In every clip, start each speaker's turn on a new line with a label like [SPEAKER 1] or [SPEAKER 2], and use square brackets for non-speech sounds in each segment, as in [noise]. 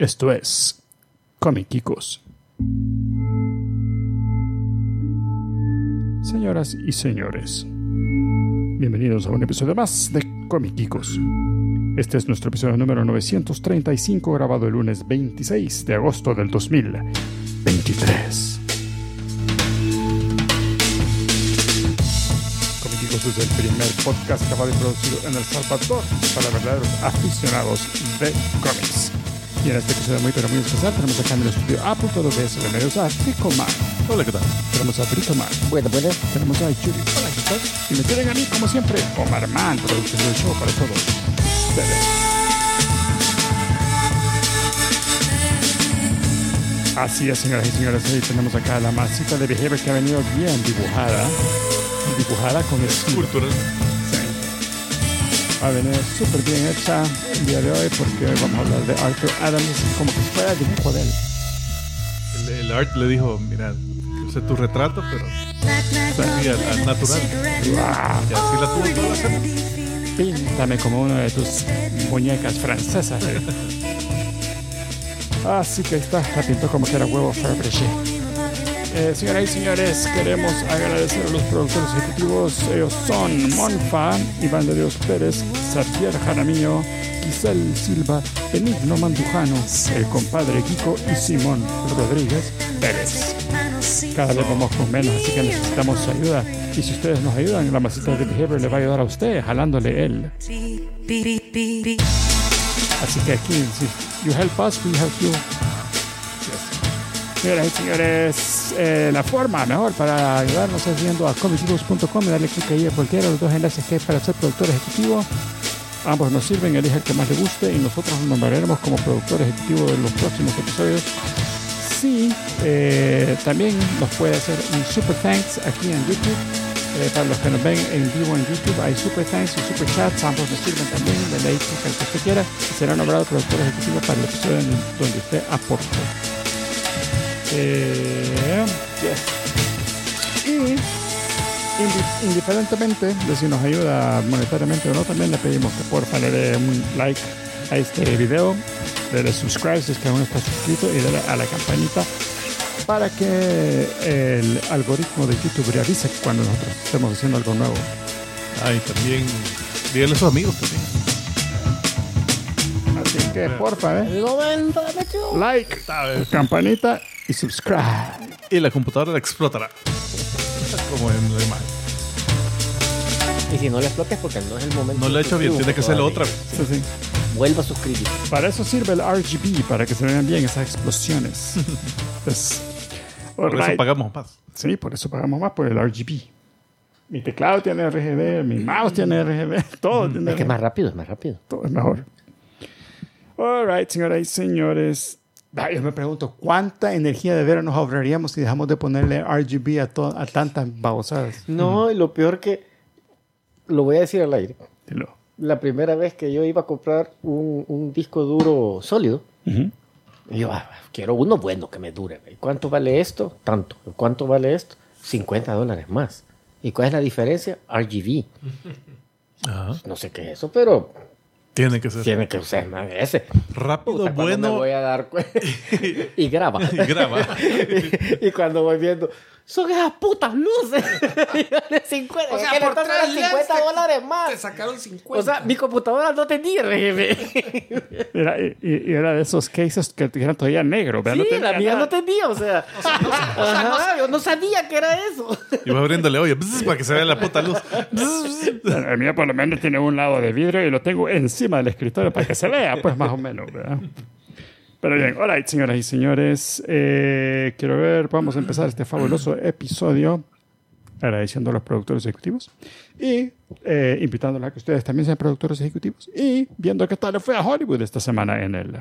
[SPEAKER 1] Esto es Comiquicos. Señoras y señores, bienvenidos a un episodio más de Comiquicos. Este es nuestro episodio número 935, grabado el lunes 26 de agosto del 2023. Comiquicos es el primer podcast grabado y producido en El Salvador para verdaderos aficionados de cómics. Y en este episodio muy pero muy especial tenemos acá en el estudio A.WS de medios a Tricoman.
[SPEAKER 2] Hola, ¿qué tal?
[SPEAKER 1] Tenemos a Brito Man.
[SPEAKER 3] Bueno, bueno.
[SPEAKER 1] Tenemos a Yuri. Hola, ¿qué tal? Y me tienen a mí, como siempre, Omar Man, productor del show para todos ustedes. Así es, señoras y señores, hoy tenemos acá la masita de Behavior que ha venido bien dibujada. Dibujada con estilo.
[SPEAKER 2] Cultural.
[SPEAKER 1] Va a venir súper bien hecha el día de hoy porque hoy vamos a hablar de Arthur Adams como que fuera dibujo de él.
[SPEAKER 2] El, el Art le dijo, mira, yo sé tu retrato, pero así al, al natural. Y así la tuvo toda la semana.
[SPEAKER 1] Píntame como una de tus muñecas francesas. eh. [laughs] Así que ahí está, la pintó como que era huevo Fabergé. Eh, señoras y señores, queremos agradecer a los productores ejecutivos. Ellos son Monfa, Iván de Dios Pérez, Xavier Jaramillo, Giselle Silva, Benigno Mandujano, el compadre Kiko y Simón Rodríguez Pérez. Cada vez vamos con menos, así que necesitamos su ayuda. Y si ustedes nos ayudan, la masita de Behavior le va a ayudar a usted, jalándole él. Así que aquí, si you help us, we help you. Señoras y señores, eh, la forma mejor para ayudarnos es yendo a comicibus.com y darle clic ahí a cualquiera de los dos enlaces que hay para ser productor ejecutivo. Ambos nos sirven, elige el que más le guste y nosotros nos nombraremos como productor ejecutivo de los próximos episodios. Sí, eh, también nos puede hacer un super thanks aquí en YouTube. Eh, para los que nos ven en vivo en YouTube, hay super thanks y super chats, ambos nos sirven también. Denle ahí clic al que usted quiera y será nombrado productor ejecutivo para el episodio en donde usted aporte. Eh. Y indi- indiferentemente de si nos ayuda monetariamente o no, también le pedimos que porfa le dé un like a este video, le dé subscribe si es que aún no está suscrito y dale a la campanita para que el algoritmo de YouTube le avise cuando nosotros estemos haciendo algo nuevo.
[SPEAKER 2] Ah, y también, dígale a sus amigos también.
[SPEAKER 1] Así que porfa, eh, like, campanita y subscribe.
[SPEAKER 2] Y la computadora la explotará. Como en la imagen.
[SPEAKER 3] Y si no le explotes porque no es el momento.
[SPEAKER 2] No lo ha hecho bien, tiene que hacerlo otra vez.
[SPEAKER 1] Sí, sí.
[SPEAKER 3] Vuelva a suscribir.
[SPEAKER 1] Para eso sirve el RGB, para que se vean bien esas explosiones. [laughs] Entonces,
[SPEAKER 2] Por eso
[SPEAKER 1] alright.
[SPEAKER 2] pagamos más.
[SPEAKER 1] Sí, por eso pagamos más por el RGB. Mi teclado tiene RGB, mi mouse tiene RGB, [laughs] todo tiene
[SPEAKER 3] Es que es más rápido, es más rápido.
[SPEAKER 1] Todo es mejor. Alright, señoras y señores. Yo me pregunto, ¿cuánta energía de veras nos ahorraríamos si dejamos de ponerle RGB a, a tantas babosadas?
[SPEAKER 3] No, y lo peor que. Lo voy a decir al aire.
[SPEAKER 1] Dilo.
[SPEAKER 3] La primera vez que yo iba a comprar un, un disco duro sólido,
[SPEAKER 1] Ujú.
[SPEAKER 3] y yo ah, quiero uno bueno que me dure. ¿Y cuánto vale esto? Tanto. ¿Y ¿Cuánto vale esto? 50 dólares más. ¿Y cuál es la diferencia? RGB.
[SPEAKER 2] Ajá.
[SPEAKER 3] No sé qué es eso, pero
[SPEAKER 2] Tiene que ser
[SPEAKER 3] tiene que ser ese.
[SPEAKER 2] rápido,
[SPEAKER 3] Puta,
[SPEAKER 2] bueno
[SPEAKER 3] me voy a dar cuenta. [laughs] y graba.
[SPEAKER 2] y graba. [laughs]
[SPEAKER 3] y cuando voy viendo, son esas putas luces. [laughs] de 50,
[SPEAKER 4] O sea,
[SPEAKER 3] que le
[SPEAKER 4] por tres
[SPEAKER 3] dando
[SPEAKER 4] LEDs
[SPEAKER 3] 50
[SPEAKER 4] te-
[SPEAKER 3] dólares
[SPEAKER 4] Te
[SPEAKER 3] más.
[SPEAKER 4] sacaron 50.
[SPEAKER 3] O sea, mi computadora no tenía RGB. [laughs]
[SPEAKER 1] Era, y, y era de esos cases que eran todavía negro. ¿verdad?
[SPEAKER 3] sí,
[SPEAKER 1] No tenía
[SPEAKER 3] la mía
[SPEAKER 1] nada.
[SPEAKER 3] no tenía, o sea. Ajá, yo no sabía que era eso.
[SPEAKER 2] Y va abriéndole bzz, para que se vea la puta luz.
[SPEAKER 1] El mío por lo menos tiene un lado de vidrio y lo tengo encima del escritorio para que se vea, pues más o menos, ¿verdad? Pero bien, alright, señoras y señores, eh, quiero ver, vamos a empezar este fabuloso episodio agradeciendo a los productores ejecutivos y eh, invitándolos a que ustedes también sean productores ejecutivos y viendo qué tal fue a Hollywood esta semana en el...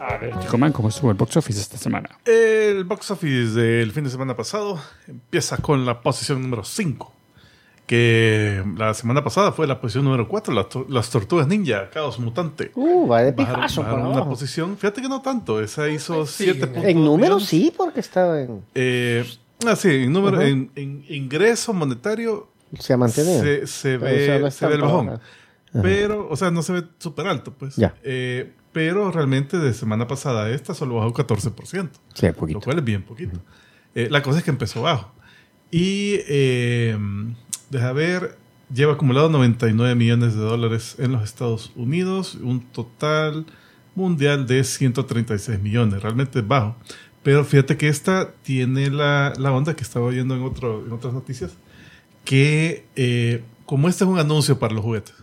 [SPEAKER 1] A ver, Chico Man, ¿cómo estuvo el box office esta semana?
[SPEAKER 2] El box office del fin de semana pasado empieza con la posición número 5. Que la semana pasada fue la posición número 4, las, to- las Tortugas Ninja, Caos Mutante.
[SPEAKER 3] Uh, va de
[SPEAKER 2] Bajaron,
[SPEAKER 3] pijazo
[SPEAKER 2] bajaron una posición. Fíjate que no tanto. Esa hizo
[SPEAKER 4] Sí,
[SPEAKER 2] 7
[SPEAKER 4] en-
[SPEAKER 2] puntos.
[SPEAKER 3] En números sí, porque estaba en.
[SPEAKER 2] Eh, ah, sí, en, número,
[SPEAKER 3] Ajá.
[SPEAKER 2] en, en ingreso monetario
[SPEAKER 3] Se ha mantenido.
[SPEAKER 2] se, se
[SPEAKER 3] Pero, o sea,
[SPEAKER 2] ve,
[SPEAKER 3] no
[SPEAKER 2] se ve el bajón. Pero, o sea, no se ve súper alto, pues.
[SPEAKER 3] Ya.
[SPEAKER 2] Eh, pero realmente de semana pasada a esta solo bajó 14%.
[SPEAKER 3] Sí,
[SPEAKER 2] Lo
[SPEAKER 3] poquito.
[SPEAKER 2] cual es bien poquito. Eh, la cosa es que empezó bajo. Y, eh, deja ver, lleva acumulado 99 millones de dólares en los Estados Unidos, un total mundial de 136 millones. Realmente es bajo. Pero fíjate que esta tiene la, la onda que estaba oyendo en, otro, en otras noticias, que eh, como este es un anuncio para los juguetes,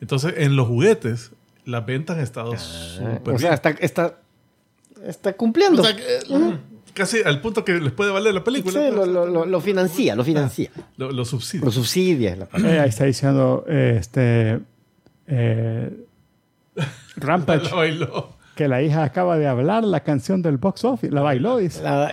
[SPEAKER 2] entonces en los juguetes las ventas han estado súper
[SPEAKER 3] Ah, o sea,
[SPEAKER 2] bien.
[SPEAKER 3] está, está, está cumpliendo.
[SPEAKER 2] O sea, que, casi al punto que les puede valer la película.
[SPEAKER 3] Sí, lo, lo, lo, lo financia, lo financia.
[SPEAKER 2] Lo, lo subsidia.
[SPEAKER 3] Lo subsidia. la-
[SPEAKER 1] Eh, ahí está diciendo eh, este eh, Rampage [laughs]
[SPEAKER 2] La bailó.
[SPEAKER 1] que la hija acaba de hablar la canción del box office. La bailó, dice.
[SPEAKER 3] la-.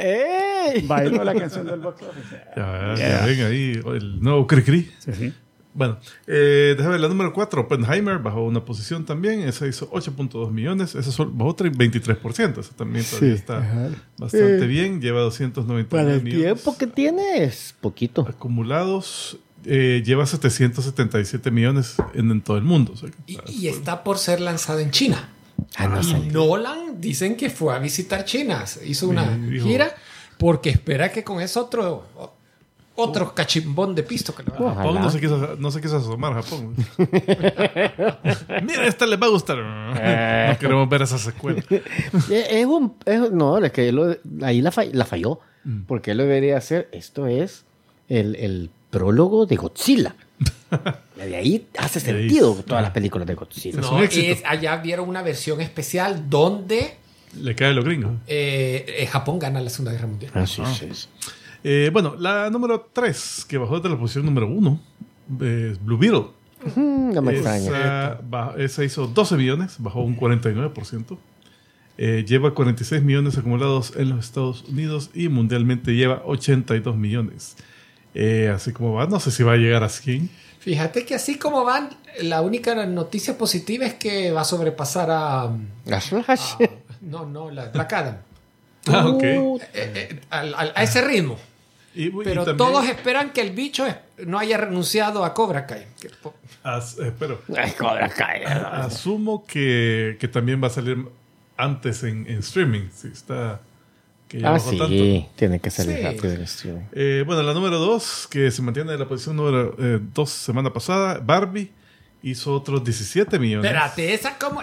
[SPEAKER 1] Bailó la [laughs] canción del box office.
[SPEAKER 2] Ya,
[SPEAKER 1] Yeah.
[SPEAKER 2] ya ven ahí el nuevo Cricri.
[SPEAKER 1] Sí, sí.
[SPEAKER 2] Bueno, eh, déjame ver, la número 4, Oppenheimer, bajó una posición también. Esa hizo 8.2 millones. Esa bajó tre- 23%. Esa también todavía
[SPEAKER 1] Sí,
[SPEAKER 2] está
[SPEAKER 1] ajá.
[SPEAKER 2] bastante
[SPEAKER 1] Eh,
[SPEAKER 2] bien. Lleva 290
[SPEAKER 3] Para el
[SPEAKER 2] millones
[SPEAKER 3] tiempo que tiene es poquito.
[SPEAKER 2] acumulados. Eh, lleva 777 millones en, en todo el mundo. O sea que
[SPEAKER 4] Y,
[SPEAKER 2] está-
[SPEAKER 4] y está por ser lanzada en China.
[SPEAKER 3] Ah, no
[SPEAKER 4] Y
[SPEAKER 3] salió.
[SPEAKER 4] Nolan dicen que fue a visitar China, hizo una gira porque espera que con eso otro otro cachimbón de pisto que le va a.
[SPEAKER 2] Japón no se, quiso, no se quiso asomar a Japón. [laughs] Mira, esta les va a gustar. No queremos ver esa secuela.
[SPEAKER 3] Eh, Es un, es- no, es que lo- ahí la, fall- la falló.
[SPEAKER 2] Mm.
[SPEAKER 3] Porque él debería hacer, esto es el, el prólogo de Godzilla. [laughs] De ahí hace
[SPEAKER 2] De ahí-
[SPEAKER 3] sentido todas las películas de Godzilla.
[SPEAKER 2] Es
[SPEAKER 4] No,
[SPEAKER 2] éxito.
[SPEAKER 4] es- allá vieron una versión especial donde
[SPEAKER 2] Le cae a los gringos.
[SPEAKER 4] eh, eh, Japón gana la Segunda Guerra Mundial.
[SPEAKER 3] Ah, sí, sí, sí.
[SPEAKER 2] Eh, bueno, la número 3, que bajó de la posición número 1, es Blue Beetle.
[SPEAKER 3] No me extraña.
[SPEAKER 2] Esa, ba- esa hizo 12 millones, bajó un 49%. Eh, lleva 46 millones acumulados en los Estados Unidos y mundialmente lleva 82 millones. Eh, así como va, no sé si va a llegar a 100.
[SPEAKER 4] Fíjate que así como van, la única noticia positiva es que va a sobrepasar a...
[SPEAKER 3] La Flash.
[SPEAKER 4] a- no, no, la Black Adam. [laughs]
[SPEAKER 2] Ah, ok.
[SPEAKER 3] Uh,
[SPEAKER 4] Eh, eh, al- al- a ese ritmo.
[SPEAKER 2] Y, y
[SPEAKER 4] Pero
[SPEAKER 2] también-
[SPEAKER 4] todos esperan que el bicho no haya renunciado a Cobra Kai.
[SPEAKER 2] As- eh,
[SPEAKER 3] Ay, Cobra Kai.
[SPEAKER 2] asumo que, que también va a salir antes en, en streaming. Si está. Que ya
[SPEAKER 3] Ah, sí.
[SPEAKER 2] tanto.
[SPEAKER 3] Tiene que salir
[SPEAKER 4] Sí.
[SPEAKER 3] rápido el streaming.
[SPEAKER 2] Eh, bueno, la número 2, que se mantiene en la posición número 2 semana pasada, Barbie hizo otros 17 millones.
[SPEAKER 4] Espérate, esa como...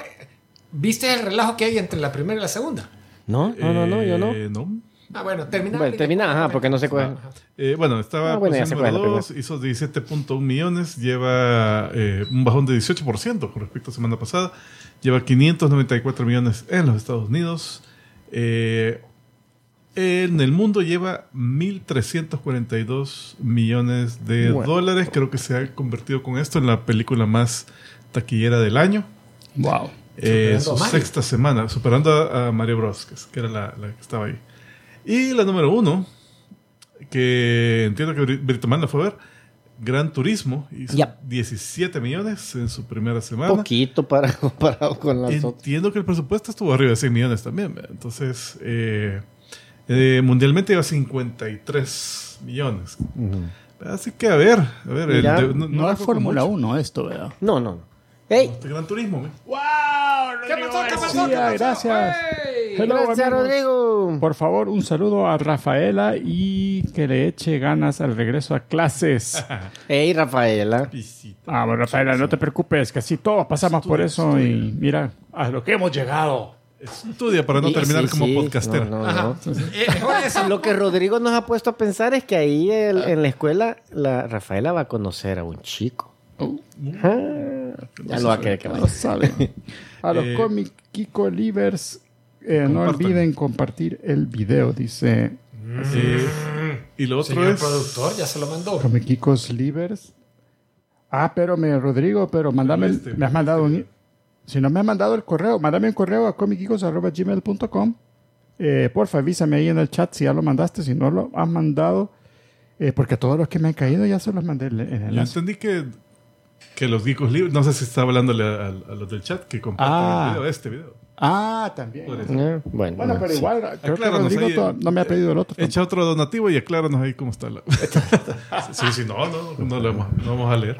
[SPEAKER 4] ¿Viste el relajo que hay entre la primera y la segunda?
[SPEAKER 3] No, no, no, no, yo no.
[SPEAKER 2] Eh, no.
[SPEAKER 4] Ah, bueno, termina.
[SPEAKER 3] Bueno, termina, ajá, porque no sé cuál.
[SPEAKER 2] Eh, bueno, estaba
[SPEAKER 3] Ah,
[SPEAKER 2] en
[SPEAKER 3] bueno, ya cuál
[SPEAKER 2] número
[SPEAKER 3] la
[SPEAKER 2] 2, hizo 17.1 millones, lleva eh, un bajón de 18% con respecto a semana pasada, lleva 594 millones en los Estados Unidos. Eh, en el mundo lleva 1.342 millones de
[SPEAKER 3] Bueno.
[SPEAKER 2] dólares. Creo que se ha convertido con esto en la película más taquillera del año.
[SPEAKER 1] Wow.
[SPEAKER 2] Eh, su sexta semana, superando a, a Mario Bros, que, era la, la que estaba ahí. Y la número uno, que entiendo que Bri- Brito Man la fue a ver, Gran Turismo, hizo
[SPEAKER 3] Ya.
[SPEAKER 2] 17 millones en su primera semana.
[SPEAKER 3] Poquito para, [laughs] comparado con las otras.
[SPEAKER 2] Entiendo que el presupuesto estuvo arriba de 100 millones también. Entonces, eh, eh, mundialmente lleva 53 millones.
[SPEAKER 3] Ujú.
[SPEAKER 2] Así que a ver, a ver. el
[SPEAKER 3] Mira,
[SPEAKER 2] de-
[SPEAKER 1] No,
[SPEAKER 2] no
[SPEAKER 1] es Fórmula
[SPEAKER 2] mucho.
[SPEAKER 1] 1 esto, ¿verdad?
[SPEAKER 3] No, no, no. ¡Ey!
[SPEAKER 2] Este Gran Turismo.
[SPEAKER 1] ¡Wow!
[SPEAKER 4] ¿Qué pasó? ¿Qué pasó? ¿Qué pasó?
[SPEAKER 1] gracias.
[SPEAKER 4] ¡Ey!
[SPEAKER 1] Hello,
[SPEAKER 3] Gracias,
[SPEAKER 1] amigos.
[SPEAKER 3] Rodrigo.
[SPEAKER 1] Por favor, un saludo a Rafaela y que le eche ganas al regreso a clases. [laughs]
[SPEAKER 3] ¡Ey, Rafaela!
[SPEAKER 1] Ah, bueno, Rafaela, no te preocupes, que así todos pasamos por eso y mira a lo que hemos llegado.
[SPEAKER 2] Estudia para no
[SPEAKER 3] Sí,
[SPEAKER 2] terminar
[SPEAKER 3] sí,
[SPEAKER 2] como
[SPEAKER 3] sí.
[SPEAKER 2] podcastero.
[SPEAKER 3] No, no, no.
[SPEAKER 4] Eh.
[SPEAKER 3] Lo que Rodrigo nos ha puesto a pensar es que ahí el- en la escuela la Rafaela va a conocer a un chico. Ah, ya lo va a querer que
[SPEAKER 1] Ya
[SPEAKER 3] vaya.
[SPEAKER 1] A los [laughs]
[SPEAKER 2] Eh,
[SPEAKER 1] cómic Kiko Livers, eh, no olviden compartir el video, dice
[SPEAKER 2] Eh, y lo otro
[SPEAKER 4] Señor
[SPEAKER 2] es.
[SPEAKER 4] productor, ya se lo mandó.
[SPEAKER 1] Comic Kikos Livers. Ah, pero me, Rodrigo, pero mándame, el-
[SPEAKER 2] Este.
[SPEAKER 1] me has mandado un... Si no me has mandado el correo, mándame un correo a comickikos.gmail.com. Eh, porfa, avísame ahí en el chat si ya lo mandaste, si no lo has mandado. eh, porque todos los que me han caído ya se los mandé en el
[SPEAKER 2] Yo
[SPEAKER 1] enlace.
[SPEAKER 2] entendí que, que los geekos libres. No sé si está hablándole a, a- a los del chat que compartan
[SPEAKER 1] Ah.
[SPEAKER 2] el video, este video.
[SPEAKER 1] Ah, también.
[SPEAKER 3] Eh, Bueno,
[SPEAKER 1] Bueno, pero
[SPEAKER 3] sí.
[SPEAKER 1] igual, creo que Rodrigo
[SPEAKER 2] ahí,
[SPEAKER 1] no me ha pedido el otro.
[SPEAKER 2] Echa otro donativo y acláranos ahí cómo está la. [laughs] sí, sí, no, no, no lo vamos, no vamos a leer.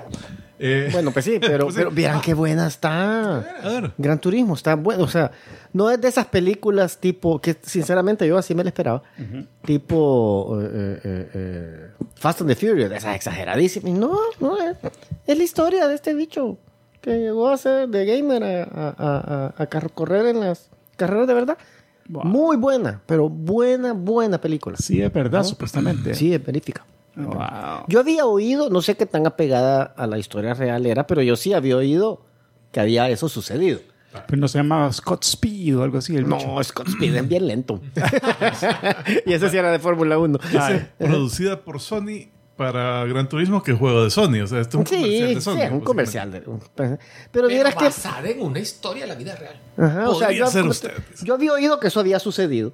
[SPEAKER 2] Eh, [laughs]
[SPEAKER 3] Bueno, pues sí, pero,
[SPEAKER 2] Pues sí.
[SPEAKER 3] pero vieran qué buena está.
[SPEAKER 2] a ver.
[SPEAKER 3] Gran Turismo está bueno. O sea, no es de esas películas tipo, que sinceramente yo así me lo esperaba, tipo eh, eh, eh, Fast and the Furious, de esas exageradísimas. No, no, es, es la historia de este bicho que llegó a ser de gamer a, a- a- a correr en las carreras de verdad.
[SPEAKER 1] Wow.
[SPEAKER 3] Muy buena, pero buena, buena película.
[SPEAKER 1] Sí, es verdad, supuestamente.
[SPEAKER 3] Sí, es verífica.
[SPEAKER 1] Wow.
[SPEAKER 3] Yo había oído, no sé qué tan apegada a la historia real era, pero yo sí había oído que había eso sucedido.
[SPEAKER 1] Pero no se llamaba Scott Speed o algo así. El bicho.
[SPEAKER 3] No, Scott Speed es bien lento. [laughs] y ese sí era de Fórmula 1.
[SPEAKER 2] Esa es producida por Sony para Gran Turismo, que es juego de Sony. O sea, esto es un
[SPEAKER 3] Sí,
[SPEAKER 2] comercial de
[SPEAKER 3] sí,
[SPEAKER 2] Sony.
[SPEAKER 3] es un comercial. De, pero
[SPEAKER 4] Pero
[SPEAKER 3] vieras que...
[SPEAKER 4] basada en una historia de la vida real.
[SPEAKER 3] Ajá, o sea,
[SPEAKER 2] Podría
[SPEAKER 3] yo,
[SPEAKER 2] usted.
[SPEAKER 3] te- yo había oído que eso había sucedido,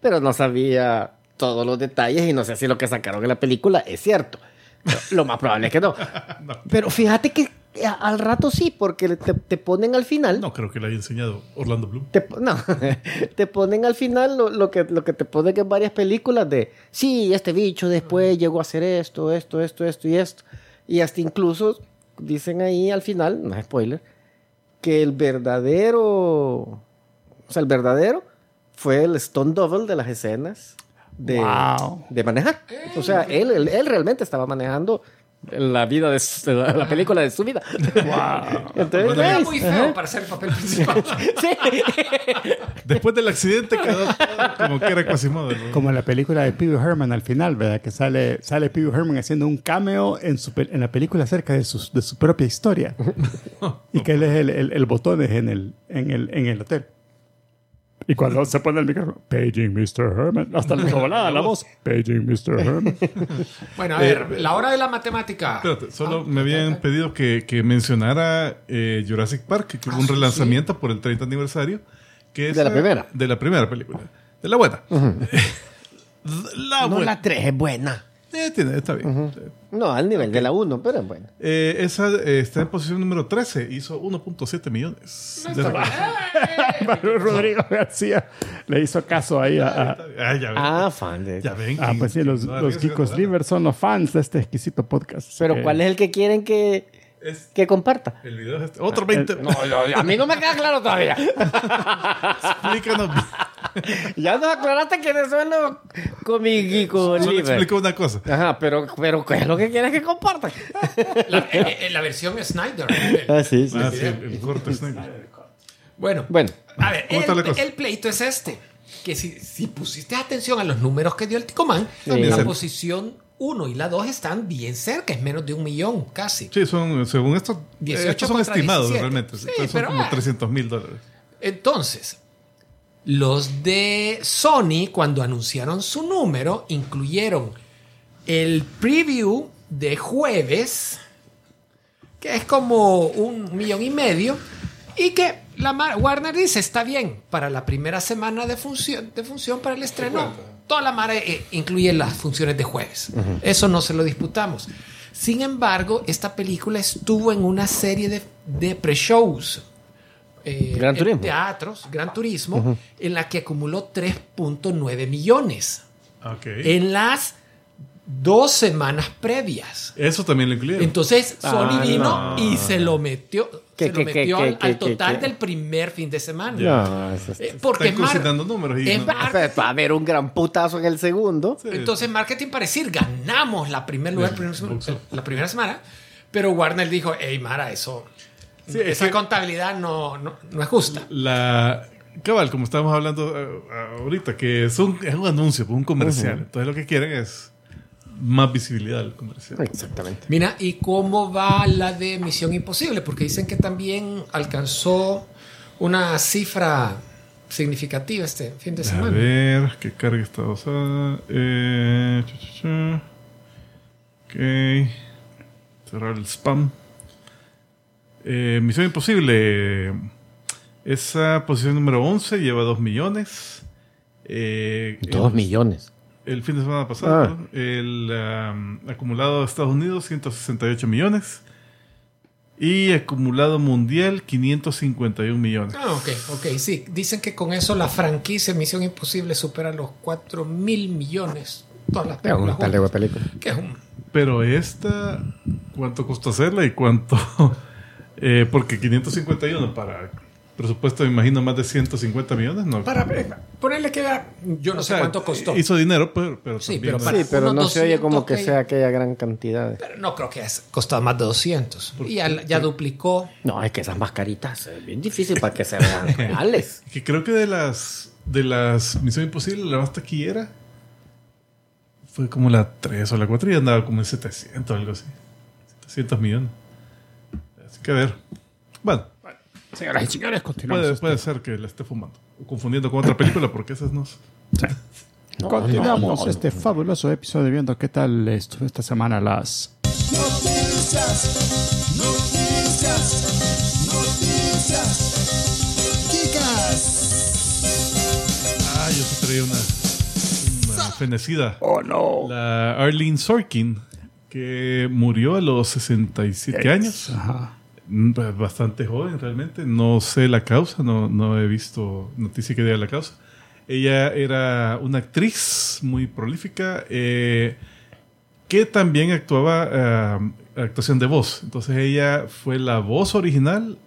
[SPEAKER 3] pero no sabía todos los detalles y no sé si lo que sacaron en la película es cierto. Lo más probable es que no. [laughs] Pero fíjate que a- al rato sí, porque te, te ponen al final.
[SPEAKER 2] No creo que le haya enseñado Orlando Bloom.
[SPEAKER 3] Te, no, [laughs] te ponen al final lo, lo que, lo que te ponen en varias películas de, sí, este bicho después llegó a hacer esto, esto, esto, esto y esto. Y hasta incluso dicen ahí al final, no es spoiler, que el verdadero, o sea, el verdadero fue el Stone Double de las escenas de,
[SPEAKER 1] Wow.
[SPEAKER 3] de manejar. O sea, él, él, él realmente estaba manejando la vida de su- la, la película de su vida.
[SPEAKER 1] Wow.
[SPEAKER 3] Entonces,
[SPEAKER 4] era
[SPEAKER 3] ¿ves?
[SPEAKER 4] muy feo para ser el papel principal. [laughs]
[SPEAKER 3] Sí.
[SPEAKER 2] Después del accidente quedó todo como que era Quasimodo. ¿no?
[SPEAKER 1] Como la película de Pee Wee Herman al final, ¿verdad? Que sale, sale Pee Wee Herman haciendo un cameo en, su, en la película acerca de su, de su propia historia. [laughs] y que él es el, el, el botones en el, en, el, en el hotel. Y cuando se pone el micrófono, paging Mr. Herman, hasta le volada la voz, paging Mr. Herman. [laughs]
[SPEAKER 4] Bueno, a ver, la hora de la matemática.
[SPEAKER 2] Espérate, solo
[SPEAKER 4] Ah,
[SPEAKER 2] me habían pedido que, que mencionara eh, Jurassic Park, que hubo
[SPEAKER 4] Ah,
[SPEAKER 2] un
[SPEAKER 4] sí,
[SPEAKER 2] relanzamiento por el 30 aniversario. Que es,
[SPEAKER 3] De la
[SPEAKER 2] eh,
[SPEAKER 3] primera.
[SPEAKER 2] De la primera película. De la buena. [laughs] la
[SPEAKER 3] No,
[SPEAKER 2] buena.
[SPEAKER 3] la 3 es buena.
[SPEAKER 2] Eh, tiene- está bien.
[SPEAKER 3] No, al nivel de la 1, pero es buena.
[SPEAKER 2] Eh, esa eh, está en posición número 13. Hizo 1.7 millones. de.
[SPEAKER 1] Manuel [laughs] Rodrigo García le hizo caso ahí a... a-
[SPEAKER 2] Ah, ya ven.
[SPEAKER 3] Ah, fan de
[SPEAKER 2] ya ven.
[SPEAKER 1] Ah, pues sí, los,
[SPEAKER 2] No,
[SPEAKER 1] los Kikos. Livers son los fans de este exquisito podcast.
[SPEAKER 3] Pero ¿cuál es el que quieren que,
[SPEAKER 2] Es-
[SPEAKER 3] que comparta?
[SPEAKER 2] el video es este. Otro 20.
[SPEAKER 3] No, no, a mí no me queda claro todavía. [laughs]
[SPEAKER 2] Explícanos. [laughs]
[SPEAKER 3] ya nos aclaraste quiénes son los cómicos
[SPEAKER 2] Solo
[SPEAKER 3] libres.
[SPEAKER 2] explico una cosa.
[SPEAKER 3] Ajá, pero, pero ¿qué es lo que quieres que compartan? [laughs]
[SPEAKER 4] La, eh, eh, la versión Snyder.
[SPEAKER 3] Ah, sí, sí.
[SPEAKER 2] Ah, sí, el, el corte Snyder.
[SPEAKER 4] Bueno,
[SPEAKER 3] Bueno,
[SPEAKER 4] a ver,
[SPEAKER 2] ¿Cómo está la
[SPEAKER 4] el, el pleito es este. Que si, si pusiste atención a los números que dio el Ticomán,
[SPEAKER 3] También
[SPEAKER 4] la posición 1 y la 2 están bien cerca, es menos de un millón casi.
[SPEAKER 2] Sí, son, según esto,
[SPEAKER 4] 18
[SPEAKER 2] estos son estimados
[SPEAKER 4] 17.
[SPEAKER 2] realmente.
[SPEAKER 4] Sí,
[SPEAKER 2] son
[SPEAKER 4] pero,
[SPEAKER 2] como
[SPEAKER 4] ah.
[SPEAKER 2] 300 mil dólares.
[SPEAKER 4] Entonces, los de Sony, cuando anunciaron su número, incluyeron el preview de jueves, que es como un millón y medio, y que la Warner dice, está bien, para la primera semana de función, de función para el estreno, toda la mara eh, incluye las funciones de jueves. Eso no se lo disputamos. Sin embargo, esta película estuvo en una serie de, de pre-shows eh,
[SPEAKER 3] Gran
[SPEAKER 4] en
[SPEAKER 3] Turismo.
[SPEAKER 4] teatros, Gran Turismo, en la que acumuló 3.9 millones
[SPEAKER 2] Ok.
[SPEAKER 4] en las dos semanas previas.
[SPEAKER 2] Eso también lo incluyeron.
[SPEAKER 4] Entonces Sony
[SPEAKER 3] Ah,
[SPEAKER 4] vino
[SPEAKER 2] no.
[SPEAKER 4] y se lo metió,
[SPEAKER 3] ¿Qué,
[SPEAKER 4] se lo
[SPEAKER 3] qué,
[SPEAKER 4] metió
[SPEAKER 3] qué,
[SPEAKER 4] al,
[SPEAKER 3] qué,
[SPEAKER 4] al total
[SPEAKER 3] qué?
[SPEAKER 4] del primer fin de semana.
[SPEAKER 3] no, eso es-
[SPEAKER 4] Eh, porque
[SPEAKER 2] Están números y
[SPEAKER 4] en
[SPEAKER 2] no-
[SPEAKER 3] Va a haber un gran putazo en el segundo.
[SPEAKER 2] Sí.
[SPEAKER 4] Entonces marketing para decir ganamos la primer lugar
[SPEAKER 2] Sí,
[SPEAKER 4] primer
[SPEAKER 2] boxeo.
[SPEAKER 4] la primera semana, pero Warner dijo, hey Mara, eso
[SPEAKER 2] Sí, es
[SPEAKER 4] esa
[SPEAKER 2] que-
[SPEAKER 4] contabilidad no, no, no es justa.
[SPEAKER 2] La cabal, como estábamos hablando eh, ahorita, que es un, es un anuncio, un comercial. Entonces lo que quieren es más visibilidad al comercial.
[SPEAKER 3] Exactamente.
[SPEAKER 4] Mira, ¿y cómo va la de Misión Imposible? Porque dicen que también alcanzó una cifra significativa este fin de
[SPEAKER 2] A
[SPEAKER 4] semana.
[SPEAKER 2] ver, que carga esta basada. Eh, chu, chu, chu. Ok. Cerrar el spam. Eh, Misión Imposible. Esa posición número 11 lleva 2 millones. Eh,
[SPEAKER 3] Dos
[SPEAKER 2] el-
[SPEAKER 3] millones.
[SPEAKER 2] El fin de semana pasado,
[SPEAKER 3] Ah.
[SPEAKER 2] ¿no? el um, acumulado de Estados Unidos, 168 millones. Y acumulado mundial, 551 millones.
[SPEAKER 4] Ah, ok, ok, sí. Dicen que con eso la franquicia Misión Imposible supera los 4 mil millones. Todas las
[SPEAKER 3] Es una película.
[SPEAKER 4] Que es un...
[SPEAKER 2] Pero esta, ¿cuánto costó hacerla y cuánto? [laughs] Eh, porque 551 para presupuesto, me imagino, más de 150 millones, ¿no?
[SPEAKER 4] Para eh, ponerle que era- yo no
[SPEAKER 2] O
[SPEAKER 4] sé
[SPEAKER 2] sea,
[SPEAKER 4] cuánto costó.
[SPEAKER 2] Hizo dinero, pero, pero
[SPEAKER 4] Sí,
[SPEAKER 2] también,
[SPEAKER 4] pero
[SPEAKER 2] ¿no?
[SPEAKER 4] para-
[SPEAKER 3] Sí, pero no se oye como
[SPEAKER 4] 200
[SPEAKER 3] que
[SPEAKER 4] que-
[SPEAKER 3] sea aquella gran cantidad. de-
[SPEAKER 4] Pero no creo que haya costado más de 200. Y ya, ya duplicó.
[SPEAKER 3] No, es que esas mascaritas es bien difícil para que se vean reales. [laughs]
[SPEAKER 2] Que creo que de las de las Misión Imposible, la más taquillera fue como la 3 o la 4 y andaba como en 700 algo así. 700 millones. Así que a ver. Bueno,
[SPEAKER 1] Señoras y señores, continuamos.
[SPEAKER 2] puede,
[SPEAKER 1] este-
[SPEAKER 2] puede ser que la esté fumando. O confundiendo con otra [laughs] película porque esas no. [laughs]
[SPEAKER 3] No,
[SPEAKER 1] Continuamos
[SPEAKER 3] no, no,
[SPEAKER 1] este
[SPEAKER 3] no.
[SPEAKER 1] fabuloso episodio viendo qué tal estuvo esta semana las
[SPEAKER 5] Noticias, noticias, noticias. Chicas.
[SPEAKER 2] Ah, yo sí traía una, una fenecida.
[SPEAKER 1] Oh no.
[SPEAKER 2] La Arlene Sorkin, que murió a los 67 años.
[SPEAKER 1] Ajá.
[SPEAKER 2] Mm, Bastante joven realmente. No sé la causa, no, no he visto noticia que diga la causa. Ella era una actriz muy prolífica eh, que también actuaba eh, actuación de voz. Entonces ella fue la voz original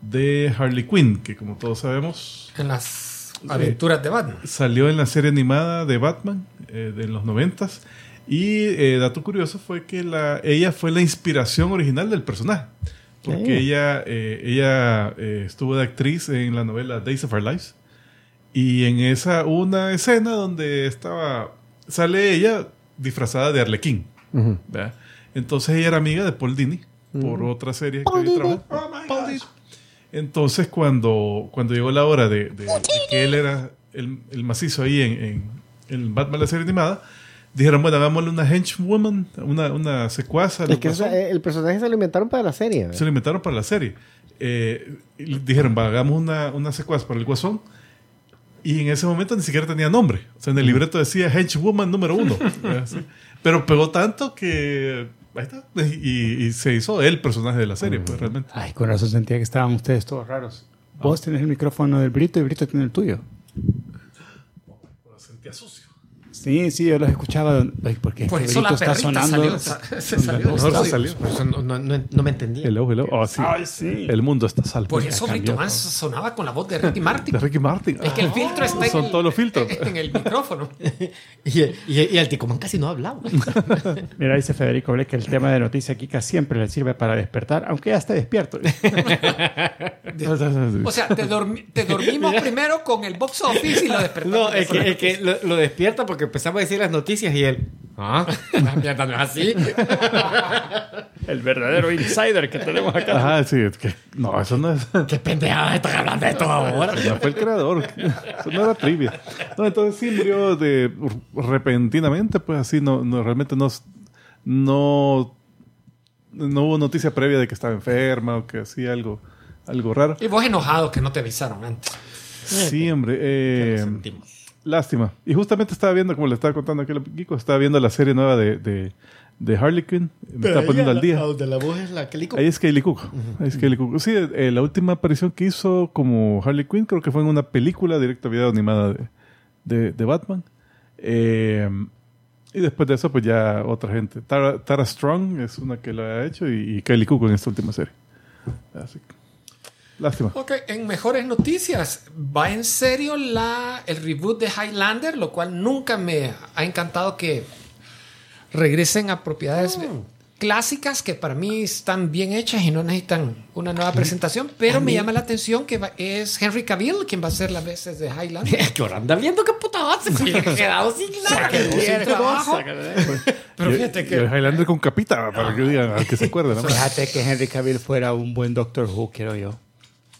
[SPEAKER 2] de Harley Quinn, que como todos sabemos
[SPEAKER 4] En las aventuras de Batman.
[SPEAKER 2] salió en la serie animada de Batman eh, de los noventas. Y eh, dato curioso fue que la, ella fue la inspiración original del personaje. Porque ella, eh, ella eh, estuvo de actriz en la novela Days of Our Lives. Y en esa una escena donde estaba, sale ella disfrazada de Arlequín.
[SPEAKER 3] Ujú.
[SPEAKER 2] ¿verdad? Entonces ella era amiga de Paul Dini por otra serie que había. Paul Dini. Entonces cuando, cuando llegó la hora de, de- de que él era el, el macizo ahí en, en, en Batman la serie animada, dijeron, bueno, hagámosle una henchwoman, una, una secuaza.
[SPEAKER 3] Es que esa- eh, el personaje se lo inventaron para la serie. ¿verdad?
[SPEAKER 2] se lo inventaron para la serie. Eh, dijeron, va, hagamos una, una secuaz para el Guasón. Y en ese momento ni siquiera tenía nombre. O sea, en el libreto decía Henchwoman número uno. [laughs] Pero pegó tanto que... Ahí está. Y, y se hizo el personaje de la serie, pues realmente.
[SPEAKER 1] Ay, con razón sentía que estaban ustedes todos raros. Vos tenés el micrófono del Brito y Brito tiene el tuyo.
[SPEAKER 2] Lo sentía sucio.
[SPEAKER 1] Sí, sí, yo los escuchaba. Ay, porque
[SPEAKER 4] Por
[SPEAKER 1] este
[SPEAKER 4] eso la
[SPEAKER 1] está sonando.
[SPEAKER 4] salió. Se salió.
[SPEAKER 1] No,
[SPEAKER 4] del
[SPEAKER 2] no,
[SPEAKER 4] estudio.
[SPEAKER 2] salió.
[SPEAKER 3] Por eso no, no, no, no me entendía.
[SPEAKER 2] Hello, hello. Oh, sí.
[SPEAKER 1] Ay, sí.
[SPEAKER 2] El mundo está salvo.
[SPEAKER 4] Por eso Brito. Mans sonaba con la voz de Ricky Martin. [laughs]
[SPEAKER 2] De Ricky Martin.
[SPEAKER 4] Es que el filtro está en
[SPEAKER 2] Son
[SPEAKER 4] el,
[SPEAKER 2] todos los filtros. [laughs]
[SPEAKER 4] en el micrófono. [laughs]
[SPEAKER 3] Y, y, y el Ticomán casi no hablaba.
[SPEAKER 1] Mira, dice Federico Ble que el tema de noticia Kika siempre le sirve para despertar, aunque ya esté despierto.
[SPEAKER 4] O sea, te, dormi- te dormimos primero con el box office y lo despertamos.
[SPEAKER 3] No, es que, es que lo, lo despierta porque empezamos a decir las noticias y él. Ah, [laughs] la mierda no es así. [laughs]
[SPEAKER 1] el verdadero insider que tenemos acá.
[SPEAKER 2] Ajá, sí. es que- no, eso no es...
[SPEAKER 3] ¿Qué pendejada están hablando de esto ahora?
[SPEAKER 2] No fue el creador. Eso no era trivia. No, entonces sí murió de repentinamente, pues así no, no realmente no, no, no hubo noticia previa de que estaba enferma o que hacía algo, algo raro.
[SPEAKER 4] Y vos enojado que no te avisaron antes.
[SPEAKER 2] Sí, hombre. eh, lástima. Y justamente estaba viendo, como le estaba contando aquí a Kiko, estaba viendo la serie nueva de, de, de Harley Quinn. Me está poniendo al día.
[SPEAKER 3] Donde la voz es la que
[SPEAKER 2] Ahí es Kaylee Cook. Ahí es Kaylee Cook. Sí, eh, la última aparición que hizo como Harley Quinn creo que fue en una película directa a video animada de, de, de Batman. Eh, y después de eso, pues ya otra gente. Tara, Tara Strong es una que lo ha hecho y, y Kaylee Cook en esta última serie. Así que, lástima.
[SPEAKER 4] Ok, en mejores noticias, va en serio la, el reboot de Highlander, lo cual nunca me ha encantado que regresen a propiedades clásicas que para mí están bien hechas y no necesitan una nueva presentación, pero me llama la atención que va- es Henry Cavill quien va a ser las veces de Highlander. [laughs]
[SPEAKER 3] que ahora anda viendo qué puta hace. Se ha [laughs] quedado sin nada.
[SPEAKER 4] sin trabajo. Pero fíjate
[SPEAKER 2] y
[SPEAKER 4] que-
[SPEAKER 2] el Highlander con capita, para que digan, al que se acuerde. ¿no?
[SPEAKER 1] Fíjate que Henry Cavill fuera un buen Doctor Who, quiero yo.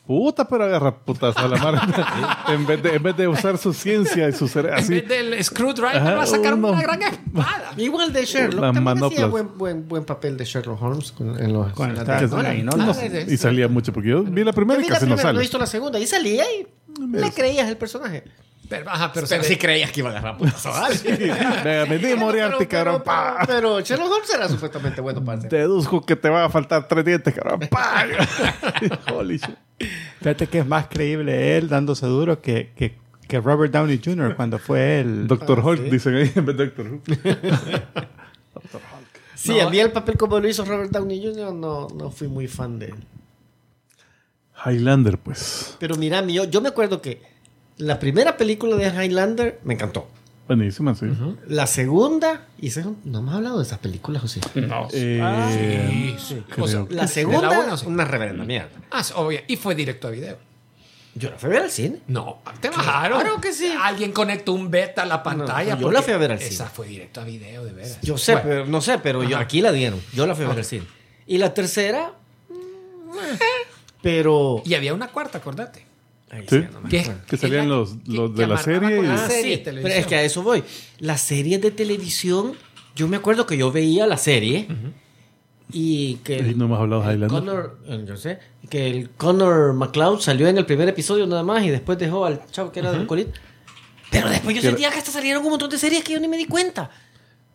[SPEAKER 2] Puta, pero agarra putas a la mar. [laughs] en, vez de, en vez de usar su ciencia y su cerebro.
[SPEAKER 4] En
[SPEAKER 2] Así.
[SPEAKER 4] vez del screwdriver
[SPEAKER 2] Ajá,
[SPEAKER 4] va a sacar
[SPEAKER 2] uno-
[SPEAKER 4] una gran espada.
[SPEAKER 3] Igual de Sherlock. También hacía
[SPEAKER 2] manoplas.
[SPEAKER 3] buen, buen, buen papel de Sherlock Holmes con, en los,
[SPEAKER 1] Con
[SPEAKER 3] en
[SPEAKER 1] la. Inola.
[SPEAKER 2] No,
[SPEAKER 4] de-
[SPEAKER 2] y salía mucho, porque yo vi la primera y casi no sale.
[SPEAKER 3] he visto la segunda y salía y le creías el personaje.
[SPEAKER 4] Pero, ajá, pero,
[SPEAKER 3] Pero sí creías que iba a agarrar putazo a alguien.
[SPEAKER 2] Venga, vení, Moriarty, cabrón. pa.
[SPEAKER 3] Pero, pero Sherlock Holmes era supuestamente bueno para hacer.
[SPEAKER 2] Deduzco que te van a faltar tres dientes, cabrón. pa. [laughs] Holy shit.
[SPEAKER 1] Fíjate que es más creíble él dándose duro que, que, que Robert Downey Jr. cuando fue el...
[SPEAKER 2] Doctor Hulk, dicen ahí en vez de Doctor Hulk.
[SPEAKER 3] Sí,
[SPEAKER 4] No.
[SPEAKER 3] a mí el papel como lo hizo Robert Downey Jr. no, no fui muy fan de él.
[SPEAKER 2] Highlander, pues.
[SPEAKER 3] Pero mira, yo, yo me acuerdo que la primera película de Highlander me encantó.
[SPEAKER 2] Buenísima, sí.
[SPEAKER 3] La segunda, y esa- no hemos hablado de esas películas, José.
[SPEAKER 4] No.
[SPEAKER 2] Eh,
[SPEAKER 4] Sí, sí.
[SPEAKER 2] creo
[SPEAKER 4] O sea,
[SPEAKER 2] que-
[SPEAKER 3] La
[SPEAKER 4] de
[SPEAKER 3] segunda,
[SPEAKER 4] uno, sí.
[SPEAKER 3] una reverenda mierda.
[SPEAKER 4] Ah, sí, obvio. Y fue directo a video.
[SPEAKER 3] Yo la fui a ver al cine.
[SPEAKER 4] No, te bajaron.
[SPEAKER 3] Claro que sí.
[SPEAKER 4] Alguien conectó un beta a la pantalla.
[SPEAKER 3] yo
[SPEAKER 4] porque
[SPEAKER 3] la fui a ver al cine.
[SPEAKER 4] Esa fue directo a video, de veras.
[SPEAKER 3] Yo sé,
[SPEAKER 4] Bueno,
[SPEAKER 3] pero no sé, pero yo,
[SPEAKER 4] Ajá.
[SPEAKER 3] aquí la dieron. Yo la fui a ver al cine. Y la tercera, mm, pero.
[SPEAKER 4] Y había una cuarta, acordate.
[SPEAKER 3] Ay,
[SPEAKER 2] Sí.
[SPEAKER 3] no acuerdo.
[SPEAKER 2] Que salían
[SPEAKER 4] la-
[SPEAKER 2] los-
[SPEAKER 4] que-
[SPEAKER 2] los
[SPEAKER 4] que
[SPEAKER 2] de la serie y-
[SPEAKER 4] la
[SPEAKER 3] Ah,
[SPEAKER 4] serie
[SPEAKER 3] sí,
[SPEAKER 4] de
[SPEAKER 3] pero
[SPEAKER 4] televisión.
[SPEAKER 3] es que a eso voy. Las series de televisión, yo me acuerdo que yo veía la serie y que
[SPEAKER 2] Y no hemos hablado de
[SPEAKER 3] el
[SPEAKER 2] Highlander.
[SPEAKER 3] Connor, eh, yo sé, que el Connor McLeod salió en el primer episodio nada más y después dejó al chavo que era del colito. Pero después yo
[SPEAKER 2] Que
[SPEAKER 3] sentía que hasta salieron un montón de series que yo ni me di cuenta.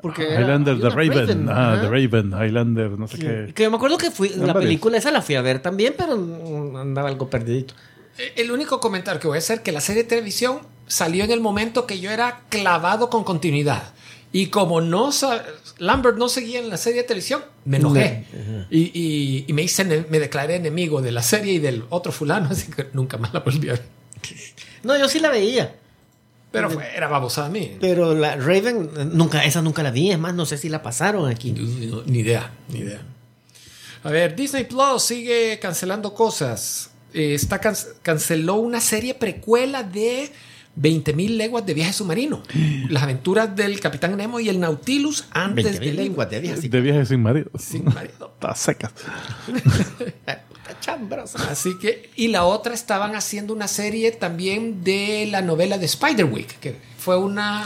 [SPEAKER 3] Porque
[SPEAKER 2] Highlander, The
[SPEAKER 3] una
[SPEAKER 2] Raven. Ah. The Raven, Highlander, no sé
[SPEAKER 3] Que,
[SPEAKER 2] qué.
[SPEAKER 3] que yo me acuerdo que fui, la
[SPEAKER 2] varias.
[SPEAKER 3] película esa la fui a ver también, pero andaba algo perdidito.
[SPEAKER 4] El único comentario que voy a hacer que la serie de televisión salió en el momento que yo era clavado con continuidad. Y como no Lambert no seguía en la serie de televisión, me enojé. Y, y- y me hice me declaré enemigo de la serie y del otro fulano, [laughs] así que nunca más la volví a ver.
[SPEAKER 3] No, yo sí la veía.
[SPEAKER 4] Pero fue, era babosada a mí.
[SPEAKER 3] Pero la Raven, eh, nunca, esa nunca la vi. Es más, no sé si la pasaron aquí.
[SPEAKER 4] No, Ni idea, ni idea. A ver, Disney Plus sigue cancelando cosas. Eh, está can- canceló una serie precuela de 20.000 leguas de viaje submarino. [gasps] Las aventuras del Capitán Nemo y el Nautilus antes
[SPEAKER 3] 20
[SPEAKER 4] del
[SPEAKER 3] lenguas de así.
[SPEAKER 2] De viaje sin marido.
[SPEAKER 4] Sin [laughs] marido.
[SPEAKER 2] Está secas.
[SPEAKER 3] Puta chambrosa.
[SPEAKER 4] Así que, y la otra estaban haciendo una serie también de la novela de Spiderwick, que fue una,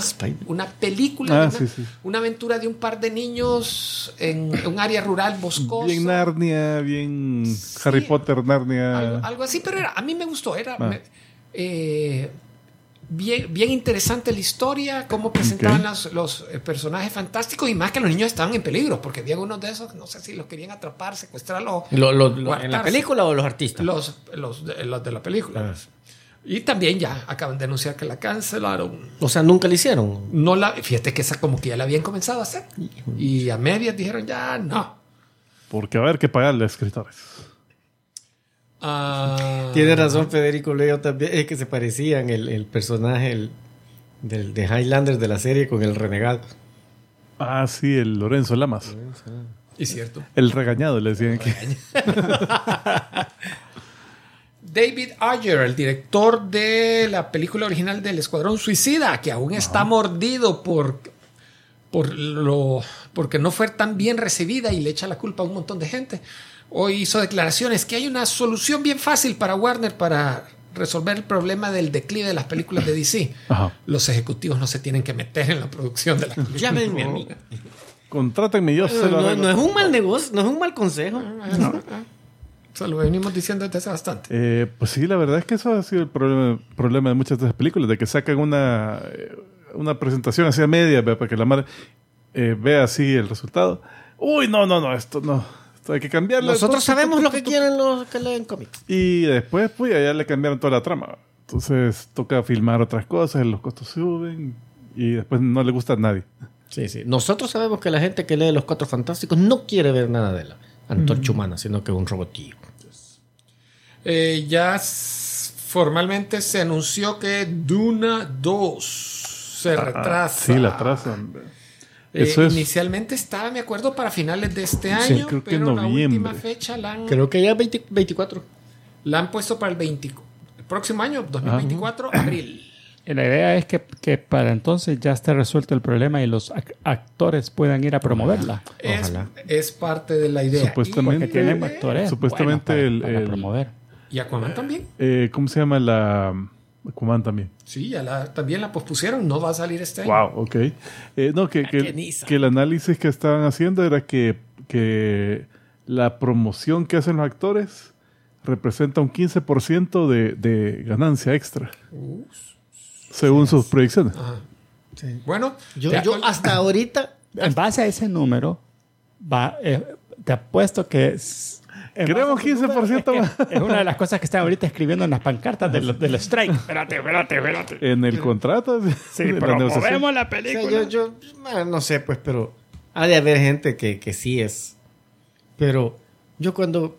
[SPEAKER 4] una película,
[SPEAKER 2] Ah,
[SPEAKER 4] una,
[SPEAKER 2] sí, sí.
[SPEAKER 4] una aventura de un par de niños en un área rural boscosa.
[SPEAKER 2] Bien Narnia, bien Harry Potter, Narnia.
[SPEAKER 4] algo, algo así, pero era, a mí me gustó. Era
[SPEAKER 2] Ah.
[SPEAKER 4] me- eh, bien, bien interesante la historia, cómo presentaban las- los eh, personajes fantásticos y más que los niños estaban en peligro, porque había unos de esos, no sé si los querían atrapar, secuestrarlos.
[SPEAKER 3] Lo- lo- lo- ¿En la película o los artistas?
[SPEAKER 4] Los, los, de, los de la película.
[SPEAKER 3] Ah.
[SPEAKER 4] Y también ya acaban de anunciar que la cancelaron.
[SPEAKER 3] O sea, nunca la hicieron.
[SPEAKER 4] No la, fíjate que esa como que ya la habían comenzado a hacer. Y a medias dijeron ya no.
[SPEAKER 2] Porque va a haber que pagarle a escritores.
[SPEAKER 4] Ah,
[SPEAKER 3] Tiene razón Federico Leo también. Es que se parecían el, el personaje el- del, de Highlander de la serie con el renegado.
[SPEAKER 2] Ah, sí, el Lorenzo Lamas.
[SPEAKER 4] Es cierto.
[SPEAKER 2] El regañado, le decían que. [laughs]
[SPEAKER 4] David Ayer, el director de la película original del Escuadrón Suicida, que aún está mordido por, por lo, porque no fue tan bien recibida y le echa la culpa a un montón de gente. Hoy hizo declaraciones que hay una solución bien fácil para Warner para resolver el problema del declive de las películas de DC.
[SPEAKER 2] Ajá.
[SPEAKER 4] Los ejecutivos no se tienen que meter en la producción de la película.
[SPEAKER 3] Llámenme a mí.
[SPEAKER 2] Contrátenme, yo se lo
[SPEAKER 3] No, no es un mal negocio, no es un mal consejo.
[SPEAKER 4] Lo venimos diciendo desde hace bastante.
[SPEAKER 2] Eh, pues sí, la verdad es que eso ha sido el problema, problema de muchas de esas películas, de que sacan una, eh, una presentación así a media para que la madre eh, vea así el resultado. Uy, no, no, no, esto no. Esto hay que cambiarlo.
[SPEAKER 3] Nosotros sabemos lo que quieren los que leen cómics.
[SPEAKER 2] Y después, pues, ya le cambiaron toda la trama. Entonces, toca filmar otras cosas, los costos suben y después no le gusta a nadie.
[SPEAKER 3] Sí, sí. Nosotros sabemos que la gente que lee Los Cuatro Fantásticos no quiere ver nada de la antorcha humana, sino que un robotillo.
[SPEAKER 4] Eh, ya formalmente se anunció que Duna 2 se retrasa.
[SPEAKER 2] Ah, Sí, la trazan.
[SPEAKER 4] Eh,
[SPEAKER 2] es.
[SPEAKER 4] Inicialmente estaba, me acuerdo, para finales de este
[SPEAKER 2] Sí,
[SPEAKER 4] año,
[SPEAKER 2] creo que
[SPEAKER 4] pero la
[SPEAKER 2] noviembre.
[SPEAKER 4] última fecha la han,
[SPEAKER 3] Creo que ya 20 24.
[SPEAKER 4] la han puesto para el, 20 el próximo año, 2024, [clears throat] abril.
[SPEAKER 1] Y la idea es que, que para entonces ya esté resuelto el problema y los ac- actores puedan ir a promoverla.
[SPEAKER 4] Es,
[SPEAKER 3] Ojalá.
[SPEAKER 4] es parte de la idea.
[SPEAKER 2] Supuestamente-
[SPEAKER 1] Porque tienen actores.
[SPEAKER 2] Supuestamente
[SPEAKER 1] para,
[SPEAKER 2] el-
[SPEAKER 1] para
[SPEAKER 2] el-
[SPEAKER 1] promover.
[SPEAKER 4] Y, Aquaman también.
[SPEAKER 2] Eh, ¿Cómo se llama la. Aquaman también?
[SPEAKER 4] Sí, ya la, también la pospusieron, no va a salir este año.
[SPEAKER 2] Wow, ok. Eh, no, que, que, el análisis que estaban haciendo era que, que la promoción que hacen los actores representa un 15% de, de ganancia extra. Según sus proyecciones.
[SPEAKER 4] Bueno,
[SPEAKER 3] Yo, yo hasta ahorita
[SPEAKER 1] En base a ese número, va, eh, te apuesto que...
[SPEAKER 2] Queremos
[SPEAKER 1] base a ese
[SPEAKER 2] 15%
[SPEAKER 1] número,
[SPEAKER 2] más.
[SPEAKER 1] Es, que es una de las cosas que están ahorita escribiendo en las pancartas del, del strike. Espérate, espérate, espérate.
[SPEAKER 2] En el contrato.
[SPEAKER 1] Sí,
[SPEAKER 2] de la
[SPEAKER 1] pero movemos la
[SPEAKER 3] O sea,
[SPEAKER 1] película.
[SPEAKER 3] yo, yo no sé, pues, pero ha de haber gente que, que sí es. Pero yo cuando...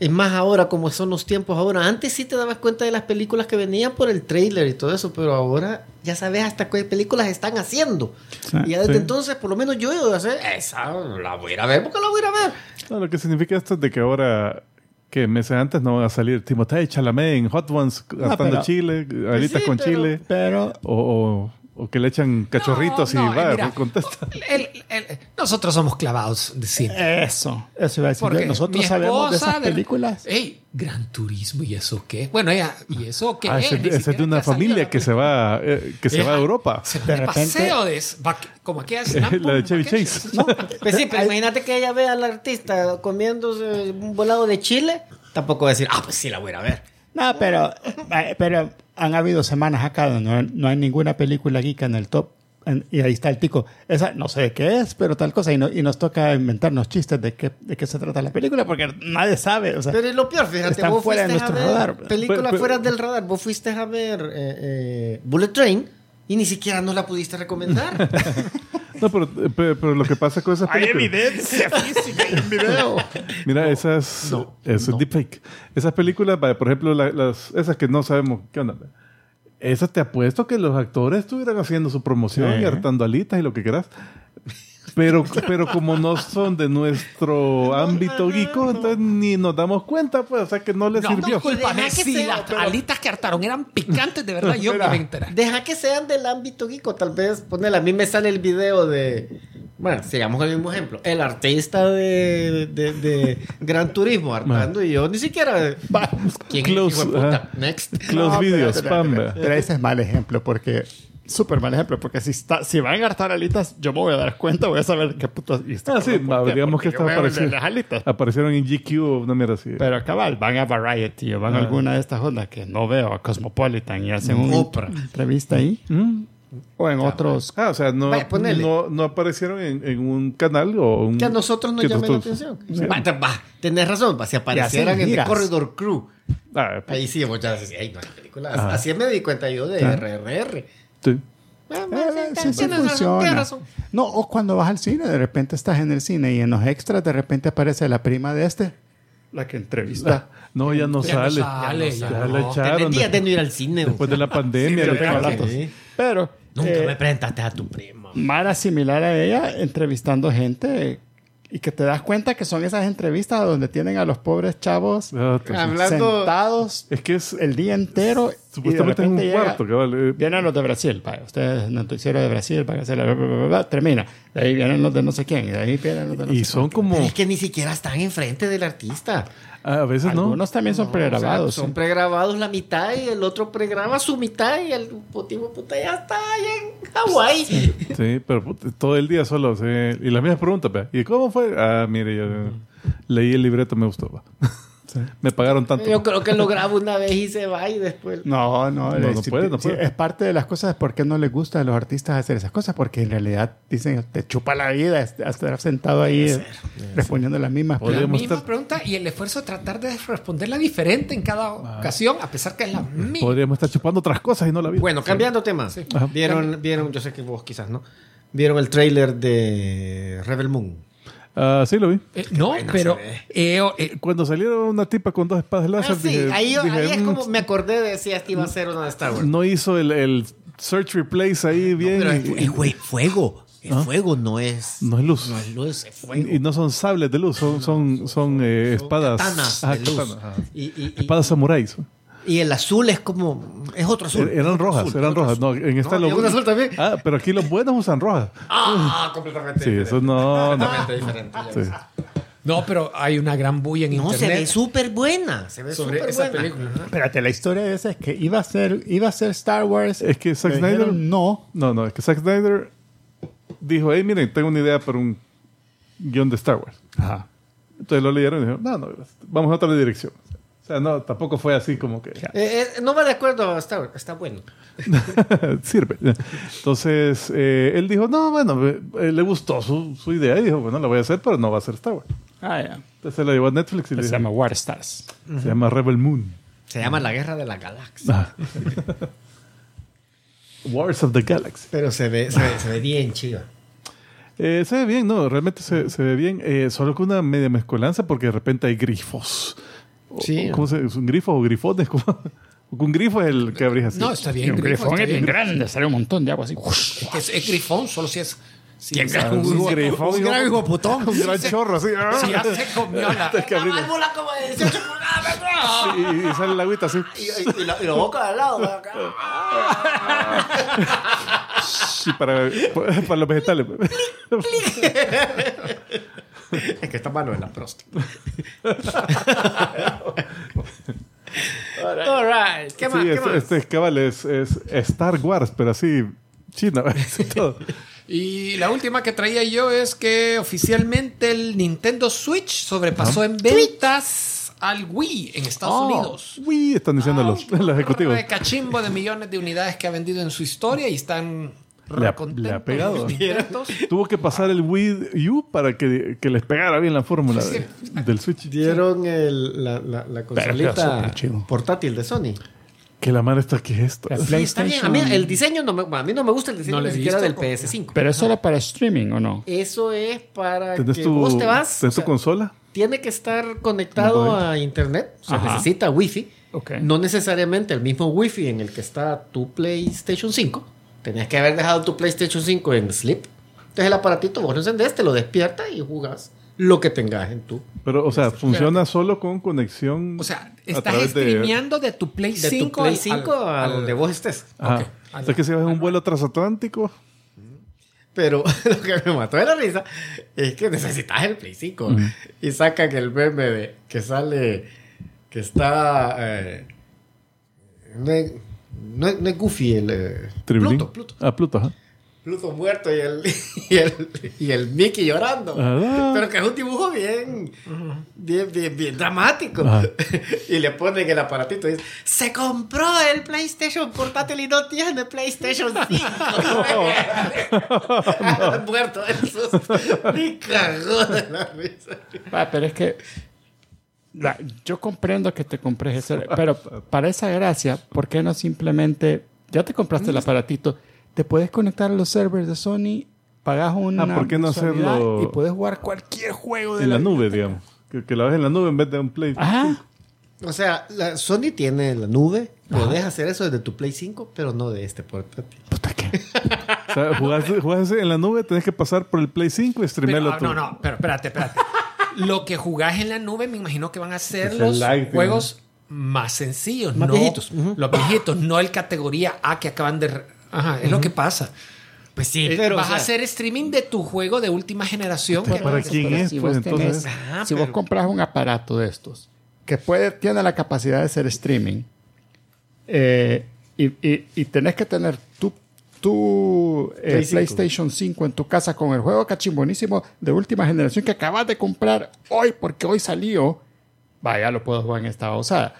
[SPEAKER 3] Es más ahora, como son los tiempos ahora. Antes sí te dabas cuenta de las películas que venían por el trailer y todo eso, pero ahora ya sabes hasta qué películas están haciendo.
[SPEAKER 1] Sí,
[SPEAKER 3] y ya desde
[SPEAKER 2] sí.
[SPEAKER 3] entonces, por lo menos yo he de hacer, esa la voy a ir a ver porque la voy a ir a ver.
[SPEAKER 2] No, lo que significa esto es de que ahora, que meses antes no van a salir Timothée Chalamet en Hot Ones gastando
[SPEAKER 1] pero-
[SPEAKER 2] chile, alitas
[SPEAKER 3] sí,
[SPEAKER 2] con
[SPEAKER 3] pero-
[SPEAKER 2] chile,
[SPEAKER 1] Pero
[SPEAKER 2] o, o, o que le echan cachorritos
[SPEAKER 4] No, no,
[SPEAKER 2] y va,
[SPEAKER 4] mira,
[SPEAKER 2] contesta. [laughs]
[SPEAKER 4] el- el- nosotros somos clavados de cine.
[SPEAKER 1] eso, eso iba a decir.
[SPEAKER 4] Porque
[SPEAKER 1] Nosotros sabemos de esas
[SPEAKER 4] de-
[SPEAKER 1] películas.
[SPEAKER 4] Ey, Gran Turismo, ¿y eso qué? Bueno, ella, ¿y eso qué?
[SPEAKER 2] Ah,
[SPEAKER 4] es?
[SPEAKER 2] ese,
[SPEAKER 4] Ni
[SPEAKER 2] ese es
[SPEAKER 4] siquiera
[SPEAKER 2] de una familia que se va, eh, que se
[SPEAKER 4] Ella-
[SPEAKER 2] va a Europa. [laughs]
[SPEAKER 4] Se va
[SPEAKER 1] De
[SPEAKER 4] de
[SPEAKER 1] repente-
[SPEAKER 4] paseo de como aquella [laughs]
[SPEAKER 2] La de Chevy Chase.
[SPEAKER 3] Pues sí, pero imagínate que ella vea al artista comiéndose un volado de chile. Tampoco va a decir, ah, pues sí, la voy a ir a ver.
[SPEAKER 1] No, pero, eh, pero han habido semanas acá donde no, no hay ninguna película geek en el top. En- y ahí está el tico. Esa no sé qué es, pero tal cosa. Y, no- y nos toca inventarnos chistes de qué, de qué se trata la película porque nadie sabe. O sea,
[SPEAKER 3] Pero es lo peor, fíjate,
[SPEAKER 1] Están
[SPEAKER 3] vos
[SPEAKER 1] fuera de
[SPEAKER 3] a
[SPEAKER 1] nuestro
[SPEAKER 3] ver
[SPEAKER 1] radar.
[SPEAKER 3] películas
[SPEAKER 2] Pero- pero-
[SPEAKER 3] fuera del radar. Vos fuiste a ver eh, eh, Bullet Train y ni siquiera nos la pudiste recomendar. [laughs]
[SPEAKER 2] No, pero, eh, pero, pero lo que pasa con esas películas.
[SPEAKER 1] evidencia física en video.
[SPEAKER 2] Mira, esas.
[SPEAKER 3] no,
[SPEAKER 2] eso es deepfake. Esas películas, por ejemplo, la- las, esas que no sabemos qué onda. Esas te apuesto que los actores estuvieran haciendo su promoción
[SPEAKER 1] Sí.
[SPEAKER 2] y hartando alitas y lo que quieras. Pero, pero como no son de nuestro ámbito geeko, entonces ni nos damos cuenta, pues, o sea que no les
[SPEAKER 4] No,
[SPEAKER 2] sirvió.
[SPEAKER 3] Deja que
[SPEAKER 4] si
[SPEAKER 3] sea,
[SPEAKER 4] las
[SPEAKER 3] pero-
[SPEAKER 4] alitas que hartaron eran picantes de verdad, yo me
[SPEAKER 1] Mira.
[SPEAKER 4] a enterar.
[SPEAKER 3] Deja que sean del ámbito geeko, tal vez. Ponele, a mí me sale el video de. Bueno, sigamos con el mismo ejemplo. El artista de, de, de Gran Turismo [laughs] hartando y yo ni siquiera. ¿Quién
[SPEAKER 2] Close,
[SPEAKER 3] puta?
[SPEAKER 2] ajá.
[SPEAKER 3] Next.
[SPEAKER 2] Close
[SPEAKER 1] No,
[SPEAKER 2] video,
[SPEAKER 1] pero-
[SPEAKER 2] spam.
[SPEAKER 1] Pero, pero ese es mal ejemplo porque. Súper mal ejemplo, porque si, está, si van a hartar alitas, yo me voy a dar cuenta, voy a saber qué puto. y
[SPEAKER 2] Ah, sí,
[SPEAKER 1] cabrón, ¿por qué?
[SPEAKER 2] digamos que
[SPEAKER 1] a las alitas.
[SPEAKER 2] Aparecieron en GQ o una mierda así.
[SPEAKER 1] Pero cabal, van a Variety o van a
[SPEAKER 2] Ah.
[SPEAKER 1] alguna de estas ondas que no veo, a Cosmopolitan y hacen una
[SPEAKER 3] Oprah.
[SPEAKER 1] entrevista ahí.
[SPEAKER 2] Mm.
[SPEAKER 1] O en otros.
[SPEAKER 2] Ah, o sea, no,
[SPEAKER 3] Vaya,
[SPEAKER 2] no, no aparecieron en, en un canal o un...
[SPEAKER 3] Que a nosotros nos llame la atención. Va, te- va, tenés razón, va, si aparecieran en
[SPEAKER 1] giras.
[SPEAKER 3] Corridor Crew.
[SPEAKER 2] Ah, pues,
[SPEAKER 3] Ahí sí, ya decís, ay, no hay película.
[SPEAKER 2] Ajá.
[SPEAKER 3] Así me di cuenta yo de. RRR.
[SPEAKER 2] Sí.
[SPEAKER 3] Ah,
[SPEAKER 1] Eh, sí, sí
[SPEAKER 3] tienes razón,
[SPEAKER 1] funciona. No, o cuando vas al cine, de repente estás en el cine y en los extras de repente aparece la prima de este, la que entrevista. [laughs]
[SPEAKER 2] No, ya no
[SPEAKER 4] Ya no
[SPEAKER 2] sale.
[SPEAKER 4] sale,
[SPEAKER 2] ya,
[SPEAKER 4] ya
[SPEAKER 2] la
[SPEAKER 4] no.
[SPEAKER 2] echaron.
[SPEAKER 3] Tenés días
[SPEAKER 2] de-
[SPEAKER 3] no ir al cine.
[SPEAKER 2] después de la pandemia. Echaron.
[SPEAKER 3] Sí.
[SPEAKER 1] Pero
[SPEAKER 3] Nunca
[SPEAKER 1] eh,
[SPEAKER 3] me presentaste a tu prima.
[SPEAKER 1] Mara similar a ella entrevistando gente y que te das cuenta que son esas entrevistas donde tienen a los pobres chavos
[SPEAKER 2] Ah, pues,
[SPEAKER 3] Hablando-
[SPEAKER 1] sentados
[SPEAKER 2] Es que es...
[SPEAKER 1] el día entero.
[SPEAKER 2] Supuestamente
[SPEAKER 1] y de
[SPEAKER 2] en un
[SPEAKER 1] repente llega-
[SPEAKER 2] cuarto. cabal, eh,
[SPEAKER 1] Vienen los de Brasil, vaya, ustedes noticiero de Brasil, para hacer la bla, bla, bla, bla, termina. De ahí vienen los de no sé quién, y de ahí vienen los de no
[SPEAKER 2] y
[SPEAKER 1] sé
[SPEAKER 2] son como...
[SPEAKER 3] Es que ni siquiera están enfrente del artista.
[SPEAKER 2] Ah, a veces no.
[SPEAKER 1] Algunos también son pregrabados.
[SPEAKER 3] O sea, son
[SPEAKER 1] sí.
[SPEAKER 3] pregrabados la mitad y el otro pregraba su mitad y el motivo puta ya está allá en Hawái.
[SPEAKER 2] Sí, pero todo el día solo. sí. Y las mismas preguntas. ¿Y cómo fue? Ah, mire, yo leí el libreto, me gustó. Me pagaron tanto.
[SPEAKER 3] Yo creo que lo grabo una vez y se va y después.
[SPEAKER 1] No, no,
[SPEAKER 2] No,
[SPEAKER 1] es,
[SPEAKER 2] no puede, no puede.
[SPEAKER 1] es parte de las cosas de por qué no les gusta a los artistas hacer esas cosas, porque en realidad dicen, te chupa la vida est- estar sentado ahí eh, respondiendo las mismas
[SPEAKER 4] La
[SPEAKER 2] Podríamos
[SPEAKER 4] misma
[SPEAKER 2] estar-
[SPEAKER 4] pregunta y el esfuerzo de tratar de responderla diferente en cada
[SPEAKER 2] Ah.
[SPEAKER 4] ocasión, a pesar que es la misma.
[SPEAKER 2] Podríamos estar chupando otras cosas y no la vida.
[SPEAKER 3] Bueno, cambiando tema.
[SPEAKER 4] Sí.
[SPEAKER 2] Ajá.
[SPEAKER 3] Vieron, vieron, yo sé que vos quizás no. Vieron el trailer de Rebel Moon.
[SPEAKER 2] Ah, sí, lo vi.
[SPEAKER 4] Eh, no, pero eh, eh,
[SPEAKER 2] Cuando salieron una tipa con dos espadas
[SPEAKER 3] Ah,
[SPEAKER 2] láser,
[SPEAKER 3] sí,
[SPEAKER 2] dije,
[SPEAKER 3] ahí,
[SPEAKER 2] dije,
[SPEAKER 3] ahí es
[SPEAKER 2] "Mm,
[SPEAKER 3] como me acordé de si esta iba a ser una de Star Wars.
[SPEAKER 2] no hizo el, el search replace ahí bien.
[SPEAKER 3] Pero
[SPEAKER 2] y,
[SPEAKER 3] es, es fue- fuego. El fuego no es.
[SPEAKER 2] no es luz.
[SPEAKER 3] No es luz, es fuego.
[SPEAKER 2] Y no son sables de luz, son, son, son eh, espadas.
[SPEAKER 3] Katanas
[SPEAKER 2] Ajá,
[SPEAKER 3] de luz.
[SPEAKER 2] katanas, ajá.
[SPEAKER 3] Y, y- y-
[SPEAKER 2] Espadas samuráis.
[SPEAKER 3] Y el azul es como. Es otro azul.
[SPEAKER 2] Er- Eran rojas,
[SPEAKER 3] azul,
[SPEAKER 2] eran rojas. No, en esta
[SPEAKER 3] No,
[SPEAKER 2] lo-
[SPEAKER 3] y un azul también.
[SPEAKER 2] Ah, pero aquí los buenos usan rojas.
[SPEAKER 3] Ah, completamente.
[SPEAKER 2] Sí, eso no. no.
[SPEAKER 3] Completamente diferente. ya
[SPEAKER 2] Sí.
[SPEAKER 4] no, pero hay una gran bulla en
[SPEAKER 3] No, se
[SPEAKER 4] internet
[SPEAKER 3] ve súper buena. Se ve
[SPEAKER 4] sobre
[SPEAKER 3] súper
[SPEAKER 4] esa
[SPEAKER 3] buena.
[SPEAKER 4] película.
[SPEAKER 1] Espérate, la historia de esa es que iba a ser, iba a ser Star Wars.
[SPEAKER 2] Es que Zack Snyder.
[SPEAKER 1] dijeron no.
[SPEAKER 2] No, no, es que Zack Snyder dijo: Hey, miren, tengo una idea para un guion de Star Wars.
[SPEAKER 1] Ajá.
[SPEAKER 2] Entonces lo leyeron y dijeron: No, no, vamos a otra dirección. O sea, no, tampoco fue así como que
[SPEAKER 3] Eh, eh, no va de acuerdo, está, está bueno. [laughs]
[SPEAKER 2] sirve. Entonces, eh, él dijo, no, bueno, le gustó su, su idea y dijo, bueno, la voy a hacer, pero no va a ser Star Wars.
[SPEAKER 1] Ah, ya.
[SPEAKER 2] Entonces se la llevó a Netflix y le
[SPEAKER 1] Se
[SPEAKER 2] dijo,
[SPEAKER 1] llama War Stars.
[SPEAKER 2] se llama Rebel Moon.
[SPEAKER 3] Se llama La Guerra de la Galaxia.
[SPEAKER 2] Ah. [laughs] Wars of the Galaxy.
[SPEAKER 3] Pero se ve, se ve, se ve bien chiva.
[SPEAKER 2] Eh, se ve bien, ¿no? Realmente se, se ve bien, eh, solo con una media mezcolanza porque de repente hay grifos.
[SPEAKER 3] Sí.
[SPEAKER 2] ¿Cómo se ¿Son grifos o grifones? [laughs] ¿Cómo? Un grifo es el que abrís así.
[SPEAKER 4] No, está
[SPEAKER 1] Y
[SPEAKER 4] bien.
[SPEAKER 1] un
[SPEAKER 4] grifo,
[SPEAKER 1] grifón
[SPEAKER 4] está
[SPEAKER 1] es bien grande, sale un montón de agua así.
[SPEAKER 4] Es, que es- es grifón, solo si es. Si es-
[SPEAKER 2] Un, un grifón.
[SPEAKER 3] Un gran hijo putón. [laughs]
[SPEAKER 2] Un gran chorro así.
[SPEAKER 4] si [laughs] ya se comió la.
[SPEAKER 2] Tienes que abrirlo.
[SPEAKER 3] válvula como de 18 pulgadas.
[SPEAKER 2] Y, sale el agüita así.
[SPEAKER 3] Y, y- y la, y la boca de al lado. acá.
[SPEAKER 2] Para, para los vegetales. [laughs]
[SPEAKER 3] Es que está malo en la próstata. All right. ¿Qué más?
[SPEAKER 2] Sí,
[SPEAKER 3] ¿Qué
[SPEAKER 2] este,
[SPEAKER 3] más?
[SPEAKER 2] este es cabal, es, es Star Wars, pero así China. [laughs] así todo.
[SPEAKER 4] Y la última que traía yo es que oficialmente el Nintendo Switch sobrepasó en ventas al Wii en Estados
[SPEAKER 2] Oh,
[SPEAKER 4] Unidos.
[SPEAKER 2] Uy, están diciendo
[SPEAKER 4] Ah,
[SPEAKER 2] los, los ejecutivos.
[SPEAKER 4] Un cachimbo de millones de unidades que ha vendido en su historia y están
[SPEAKER 2] Le ha-
[SPEAKER 4] recontentos
[SPEAKER 2] le ha pegado. [laughs] Tuvo que pasar el Wii U para que, que les pegara bien la fórmula de- del Switch.
[SPEAKER 3] Dieron el, la, la, consolita portátil de Sony.
[SPEAKER 2] Que la madre está que es esto.
[SPEAKER 1] La
[SPEAKER 3] Está bien. A mí el diseño no me, a mí no me gusta el diseño
[SPEAKER 4] No
[SPEAKER 3] ni siquiera del
[SPEAKER 4] visto.
[SPEAKER 3] PS5.
[SPEAKER 1] Pero es solo para streaming, ¿o no?
[SPEAKER 3] Eso es para
[SPEAKER 2] ¿Tenés
[SPEAKER 3] que
[SPEAKER 2] tu,
[SPEAKER 3] vos te vas.
[SPEAKER 2] ¿tenés
[SPEAKER 3] o sea,
[SPEAKER 2] tu consola?
[SPEAKER 3] tiene que estar conectado a internet. O sea,
[SPEAKER 1] Ajá.
[SPEAKER 3] necesita wifi.
[SPEAKER 1] Ok.
[SPEAKER 3] No necesariamente el mismo wifi en el que está tu PlayStation 5. Tenías que haber dejado tu PlayStation 5 en sleep. Entonces el aparatito vos lo encendés, te lo despierta y jugás lo que tengas en tu,
[SPEAKER 2] Pero, o sea, funciona solo con conexión.
[SPEAKER 4] O sea, estás
[SPEAKER 2] de-
[SPEAKER 4] streameando de, tu Play
[SPEAKER 3] de
[SPEAKER 4] 5
[SPEAKER 3] tu Play
[SPEAKER 4] al-
[SPEAKER 3] 5 a
[SPEAKER 4] al-
[SPEAKER 3] donde vos estés.
[SPEAKER 2] Ajá.
[SPEAKER 4] Ok.
[SPEAKER 2] O sea, que si vas en un vuelo transatlántico.
[SPEAKER 3] Pero [laughs] lo que me mató de la risa es que necesitas el Play 5. Y sacan el meme de que sale, que está... eh, no, es, no es- Goofy el... eh. Pluto, Pluto.
[SPEAKER 2] Ah, Pluto, ajá.
[SPEAKER 3] Pluto muerto y el, [laughs] y el, y el Mickey llorando.
[SPEAKER 2] Ah.
[SPEAKER 3] Pero que es un dibujo bien, bien, bien, bien dramático. [laughs] Y le ponen el aparatito y dice, se compró el PlayStation portátil y no tiene PlayStation 5. [laughs] muerto de susto. Me cagó de la risa.
[SPEAKER 1] Ah, pero es que la- yo comprendo que te compres ese, pero para esa gracia, ¿por qué no simplemente ya te compraste el aparatito, te puedes conectar a los servers de Sony, pagas una
[SPEAKER 2] Ah, ¿por qué no hacerlo
[SPEAKER 1] y puedes jugar cualquier juego de
[SPEAKER 2] En la nube, digamos. Que, que la ves en la nube en vez de un Play.
[SPEAKER 1] Ajá.
[SPEAKER 3] O sea, la Sony tiene la nube. Podés hacer eso desde tu Play 5, pero no de este portátil.
[SPEAKER 1] Puta que. [laughs]
[SPEAKER 2] O sea, jugás, jugás en la nube, tenés que pasar por el Play 5 y
[SPEAKER 4] Pero,
[SPEAKER 2] streamearlo
[SPEAKER 4] ah,
[SPEAKER 2] tú.
[SPEAKER 4] no, no, pero espérate, espérate. Lo que jugás en la nube, me imagino que van a ser
[SPEAKER 2] Es
[SPEAKER 4] los juegos más sencillos,
[SPEAKER 3] Más
[SPEAKER 4] no
[SPEAKER 3] viejitos.
[SPEAKER 4] los viejitos, no el categoría A que acaban de. Ajá, es lo que pasa.
[SPEAKER 3] Pues sí,
[SPEAKER 4] Eh,
[SPEAKER 3] pero...
[SPEAKER 4] vas
[SPEAKER 3] o sea,
[SPEAKER 4] a hacer streaming de tu juego de última generación.
[SPEAKER 2] Pero
[SPEAKER 4] que-
[SPEAKER 2] para quién
[SPEAKER 1] Pero
[SPEAKER 2] es,
[SPEAKER 1] si
[SPEAKER 2] pues
[SPEAKER 1] vos
[SPEAKER 2] entonces.
[SPEAKER 1] tenés-
[SPEAKER 3] Ah,
[SPEAKER 1] si
[SPEAKER 3] pero-
[SPEAKER 1] vos compras un aparato de estos que puede, tiene la capacidad de hacer streaming eh, y, y- y tenés que tener tu, eh,
[SPEAKER 3] Play 5.
[SPEAKER 1] PlayStation 5 en tu casa con el juego cachimbonísimo de última generación que acabas de comprar hoy porque hoy salió, vaya, lo puedo jugar en esta usada.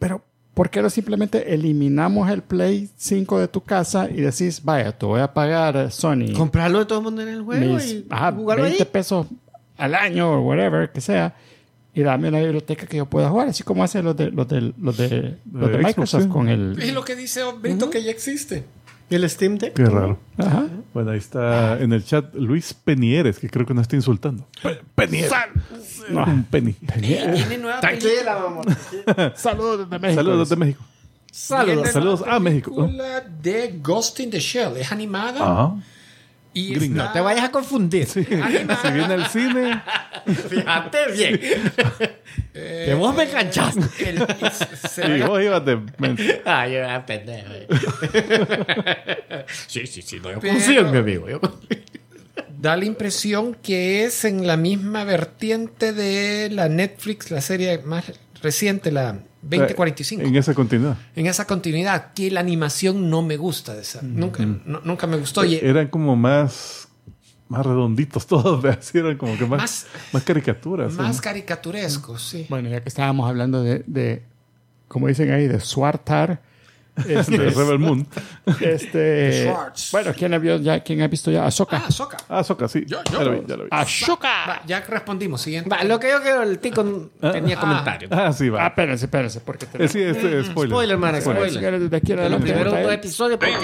[SPEAKER 1] Pero, ¿por qué no simplemente eliminamos el Play 5 de tu casa y decís, vaya, te voy a pagar Sony?
[SPEAKER 3] Comprarlo de todo mundo en el juego
[SPEAKER 1] mis
[SPEAKER 3] y
[SPEAKER 1] ajá,
[SPEAKER 3] jugarlo
[SPEAKER 1] 20
[SPEAKER 3] ahí.
[SPEAKER 1] pesos al año o whatever que sea y dame una biblioteca que yo pueda jugar así como hacen los de los de los de, los de
[SPEAKER 2] Xbox,
[SPEAKER 1] Microsoft
[SPEAKER 2] sí.
[SPEAKER 1] con
[SPEAKER 4] Es
[SPEAKER 1] el
[SPEAKER 4] lo que dice Brito que ya existe.
[SPEAKER 3] ¿Y el Steam Deck?
[SPEAKER 2] Qué raro.
[SPEAKER 1] ajá
[SPEAKER 2] Bueno, ahí está en el chat Luis Penieres, que creo que nos está insultando. Penieres. Un penny.
[SPEAKER 4] Tiene nueva
[SPEAKER 3] Tranquila, mamá.
[SPEAKER 1] saludos desde México
[SPEAKER 2] Saludos desde México.
[SPEAKER 3] Saludos.
[SPEAKER 2] A México.
[SPEAKER 4] película de Ghost in the Shell. Es animada.
[SPEAKER 2] Ajá.
[SPEAKER 4] Y
[SPEAKER 2] Gringa.
[SPEAKER 4] está-
[SPEAKER 3] No te vayas a confundir. [laughs]
[SPEAKER 2] Si viene al cine,
[SPEAKER 3] Fíjate bien.
[SPEAKER 4] eh,
[SPEAKER 3] que vos me enganchaste.
[SPEAKER 4] el-
[SPEAKER 2] y vos ibas de.
[SPEAKER 3] Ah, yo era pendejo. [laughs] sí, sí, sí. No, yo
[SPEAKER 4] Pero-
[SPEAKER 3] confío en mi amigo. Yo confío.
[SPEAKER 4] da la impresión que es en la misma vertiente de la Netflix, la serie más reciente, la 2045.
[SPEAKER 2] En esa continuidad.
[SPEAKER 4] en esa continuidad, que la animación no me gusta de esa. Nunca, no- nunca me gustó. Y,
[SPEAKER 2] Eran como más más redonditos [laughs] todos, eran como que más,
[SPEAKER 4] Más-
[SPEAKER 2] más, caricaturas.
[SPEAKER 4] Más
[SPEAKER 2] ¿sí?
[SPEAKER 4] caricaturesco, sí.
[SPEAKER 1] Bueno, ya que estábamos hablando de, de como dicen ahí, de Swartar. Este,
[SPEAKER 2] Rebel Moon.
[SPEAKER 1] este, bueno, ¿quién ha, visto ya, ¿quién ha visto ya? Ahsoka.
[SPEAKER 4] Ah, Soca.
[SPEAKER 2] Ah, Soca, sí.
[SPEAKER 4] Yo- yo-
[SPEAKER 2] ya lo vi, ya lo vi.
[SPEAKER 1] ¡Ashoka!
[SPEAKER 4] Va, ya respondimos. Siguiente.
[SPEAKER 3] Va, lo que yo quiero, el tico tenía
[SPEAKER 4] Ah.
[SPEAKER 3] comentarios.
[SPEAKER 2] Ah, sí,
[SPEAKER 1] Ah,
[SPEAKER 2] va.
[SPEAKER 1] espérense, espérense, porque
[SPEAKER 2] Eh,
[SPEAKER 1] tenemos
[SPEAKER 2] sí, este es spoiler.
[SPEAKER 3] Spoiler, man, spoiler.
[SPEAKER 1] Desde aquí en
[SPEAKER 3] Los
[SPEAKER 1] adelante,
[SPEAKER 3] primeros dos episodios porque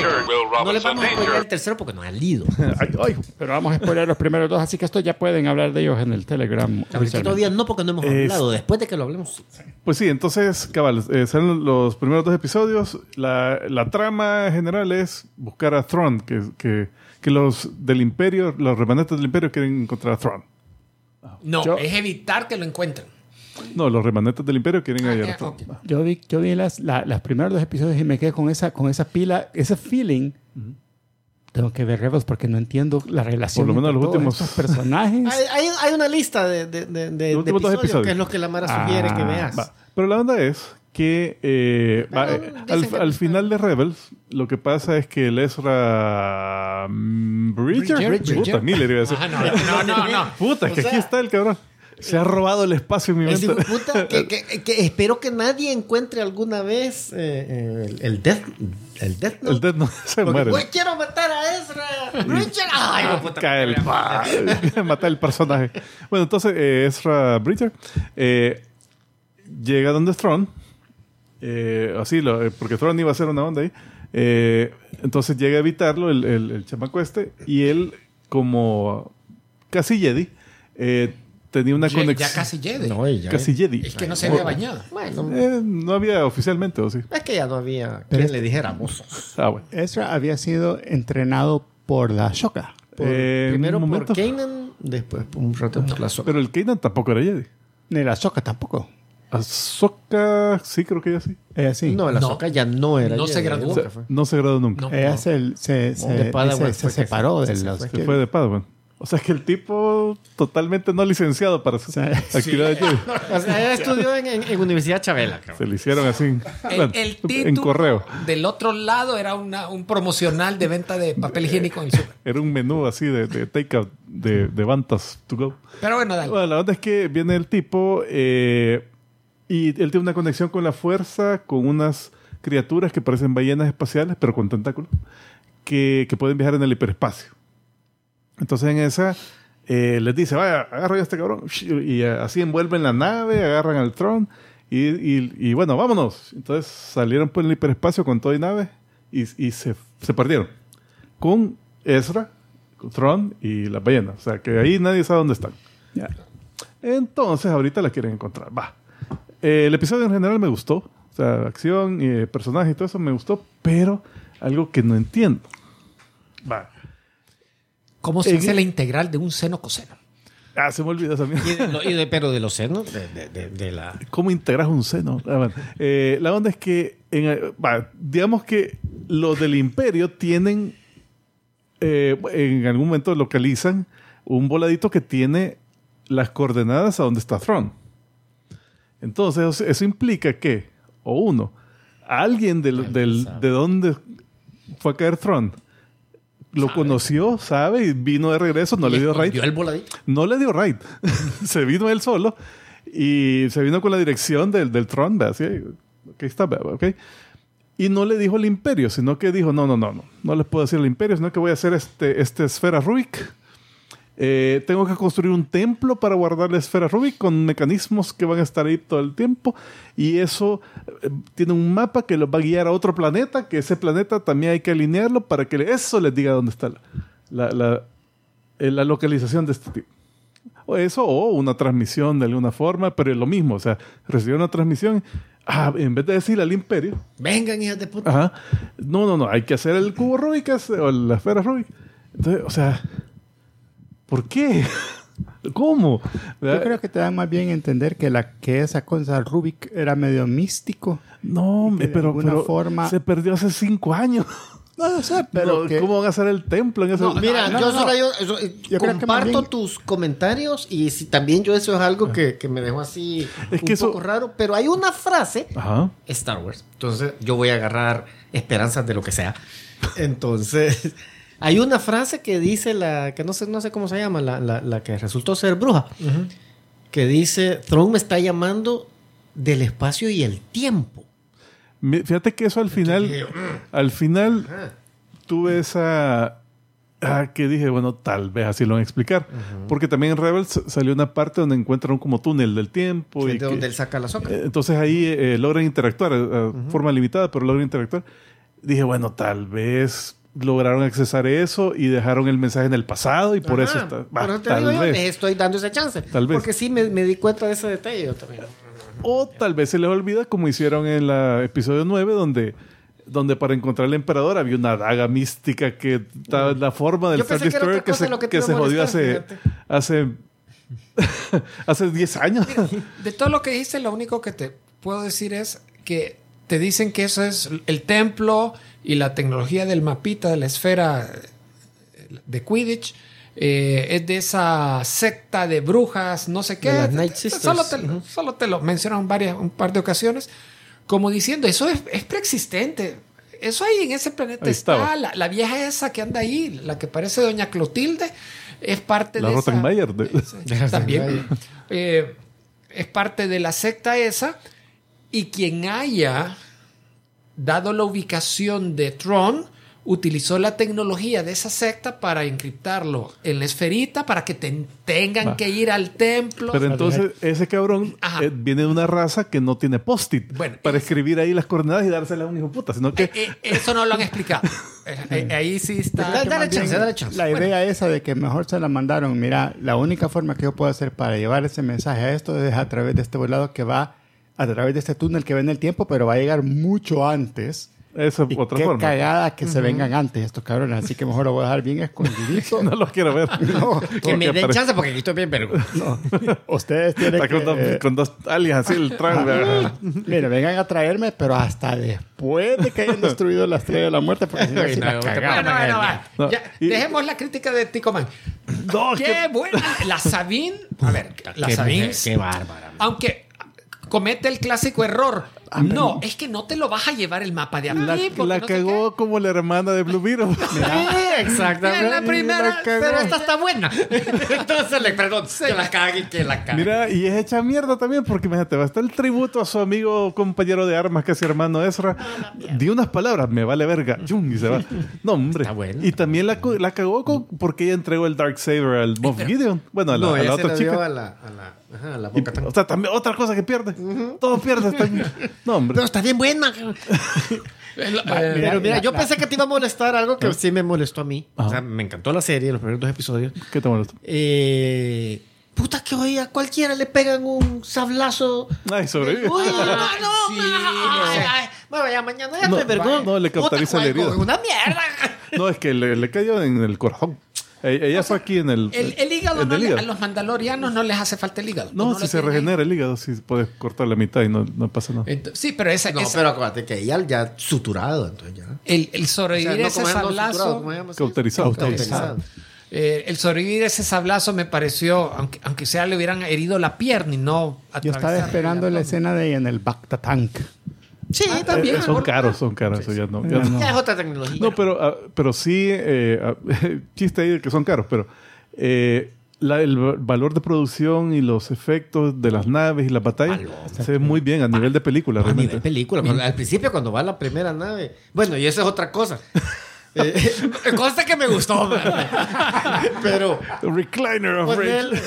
[SPEAKER 3] no les vamos a spoiler el tercero porque no han lido. [laughs]
[SPEAKER 2] Ay, ay.
[SPEAKER 1] pero vamos a spoiler los primeros dos, así que esto ya pueden hablar de ellos en el Telegram. Oficialmente.
[SPEAKER 3] todavía no porque no hemos
[SPEAKER 2] Es-
[SPEAKER 3] hablado. Después de que lo hablemos.
[SPEAKER 2] Pues sí, entonces, cabal, eh, salen los primeros dos episodios. La, la trama general es buscar a Thrawn, que, que, que los del Imperio, los remanentes del Imperio quieren encontrar a Thrawn.
[SPEAKER 4] No,
[SPEAKER 1] Yo-
[SPEAKER 4] es evitar que lo encuentren.
[SPEAKER 2] No, los remanentes del Imperio quieren
[SPEAKER 4] Ah,
[SPEAKER 2] hallar a Thrawn.
[SPEAKER 4] ok.
[SPEAKER 1] Yo vi, yo vi las, la- las primeros dos episodios y me quedé con esa, con esa pila, ese feeling. Tengo que ver Rebels porque no entiendo la relación
[SPEAKER 2] Por lo menos
[SPEAKER 1] entre
[SPEAKER 2] los
[SPEAKER 1] todos
[SPEAKER 2] últimos-
[SPEAKER 1] estos personajes. [laughs]
[SPEAKER 3] Hay, hay, hay una lista de, de, de, de- episodios,
[SPEAKER 2] episodios.
[SPEAKER 3] que es lo que la Mara sugiere
[SPEAKER 1] Ah,
[SPEAKER 3] que veas.
[SPEAKER 2] Va. Pero la onda es que eh, eh, al,
[SPEAKER 3] que
[SPEAKER 2] al final de Rebels, lo que pasa es que el Ezra mm, Bridger,
[SPEAKER 4] Bridger.
[SPEAKER 2] puta, Miller iba a decir.
[SPEAKER 4] No, no, no, no.
[SPEAKER 2] Puta, es
[SPEAKER 3] O
[SPEAKER 2] que
[SPEAKER 3] sea-
[SPEAKER 2] aquí está el cabrón. Se ha robado el espacio en mi mente.
[SPEAKER 3] puta que, que- que espero que nadie encuentre alguna vez eh, eh, el, el Death el Death Note.
[SPEAKER 2] El Death no [laughs] se
[SPEAKER 3] Porque,
[SPEAKER 2] muere.
[SPEAKER 3] "Güey, quiero matar a Ezra Richard. Ay, de puta.
[SPEAKER 2] Cae el [laughs] mata el personaje. Bueno, entonces eh, Ezra Bridger eh, llega donde es Thrawn. Eh, así, lo- eh, porque Thrawn iba a hacer una onda ahí. eh, entonces llega a evitarlo el, el, el chamaco este. Y él, como casi Jedi, eh, tenía una conexión.
[SPEAKER 4] ya casi Jedi.
[SPEAKER 3] No, ya-
[SPEAKER 2] Casi Jedi.
[SPEAKER 4] Es que no se había bañado.
[SPEAKER 3] Bueno,
[SPEAKER 2] Eh, no había oficialmente, ¿o sí?
[SPEAKER 3] es que ya no había
[SPEAKER 1] Pero
[SPEAKER 3] quien
[SPEAKER 1] es-
[SPEAKER 3] le dijera mozos.
[SPEAKER 2] Ah, bueno.
[SPEAKER 1] Ezra había sido entrenado por la Shoka.
[SPEAKER 3] Por-
[SPEAKER 2] Eh,
[SPEAKER 3] primero por. Kanan, después por un rato por la Soka.
[SPEAKER 2] Pero el Kanan tampoco era Jedi.
[SPEAKER 1] Ni la Shoka tampoco.
[SPEAKER 2] Ahsoka, sí, creo que ella sí.
[SPEAKER 1] Ella sí.
[SPEAKER 3] No, la
[SPEAKER 4] No.
[SPEAKER 3] Ya no era.
[SPEAKER 4] No se graduó.
[SPEAKER 3] Fue.
[SPEAKER 2] no se graduó nunca.
[SPEAKER 4] No.
[SPEAKER 1] Ella se, se, se, se separó
[SPEAKER 3] se-
[SPEAKER 1] de
[SPEAKER 3] se
[SPEAKER 1] los...
[SPEAKER 3] fue.
[SPEAKER 2] Se fue de Padawan. O sea que el tipo totalmente no licenciado para su
[SPEAKER 1] Sí.
[SPEAKER 2] actividad de Jedi. [laughs]
[SPEAKER 3] O sea, ella estudió en, en, en Universidad Chabela. cabrón.
[SPEAKER 2] Se le hicieron así
[SPEAKER 4] El,
[SPEAKER 2] bueno,
[SPEAKER 4] el
[SPEAKER 2] en
[SPEAKER 4] título
[SPEAKER 2] correo.
[SPEAKER 4] del otro lado era una, un promocional de venta de papel higiénico en el súper.
[SPEAKER 2] Era un menú así de, de takeout de, de Bantas to go.
[SPEAKER 4] Pero bueno, dale.
[SPEAKER 2] Bueno, la onda es que viene el tipo eh, y él tiene una conexión con la fuerza, con unas criaturas que parecen ballenas espaciales, pero con tentáculos, que, que pueden viajar en el hiperespacio. Entonces en esa eh, les dice, vaya, agarra a este cabrón. Y eh, así envuelven la nave, agarran al Tron y, y- y bueno, vámonos. Entonces salieron por el hiperespacio con todo y nave y, y se, se perdieron. Con Ezra, con Tron y las ballenas. O sea que ahí nadie sabe dónde están. Entonces, ahorita la quieren encontrar. Va. Eh, el episodio en general me gustó. O sea, acción y eh, personaje y todo eso me gustó, pero algo que no entiendo. Va.
[SPEAKER 4] ¿Cómo se
[SPEAKER 2] en-
[SPEAKER 4] hace la integral de un seno coseno?
[SPEAKER 2] Ah, se me olvidó esa mierda.
[SPEAKER 3] Y de lo- y de- pero de los senos, de, de- de- de la...
[SPEAKER 2] ¿Cómo integras un seno? Ah, bueno. Eh, la onda es que, en, eh, digamos que los del imperio tienen, eh, en algún momento localizan un voladito que tiene las coordenadas a donde está Thrawn. Entonces, eso, implica que, o uno, alguien del, del- de donde fue a caer Thrawn lo conoció, sabe, y vino de regreso, no le dio raid.
[SPEAKER 3] Dio el voladito.
[SPEAKER 2] No le dio raid. [laughs] se vino él solo y se vino con la dirección del, del Tron, está, ok. Y no le dijo al imperio, sino que dijo, no, no, no, no, no les puedo decir al imperio, sino que voy a hacer este, este esfera Rubik. Eh, tengo que construir un templo para guardar la esfera Rubik con mecanismos que van a estar ahí todo el tiempo. Y eso eh, tiene un mapa que los va a guiar a otro planeta, que ese planeta también hay que alinearlo para que eso les diga dónde está la, la, la- eh, la localización de este tipo. O eso, o una transmisión de alguna forma, pero es lo mismo. O sea, recibió una transmisión. Ah, en vez de decirle al imperio,
[SPEAKER 3] Vengan, hijas de puta.
[SPEAKER 2] Ajá. No, no, no. Hay que hacer el cubo Rubik o la esfera Rubik. Entonces, o sea, ¿por qué? [laughs] ¿Cómo?
[SPEAKER 1] Yo creo que te da más bien entender que, la, que esa cosa Rubik era medio místico.
[SPEAKER 2] No, hombre,
[SPEAKER 1] de
[SPEAKER 2] pero,
[SPEAKER 1] alguna
[SPEAKER 2] pero
[SPEAKER 1] forma-
[SPEAKER 2] se perdió hace cinco años. [laughs]
[SPEAKER 1] No, sea, pero
[SPEAKER 2] No,
[SPEAKER 1] que-
[SPEAKER 2] ¿Cómo van a hacer el templo en ese
[SPEAKER 3] No, mira,
[SPEAKER 1] no,
[SPEAKER 3] yo,
[SPEAKER 1] no,
[SPEAKER 3] solo
[SPEAKER 1] no.
[SPEAKER 3] yo- eso, eh,
[SPEAKER 1] Yo
[SPEAKER 3] comparto
[SPEAKER 1] bien-
[SPEAKER 3] tus comentarios y si también yo eso es algo que, que me dejó así
[SPEAKER 2] Es
[SPEAKER 3] un
[SPEAKER 2] que eso-
[SPEAKER 3] poco raro, pero hay una frase
[SPEAKER 2] Ajá.
[SPEAKER 3] Star Wars. Entonces yo voy a agarrar esperanzas de lo que sea. Entonces Hay una frase que dice la, que no sé, no sé cómo se llama, la, la- la que resultó ser bruja, que dice, Throne me está llamando del espacio y el tiempo.
[SPEAKER 2] Fíjate que eso al final, al final tuve esa ah, que dije, bueno, tal vez así lo van a explicar. Porque también en Rebels salió una parte donde encuentran como túnel del tiempo.
[SPEAKER 3] de
[SPEAKER 2] y que-
[SPEAKER 3] donde él saca la soca.
[SPEAKER 2] Eh, Entonces ahí eh, logran interactuar, eh, a forma limitada, pero logran interactuar. Dije, bueno, tal vez lograron accesar eso y dejaron el mensaje en el pasado y por
[SPEAKER 3] Ajá,
[SPEAKER 2] eso está.
[SPEAKER 3] por eso te
[SPEAKER 2] tal
[SPEAKER 3] digo yo, les estoy dando esa chance.
[SPEAKER 2] Tal vez.
[SPEAKER 3] Porque sí me, me di cuenta de ese detalle yo también.
[SPEAKER 2] O tal vez se les olvida como hicieron en el episodio 9 donde, donde para encontrar al emperador había una daga mística que estaba en la forma del Star Destroyer que, se,
[SPEAKER 3] que
[SPEAKER 2] que jodió hace, hace, [laughs] hace 10 años.
[SPEAKER 4] De todo lo que dijiste, lo único que te puedo decir es que te dicen que eso es el templo y la tecnología del mapita de la esfera de Quidditch. eh, es de esa secta de brujas, no sé qué.
[SPEAKER 3] De las Night Sisters.
[SPEAKER 4] Solo te,
[SPEAKER 3] Ujú.
[SPEAKER 4] solo te lo mencionaron varias, un par de ocasiones, como diciendo, eso es, es preexistente. Eso ahí en ese planeta
[SPEAKER 2] Ahí
[SPEAKER 4] está. La, la vieja esa que anda ahí, la que parece Doña Clotilde, es parte
[SPEAKER 2] La
[SPEAKER 4] de.
[SPEAKER 2] Rottenmeier. de- [laughs]
[SPEAKER 4] También. Eh, es parte de la secta esa. Y quien haya dado la ubicación de Tron utilizó la tecnología de esa secta para encriptarlo en la esferita para que te- tengan
[SPEAKER 2] Va.
[SPEAKER 4] que ir al templo.
[SPEAKER 2] Pero entonces ese cabrón
[SPEAKER 4] Ajá.
[SPEAKER 2] eh, viene de una raza que no tiene post-it
[SPEAKER 4] Bueno,
[SPEAKER 2] para escribir ahí las coordenadas y dárselas a un hijo de puta, sino que
[SPEAKER 4] Eh, eh, eso no lo han explicado. [laughs] Ahí sí está.
[SPEAKER 3] Dale, dale chance, dale chance.
[SPEAKER 1] La idea esa de que mejor se la mandaron, mira, la única forma que yo puedo hacer para llevar ese mensaje a esto es a través de este volado que va a través de este túnel que ve en el tiempo, pero va a llegar mucho antes.
[SPEAKER 2] esa es
[SPEAKER 1] Y
[SPEAKER 2] otra
[SPEAKER 1] qué
[SPEAKER 2] forma.
[SPEAKER 1] cagada que se vengan antes estos cabrones, así que mejor lo voy a dejar bien [laughs] escondidito.
[SPEAKER 2] No los quiero ver. [laughs]
[SPEAKER 1] No,
[SPEAKER 3] Que me den chance porque aquí estoy bien vergo.
[SPEAKER 1] no. Ustedes tienen
[SPEAKER 2] Está
[SPEAKER 1] que...
[SPEAKER 2] con, dos,
[SPEAKER 1] eh,
[SPEAKER 2] con dos alias así el trago.
[SPEAKER 1] Mire, vengan a traerme, pero hasta después de que hayan [laughs] destruido la estrella de la muerte, porque si no, la
[SPEAKER 3] no.
[SPEAKER 4] Bueno, bueno, va.
[SPEAKER 2] No,
[SPEAKER 4] Ya,
[SPEAKER 2] y-
[SPEAKER 4] Dejemos la crítica de Tico Man.
[SPEAKER 2] No,
[SPEAKER 4] Qué
[SPEAKER 2] que-
[SPEAKER 4] buena. La Sabine. A ver, la
[SPEAKER 3] Qué
[SPEAKER 4] Sabine.
[SPEAKER 3] mujer, qué bárbara.
[SPEAKER 4] Aunque comete el clásico error. No, es que no te lo vas a llevar el mapa de
[SPEAKER 2] la,
[SPEAKER 4] porque
[SPEAKER 2] la
[SPEAKER 4] no
[SPEAKER 2] cagó como la hermana de Blue Beetle. [laughs]
[SPEAKER 3] Sí, exactamente.
[SPEAKER 4] Es la primera,
[SPEAKER 3] La. Pero esta está buena. [laughs] Entonces le perdón. Que la cague, que la cague.
[SPEAKER 2] Mira, y es hecha mierda también, porque imagínate, va a estar el tributo a su amigo, compañero de armas, casi hermano Ezra. Di unas palabras, me vale verga. Chum, y se va. No, hombre.
[SPEAKER 3] Está bueno.
[SPEAKER 2] Y también la, co- la cagó con- porque ella entregó el Dark Saber al Moff Gideon. Bueno, a la,
[SPEAKER 3] no,
[SPEAKER 2] a la otra
[SPEAKER 3] la dio
[SPEAKER 2] chica.
[SPEAKER 3] a la, a la, ajá, la
[SPEAKER 2] Y,
[SPEAKER 3] boca tan-
[SPEAKER 2] o sea, también otra cosa que pierde. Todos pierden. están- [laughs] No, hombre.
[SPEAKER 3] Pero está bien buena. [laughs]
[SPEAKER 4] Eh,
[SPEAKER 3] Pero mira,
[SPEAKER 1] la-
[SPEAKER 3] yo
[SPEAKER 1] la-
[SPEAKER 3] pensé que te iba a molestar algo que sí me molestó a mí. O sea, me encantó la serie, los primeros dos episodios.
[SPEAKER 2] ¿Qué te molesta?
[SPEAKER 3] Eh, puta que hoy a cualquiera le pegan un sablazo.
[SPEAKER 2] Ay, sobrevive.
[SPEAKER 3] Uy, no, no,
[SPEAKER 4] Sí,
[SPEAKER 3] ay,
[SPEAKER 4] no.
[SPEAKER 3] ay, bueno, ya mañana ya
[SPEAKER 2] No,
[SPEAKER 3] te vergón.
[SPEAKER 2] no, le cauteriza la herida.
[SPEAKER 3] Una mierda.
[SPEAKER 2] No, es que le, le cayó en el corazón. E- Ella fue aquí en el.
[SPEAKER 4] el, el hígado,
[SPEAKER 2] en
[SPEAKER 4] no
[SPEAKER 2] el
[SPEAKER 4] le-
[SPEAKER 2] hígado.
[SPEAKER 4] a los mandalorianos no les hace falta el hígado.
[SPEAKER 2] No, si se
[SPEAKER 4] tienen ahí.
[SPEAKER 2] regenera el hígado, si puedes cortar la mitad y no, no pasa nada.
[SPEAKER 4] Ent- sí, pero esa,
[SPEAKER 3] No,
[SPEAKER 4] esa-
[SPEAKER 3] pero acuérdate que ella ya suturado, entonces ya.
[SPEAKER 4] el, el
[SPEAKER 3] O
[SPEAKER 4] sobrevivir
[SPEAKER 3] sea, no
[SPEAKER 4] ese sablazo.
[SPEAKER 2] Cauterizado.
[SPEAKER 3] Cauterizado.
[SPEAKER 4] eh, el sobrevivir ese sablazo me pareció, aunque, aunque sea le hubieran herido la pierna y no
[SPEAKER 1] Yo estaba esperando la
[SPEAKER 4] abdomen.
[SPEAKER 1] escena de ella en el Bacta Tank.
[SPEAKER 3] Sí,
[SPEAKER 2] Eh,
[SPEAKER 3] también.
[SPEAKER 2] son
[SPEAKER 3] mejor.
[SPEAKER 2] caros, son caros. Ya no. ya
[SPEAKER 1] Ya
[SPEAKER 2] no.
[SPEAKER 3] Ya es otra tecnología.
[SPEAKER 2] No, pero, ah, pero sí, eh, ah, [laughs] chiste ahí de que son caros, pero eh, la- el va- valor de producción y los efectos de las naves y las batallas se ve muy bien a nivel de película,
[SPEAKER 3] A nivel
[SPEAKER 2] realmente.
[SPEAKER 3] película. cuando- al principio, cuando va la primera nave. Bueno, y eso es otra cosa. Eh, [laughs] consta que me gustó, [laughs] man. pero
[SPEAKER 2] The Recliner of
[SPEAKER 3] Pues
[SPEAKER 2] Rage.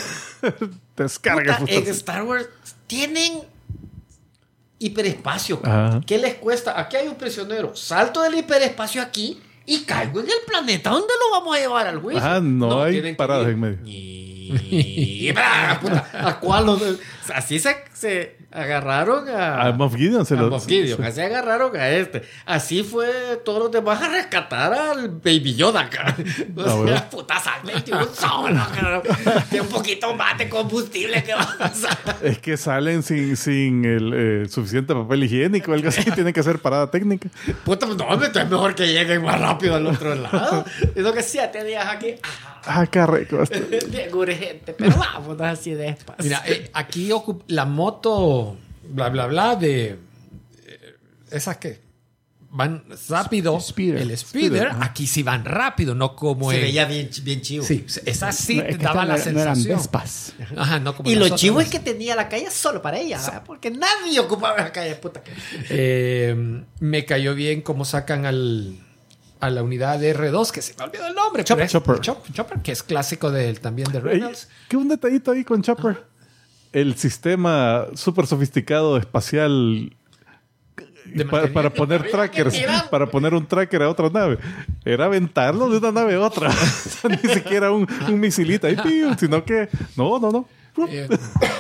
[SPEAKER 2] Descarga.
[SPEAKER 3] puta, en. Star Wars tienen hiperespacio.
[SPEAKER 2] Ajá.
[SPEAKER 3] ¿Qué les cuesta? Aquí hay un prisionero. Salto del hiperespacio aquí y caigo en el planeta. ¿Dónde lo vamos a llevar al juicio?
[SPEAKER 2] Ajá, no hay paradas en medio.
[SPEAKER 3] Y... ¡Bra! [laughs] Puta, ¿A cuál? [laughs] Así se, se agarraron a...
[SPEAKER 2] A Moff Gideon se
[SPEAKER 3] a
[SPEAKER 2] lo.
[SPEAKER 3] Moff Gideon, así agarraron a este. Así fue todos los demás a rescatar al Baby Yoda, cara. O
[SPEAKER 2] Ah,
[SPEAKER 3] sea,
[SPEAKER 2] bueno.
[SPEAKER 3] puta salve, un solo, cara. De un poquito más de combustible que va a pasar.
[SPEAKER 2] Es que salen sin, sin el eh, suficiente papel higiénico o algo así. Tienen que hacer parada técnica.
[SPEAKER 3] Puta, no, hombre, es mejor que lleguen más rápido al otro lado. Es lo que siete días aquí. Ah,
[SPEAKER 2] Ah, qué rico. [laughs]
[SPEAKER 3] urgente, pero vamos así despacio.
[SPEAKER 4] Mira, eh, aquí la moto, bla, bla, bla, de. eh, esas que. van rápido.
[SPEAKER 1] Speeder.
[SPEAKER 4] El speeder, aquí sí van rápido, no como
[SPEAKER 3] Se veía bien, bien chivo.
[SPEAKER 4] Sí, esa sí
[SPEAKER 1] No, es
[SPEAKER 4] te
[SPEAKER 1] que
[SPEAKER 4] daba la
[SPEAKER 1] no eran
[SPEAKER 4] sensación.
[SPEAKER 1] Vespas.
[SPEAKER 4] Ajá, no como
[SPEAKER 3] Y lo chivo es que tenía la calle solo para ella, ¿verdad? porque nadie ocupaba la calle, puta.
[SPEAKER 4] Eh, me cayó bien cómo sacan al, a la unidad de R2, que se me olvidó el nombre. Es-
[SPEAKER 1] Chopper.
[SPEAKER 4] Chop- Chopper, que es clásico del, también de
[SPEAKER 2] Ey,
[SPEAKER 4] Rebels.
[SPEAKER 2] ¿Qué un detallito ahí con Chopper? El sistema súper sofisticado espacial para poner [laughs] trackers, para poner un tracker a otra nave. Era aventarlo de una nave a otra. [laughs] Ni siquiera un, un misilita ahí, piu, sino que. No, no, no.
[SPEAKER 4] Eh,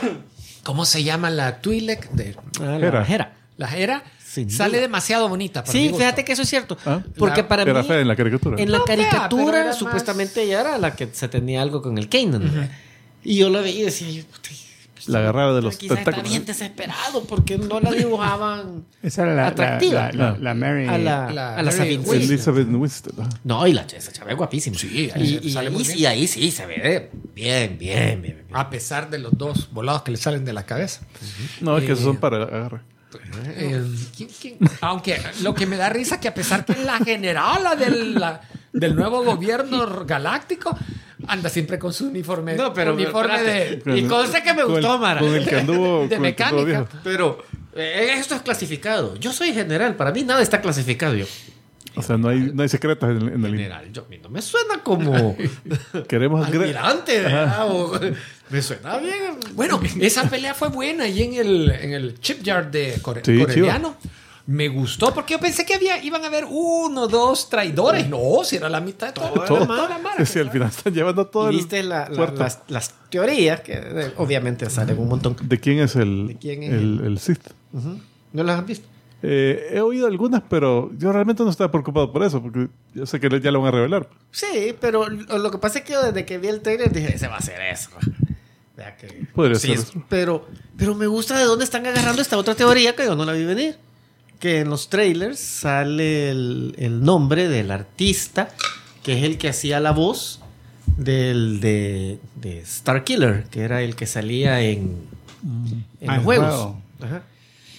[SPEAKER 4] [coughs] ¿Cómo se llama la Twi'lek? De,
[SPEAKER 3] Ah, la Jera.
[SPEAKER 4] la Hera.
[SPEAKER 3] Sin
[SPEAKER 4] Sale
[SPEAKER 3] duda.
[SPEAKER 4] demasiado bonita. para mi
[SPEAKER 3] Sí,
[SPEAKER 4] gusto.
[SPEAKER 3] fíjate que eso es cierto.
[SPEAKER 2] Ah.
[SPEAKER 3] Porque
[SPEAKER 4] La-
[SPEAKER 3] para
[SPEAKER 2] Era
[SPEAKER 3] mí,
[SPEAKER 2] fea en la caricatura.
[SPEAKER 3] en la
[SPEAKER 4] No fea, pero
[SPEAKER 3] caricatura,
[SPEAKER 4] era más-
[SPEAKER 3] supuestamente ella era la que se tenía algo con el Kanan. Y yo la veía y decía, yo, puta,
[SPEAKER 2] La agarraba de los
[SPEAKER 3] quizás está
[SPEAKER 2] tentáculos.
[SPEAKER 3] bien desesperado porque no la dibujaban [laughs]
[SPEAKER 1] Esa era la,
[SPEAKER 3] Atractiva.
[SPEAKER 1] la, la, la Mary.
[SPEAKER 3] a la,
[SPEAKER 4] La
[SPEAKER 3] a la
[SPEAKER 4] Mary
[SPEAKER 3] Sabine
[SPEAKER 4] Winston.
[SPEAKER 2] Elizabeth Winston.
[SPEAKER 3] No, y la esa chava es guapísima.
[SPEAKER 4] Sí, ahí
[SPEAKER 3] y, y
[SPEAKER 4] sale
[SPEAKER 3] ahí,
[SPEAKER 4] muy bien.
[SPEAKER 3] y ahí sí se ve bien, bien, bien. bien.
[SPEAKER 4] A pesar de los dos volados que le salen de la cabeza.
[SPEAKER 2] No, es que esos son
[SPEAKER 4] Eh,
[SPEAKER 2] para agarrar.
[SPEAKER 4] Eh, ¿quién- quién? Aunque lo que me da risa que a pesar que es la generala del, la- del nuevo gobierno galáctico anda siempre con su uniforme,
[SPEAKER 3] No, pero
[SPEAKER 4] uniforme
[SPEAKER 3] espérate.
[SPEAKER 4] de,
[SPEAKER 3] Y conste que me
[SPEAKER 2] Con
[SPEAKER 3] gustó,
[SPEAKER 2] el-
[SPEAKER 3] Mara.
[SPEAKER 2] Con el que anduvo.
[SPEAKER 4] de mecánica.
[SPEAKER 3] Pero eh, esto es clasificado. Yo soy general, para mí nada está clasificado. Yo,
[SPEAKER 2] O sea, no hay, no hay secretos en, en el
[SPEAKER 3] general, yo, a mí no me suena como [laughs]
[SPEAKER 2] Queremos [laughs]
[SPEAKER 3] almirante, [laughs] me suena bien.
[SPEAKER 4] Bueno, esa pelea fue buena ahí en el, en el chipyard de Core-
[SPEAKER 2] Sí,
[SPEAKER 4] Corelliano. Me gustó porque yo pensé que había, iban a haber uno, dos traidores. No, si era la mitad de todo.
[SPEAKER 2] todo.
[SPEAKER 4] toda la mara
[SPEAKER 2] Sí, al final están llevando todo
[SPEAKER 3] Y
[SPEAKER 2] el
[SPEAKER 3] viste la- la-
[SPEAKER 2] puerto.
[SPEAKER 3] las, las teorías, que eh, obviamente salen un montón.
[SPEAKER 2] ¿De quién es el,
[SPEAKER 3] ¿De quién es
[SPEAKER 2] el, el Sith?
[SPEAKER 3] ¿No las has visto?
[SPEAKER 2] Eh, he oído algunas, pero yo realmente no estaba preocupado por eso, porque yo sé que ya lo van a revelar.
[SPEAKER 3] Sí, pero lo que pasa es que yo desde que vi el trailer dije, ese va a ser eso. [laughs] Que-
[SPEAKER 2] Podría
[SPEAKER 3] Sí,
[SPEAKER 2] ser
[SPEAKER 3] es-
[SPEAKER 2] eso.
[SPEAKER 3] pero, pero me gusta de dónde están agarrando esta otra teoría que yo no la vi venir. Que en los trailers sale el, el nombre del artista, que es el que hacía la voz del de, de Star Killer, que era el que salía en, en
[SPEAKER 1] Ah,
[SPEAKER 3] los juegos. Ajá.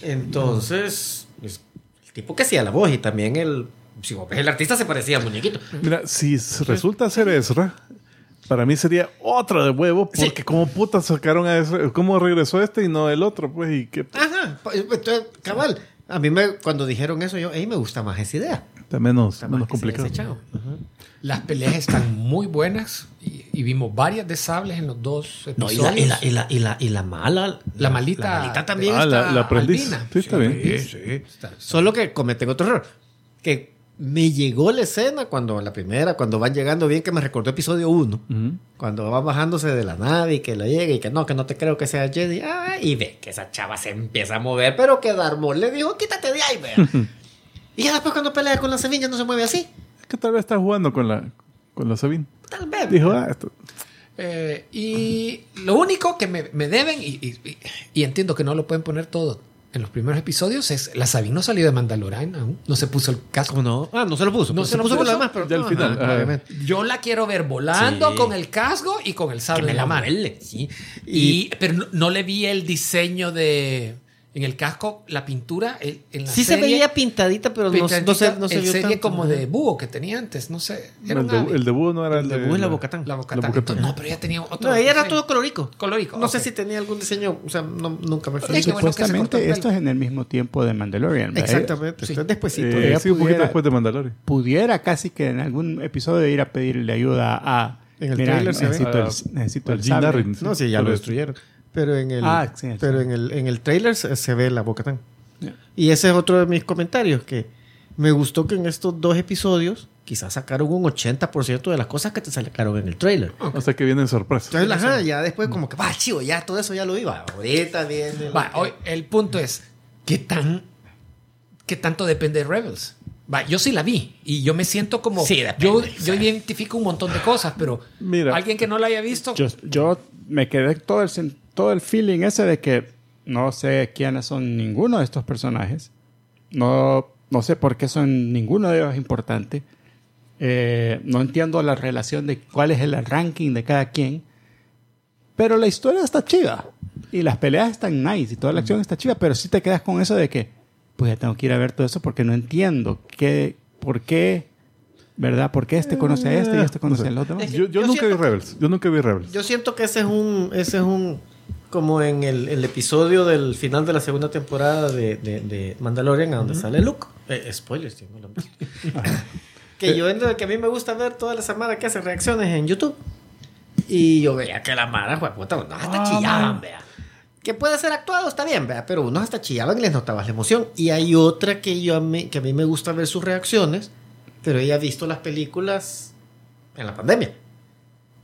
[SPEAKER 3] Entonces, es el tipo que hacía la voz y también el, si vos ves el artista se parecía al muñequito.
[SPEAKER 2] Mira, si resulta ser Ezra, para mí sería otra de huevo,
[SPEAKER 3] Sí.
[SPEAKER 2] porque como puta sacaron a Ezra, ¿cómo regresó este y no el otro? Pues, y qué
[SPEAKER 3] Ajá, pues, entonces, cabal. A mí me, cuando dijeron eso, yo, "Ey, me gusta más esa idea.
[SPEAKER 2] Está menos,
[SPEAKER 3] Está
[SPEAKER 2] menos complicado.
[SPEAKER 3] desechado.
[SPEAKER 4] Las peleas están muy buenas y, y vimos varias de sables en los dos
[SPEAKER 3] No, y
[SPEAKER 4] episodios.
[SPEAKER 3] la, y, la, y, la, y, la, y la mala.
[SPEAKER 4] La malita-
[SPEAKER 3] La malita también
[SPEAKER 2] Ah,
[SPEAKER 3] está.
[SPEAKER 2] la, la aprendiz.
[SPEAKER 4] albina.
[SPEAKER 2] Sí, está bien.
[SPEAKER 4] Sí, sí. Está-
[SPEAKER 3] Solo que cometen otro error. Que me llegó la escena cuando la primera, cuando van llegando bien, que me recordó episodio 1.
[SPEAKER 2] Ujú.
[SPEAKER 3] Cuando va bajándose de la nave y que lo llega y que no, que no te creo que sea Jedi. Ah, y ve que esa chava se empieza a mover, pero que Maul le dijo, quítate de ahí, vea. [laughs] y ya después cuando pelea con la semilla no se mueve así.
[SPEAKER 2] Es que tal vez está jugando con la, con la Sabine.
[SPEAKER 3] Tal vez.
[SPEAKER 2] Dijo, ah, esto.
[SPEAKER 4] Eh, y lo único que me, me deben, y, y- entiendo que no lo pueden poner todo en los primeros episodios, es la Sabine no salió de Mandalorian aún, no se puso el casco.
[SPEAKER 3] ¿Cómo no? Ah, no se lo puso.
[SPEAKER 4] No
[SPEAKER 3] No
[SPEAKER 4] se
[SPEAKER 3] se,
[SPEAKER 4] lo
[SPEAKER 3] puso con lo demás, pero
[SPEAKER 2] Ya al
[SPEAKER 3] no,
[SPEAKER 2] final,
[SPEAKER 3] ajá.
[SPEAKER 4] Yo la quiero ver volando
[SPEAKER 3] Sí.
[SPEAKER 4] con el casco y con el
[SPEAKER 3] Que
[SPEAKER 4] sable
[SPEAKER 3] me
[SPEAKER 4] en
[SPEAKER 3] la
[SPEAKER 4] mano.
[SPEAKER 3] sí.
[SPEAKER 4] Y, pero no, no le vi el diseño de en el casco, la pintura el- en la
[SPEAKER 3] Sí se veía pintadita, pero no, no se, no se
[SPEAKER 4] el
[SPEAKER 3] vio
[SPEAKER 4] serie
[SPEAKER 3] tanto.
[SPEAKER 4] como de búho que tenía antes, no sé. Era
[SPEAKER 2] El de, el búho no era el
[SPEAKER 3] El
[SPEAKER 2] de.
[SPEAKER 3] de Búho es la Bocatán.
[SPEAKER 4] La Bocatán.
[SPEAKER 2] La Bocatán.
[SPEAKER 4] No, pero ella tenía otro.
[SPEAKER 3] No, ella era todo colorico.
[SPEAKER 4] Colorico,
[SPEAKER 3] No sé si tenía algún diseño, o sea, no- nunca me
[SPEAKER 4] Sí,
[SPEAKER 3] fijé.
[SPEAKER 4] bueno el
[SPEAKER 1] Supuestamente
[SPEAKER 4] pelo.
[SPEAKER 1] esto es en el mismo tiempo de Mandalorian. ¿verdad?
[SPEAKER 3] Exactamente,
[SPEAKER 4] Sí.
[SPEAKER 3] es despuesito.
[SPEAKER 2] Eh, sí, un poquito
[SPEAKER 1] pudiera-
[SPEAKER 2] después de Mandalorian.
[SPEAKER 1] Pudiera casi que en algún episodio ir a pedirle ayuda a...
[SPEAKER 3] En el
[SPEAKER 1] Mira,
[SPEAKER 3] trailer se ve.
[SPEAKER 1] necesito
[SPEAKER 2] Ah,
[SPEAKER 1] el, necesito
[SPEAKER 2] al
[SPEAKER 1] el.
[SPEAKER 2] Darren.
[SPEAKER 3] No, sí, ya lo destruyeron. Pero en el,
[SPEAKER 1] Ah, sí, sí.
[SPEAKER 3] pero en el, en el trailer se, se ve la Bocatán.
[SPEAKER 1] Ya.
[SPEAKER 3] Y ese es otro de mis comentarios, que me gustó que en estos dos episodios quizás sacaron un 80% de las cosas que te sacaron en el trailer.
[SPEAKER 2] O sea que vienen sorpresas.
[SPEAKER 3] Entonces, ajá, ya después como que, va, chivo, ya todo eso ya lo iba. Ahorita viene...
[SPEAKER 4] Va, hoy, el punto es, ¿qué tan qué tanto depende de Rebels? Va, yo sí la vi y yo me siento como
[SPEAKER 3] Sí, depende,
[SPEAKER 4] yo, yo identifico un montón de cosas, pero
[SPEAKER 2] Mira.
[SPEAKER 4] alguien que no la haya visto,
[SPEAKER 1] Yo, yo me quedé todo el, todo el feeling ese de que no sé quiénes son ninguno de estos personajes. No, no sé por qué son ninguno de ellos importante. Eh, no entiendo la relación de cuál es el ranking de cada quien. Pero la historia está chida. Y las peleas están nice y toda la acción está chida. Pero sí te quedas con eso de que pues ya tengo que ir a ver todo eso porque no entiendo qué, por qué, ¿verdad? ¿Por qué este conoce a este y este conoce a los demás?
[SPEAKER 2] Yo, yo
[SPEAKER 3] Yo
[SPEAKER 2] nunca vi Rebels. Yo nunca vi Rebels.
[SPEAKER 3] Yo siento que ese es un. Ese es un. Como en el, el episodio del final de la segunda temporada de, de, de Mandalorian, a donde sale Luke. Eh, spoilers, tío, no [laughs] que yo entro de que a mí me gusta ver toda la semana que hace reacciones en YouTube. Y yo veía que la Mara, puta, unos hasta
[SPEAKER 2] Ah,
[SPEAKER 3] chillaban, vea. Que puede ser actuado, está bien, vea, pero unos hasta chillaban y les notabas la emoción. Y hay otra que, yo a mí, que a mí me gusta ver sus reacciones, pero ella ha visto las películas en la pandemia.